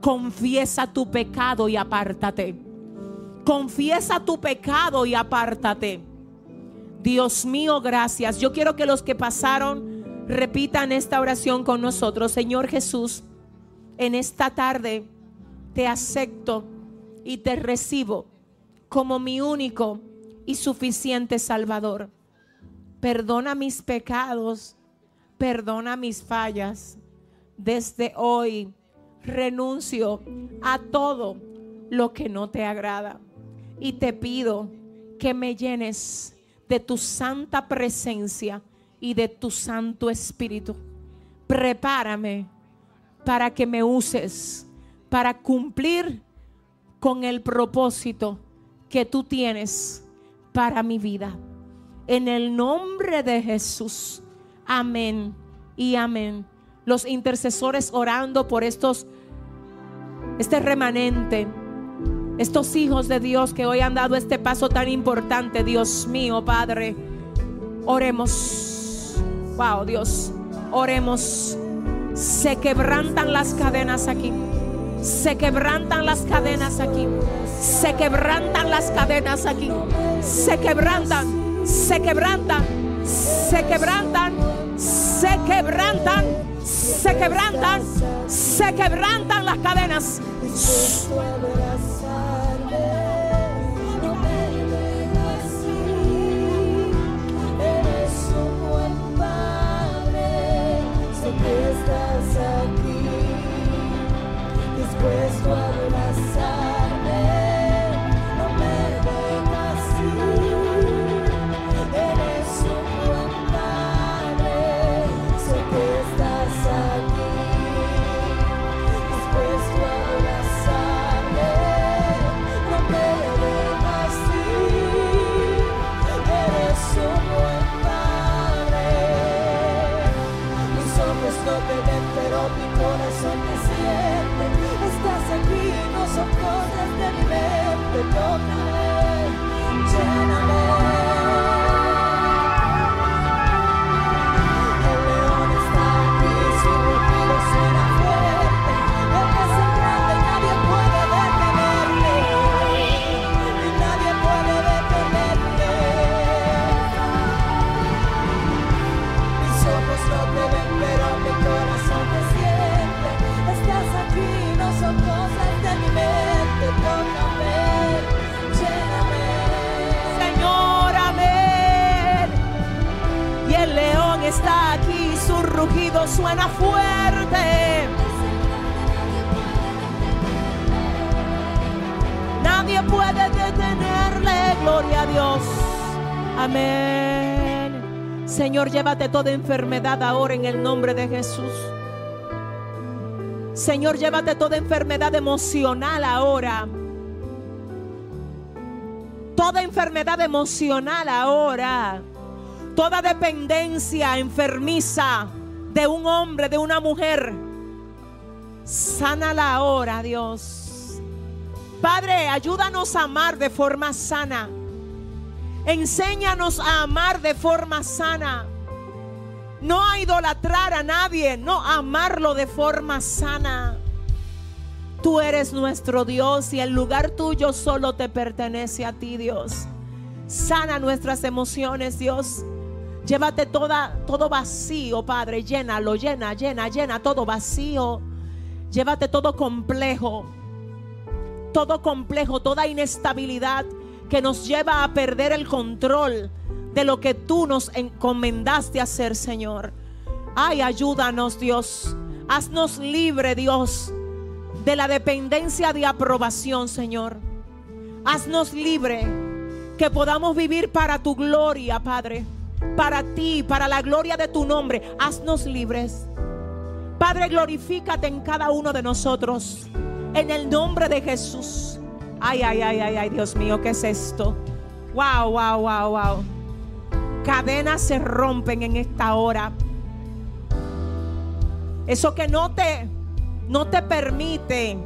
confiesa tu pecado y apártate. Confiesa tu pecado y apártate. Dios mío, gracias. Yo quiero que los que pasaron repitan esta oración con nosotros. Señor Jesús, en esta tarde te acepto y te recibo como mi único y suficiente Salvador. Perdona mis pecados, perdona mis fallas. Desde hoy renuncio a todo lo que no te agrada y te pido que me llenes de tu santa presencia y de tu santo espíritu. Prepárame para que me uses para cumplir con el propósito que tú tienes para mi vida. En el nombre de Jesús. Amén y amén. Los intercesores orando por estos este remanente estos hijos de Dios que hoy han dado este paso tan importante, Dios mío, Padre. Oremos. Wow, Dios. Oremos. Se quebrantan las cadenas aquí. Se quebrantan las cadenas aquí. Se quebrantan las cadenas aquí. Se quebrantan. Se quebrantan. Se quebrantan. Se quebrantan. Se quebrantan. Se quebrantan las cadenas.
Dispuesto a abrazarme, está aquí, su rugido suena fuerte. Nadie puede detenerle,
gloria a Dios. Amén. Señor, llévate toda enfermedad ahora en el nombre de Jesús. Señor, llévate toda enfermedad emocional ahora. Toda enfermedad emocional ahora. Toda dependencia enfermiza de un hombre, de una mujer. Sánala ahora, Dios. Padre, ayúdanos a amar de forma sana. Enséñanos a amar de forma sana. No a idolatrar a nadie, no a amarlo de forma sana. Tú eres nuestro Dios y el lugar tuyo solo te pertenece a ti, Dios. Sana nuestras emociones, Dios. Llévate toda, todo vacío, Padre. Llénalo, llena, llena, llena todo vacío. Llévate todo complejo. Todo complejo, toda inestabilidad que nos lleva a perder el control de lo que tú nos encomendaste hacer, Señor. Ay, ayúdanos, Dios. Haznos libre, Dios, de la dependencia de aprobación, Señor. Haznos libre que podamos vivir para tu gloria, Padre. Para ti, para la gloria de tu nombre. Haznos libres. Padre, glorifícate en cada uno de nosotros. En el nombre de Jesús. Ay, ay, ay, ay, ay, Dios mío, ¿qué es esto? Wow, wow, wow, wow. Cadenas se rompen en esta hora. Eso que no te no te permite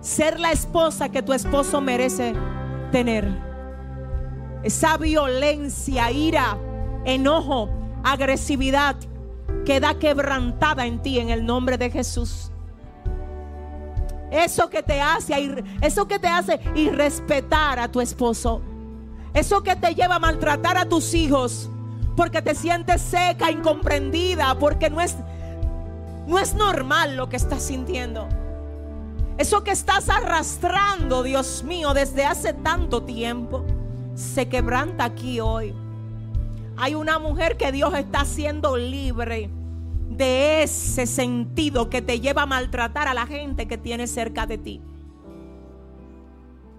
ser la esposa que tu esposo merece tener. Esa violencia, ira, enojo, agresividad queda quebrantada en ti en el nombre de Jesús. Eso que te hace, eso que te hace irrespetar a tu esposo. Eso que te lleva a maltratar a tus hijos porque te sientes seca, incomprendida, porque no es no es normal lo que estás sintiendo. Eso que estás arrastrando, Dios mío, desde hace tanto tiempo, se quebranta aquí hoy. Hay una mujer que Dios está haciendo libre de ese sentido que te lleva a maltratar a la gente que tiene cerca de ti.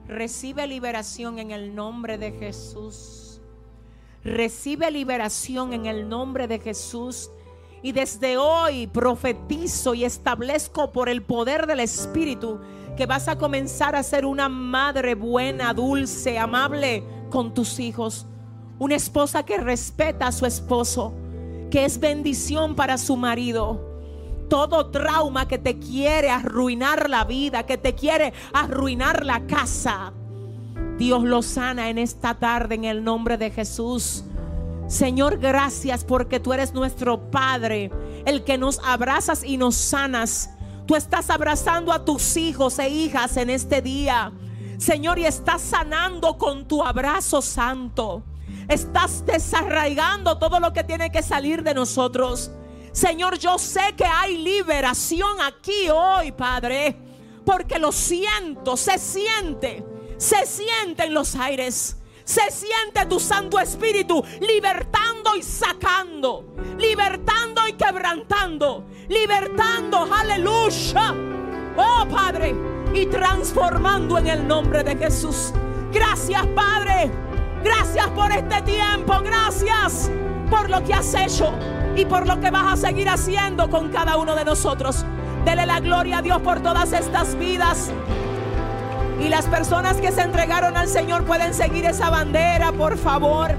Recibe liberación en el nombre de Jesús. Recibe liberación en el nombre de Jesús. Y desde hoy profetizo y establezco por el poder del Espíritu que vas a comenzar a ser una madre buena, dulce, amable con tus hijos. Una esposa que respeta a su esposo, que es bendición para su marido. Todo trauma que te quiere arruinar la vida, que te quiere arruinar la casa. Dios lo sana en esta tarde en el nombre de Jesús. Señor, gracias porque tú eres nuestro Padre, el que nos abrazas y nos sanas. Tú estás abrazando a tus hijos e hijas en este día. Señor, y estás sanando con tu abrazo santo. Estás desarraigando todo lo que tiene que salir de nosotros. Señor, yo sé que hay liberación aquí hoy, Padre, porque lo siento, se siente, se siente en los aires se siente tu Santo Espíritu libertando y sacando, libertando y quebrantando, libertando, aleluya. Oh Padre, y transformando en el nombre de Jesús. Gracias Padre, gracias por este tiempo, gracias por lo que has hecho y por lo que vas a seguir haciendo con cada uno de nosotros. Dele la gloria a Dios por todas estas vidas. Y las personas que se entregaron al Señor pueden seguir esa bandera, por favor.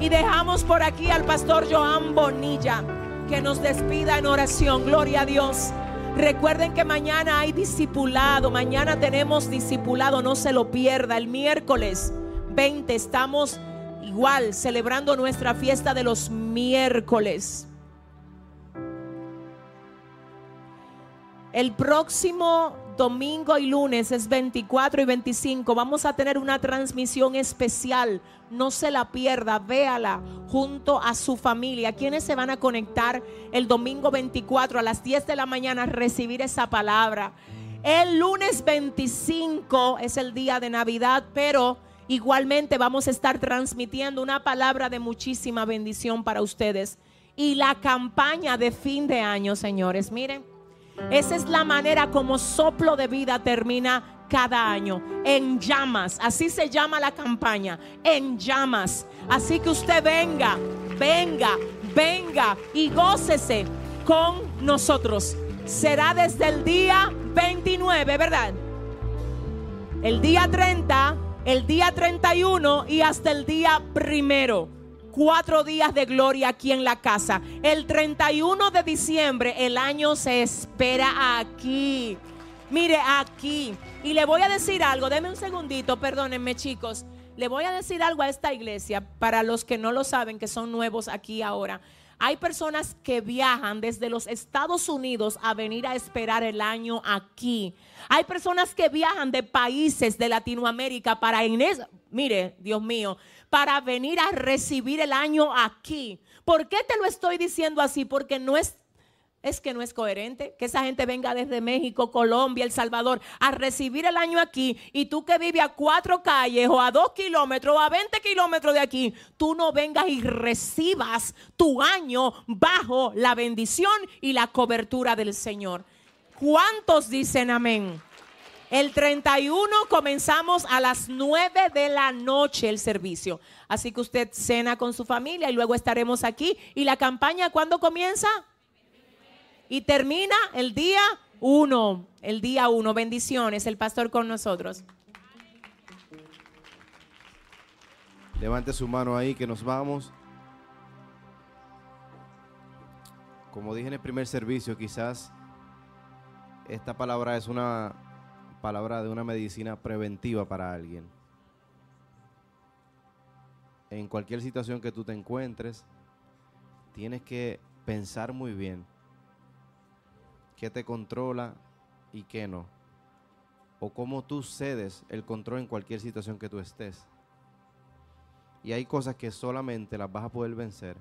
Y dejamos por aquí al pastor Joan Bonilla que nos despida en oración. Gloria a Dios. Recuerden que mañana hay discipulado. Mañana tenemos discipulado. No se lo pierda. El miércoles 20 estamos igual celebrando nuestra fiesta de los miércoles. El próximo domingo y lunes es 24 y 25. Vamos a tener una transmisión especial. No se la pierda, véala junto a su familia. Quienes se van a conectar el domingo 24 a las 10 de la mañana a recibir esa palabra? El lunes 25 es el día de Navidad, pero igualmente vamos a estar transmitiendo una palabra de muchísima bendición para ustedes. Y la campaña de fin de año, señores, miren. Esa es la manera como soplo de vida termina cada año. En llamas. Así se llama la campaña. En llamas. Así que usted venga, venga, venga y gócese con nosotros. Será desde el día 29, ¿verdad? El día 30, el día 31 y hasta el día primero cuatro días de gloria aquí en la casa. El 31 de diciembre el año se espera aquí. Mire, aquí. Y le voy a decir algo, denme un segundito, perdónenme chicos. Le voy a decir algo a esta iglesia para los que no lo saben, que son nuevos aquí ahora. Hay personas que viajan desde los Estados Unidos a venir a esperar el año aquí. Hay personas que viajan de países de Latinoamérica para Inés. Mire, Dios mío, para venir a recibir el año aquí. ¿Por qué te lo estoy diciendo así? Porque no es es que no es coherente que esa gente venga desde México, Colombia, El Salvador a recibir el año aquí y tú que vives a cuatro calles o a dos kilómetros o a 20 kilómetros de aquí, tú no vengas y recibas tu año bajo la bendición y la cobertura del Señor. ¿Cuántos dicen amén? El 31 comenzamos a las 9 de la noche el servicio. Así que usted cena con su familia y luego estaremos aquí. ¿Y la campaña cuándo comienza? Y termina el día 1. El día 1. Bendiciones. El pastor con nosotros.
Levante su mano ahí que nos vamos. Como dije en el primer servicio, quizás esta palabra es una palabra de una medicina preventiva para alguien. En cualquier situación que tú te encuentres, tienes que pensar muy bien qué te controla y qué no. O cómo tú cedes el control en cualquier situación que tú estés. Y hay cosas que solamente las vas a poder vencer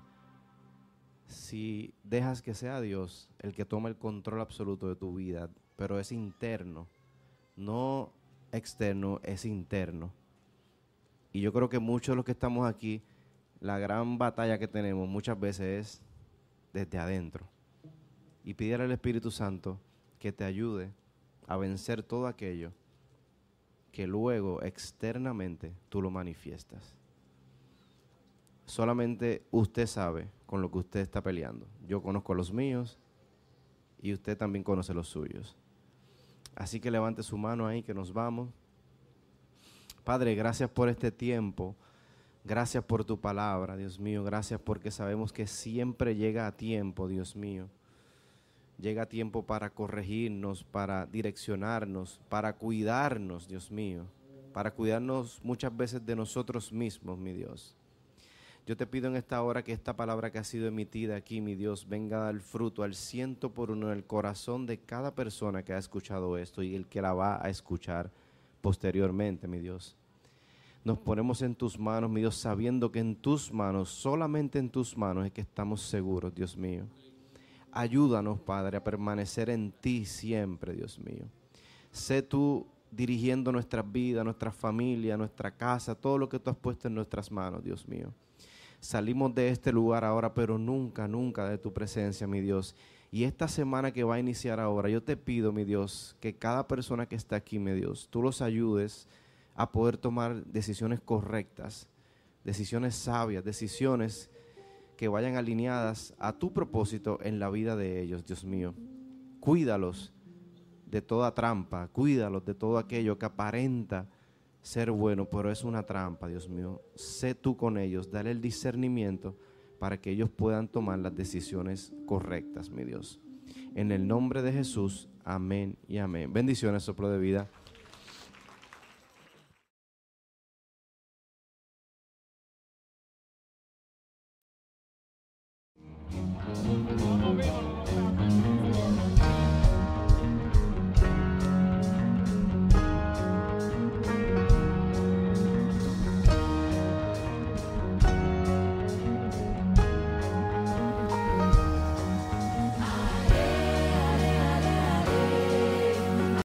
si dejas que sea Dios el que tome el control absoluto de tu vida, pero es interno, no externo, es interno. Y yo creo que muchos de los que estamos aquí, la gran batalla que tenemos muchas veces es desde adentro. Y pedir al Espíritu Santo que te ayude a vencer todo aquello que luego externamente tú lo manifiestas. Solamente usted sabe con lo que usted está peleando. Yo conozco los míos y usted también conoce los suyos. Así que levante su mano ahí que nos vamos. Padre, gracias por este tiempo. Gracias por tu palabra, Dios mío. Gracias porque sabemos que siempre llega a tiempo, Dios mío. Llega tiempo para corregirnos, para direccionarnos, para cuidarnos, Dios mío. Para cuidarnos muchas veces de nosotros mismos, mi Dios. Yo te pido en esta hora que esta palabra que ha sido emitida aquí, mi Dios, venga a dar fruto al ciento por uno en el corazón de cada persona que ha escuchado esto y el que la va a escuchar posteriormente, mi Dios. Nos ponemos en tus manos, mi Dios, sabiendo que en tus manos, solamente en tus manos es que estamos seguros, Dios mío. Ayúdanos, Padre, a permanecer en ti siempre, Dios mío. Sé tú dirigiendo nuestras vidas, nuestra familia, nuestra casa, todo lo que tú has puesto en nuestras manos, Dios mío. Salimos de este lugar ahora, pero nunca, nunca de tu presencia, mi Dios. Y esta semana que va a iniciar ahora, yo te pido, mi Dios, que cada persona que está aquí, mi Dios, tú los ayudes a poder tomar decisiones correctas, decisiones sabias, decisiones que vayan alineadas a tu propósito en la vida de ellos, Dios mío. Cuídalos de toda trampa, cuídalos de todo aquello que aparenta ser bueno, pero es una trampa, Dios mío. Sé tú con ellos, dale el discernimiento para que ellos puedan tomar las decisiones correctas, mi Dios. En el nombre de Jesús, amén y amén. Bendiciones, soplo de vida.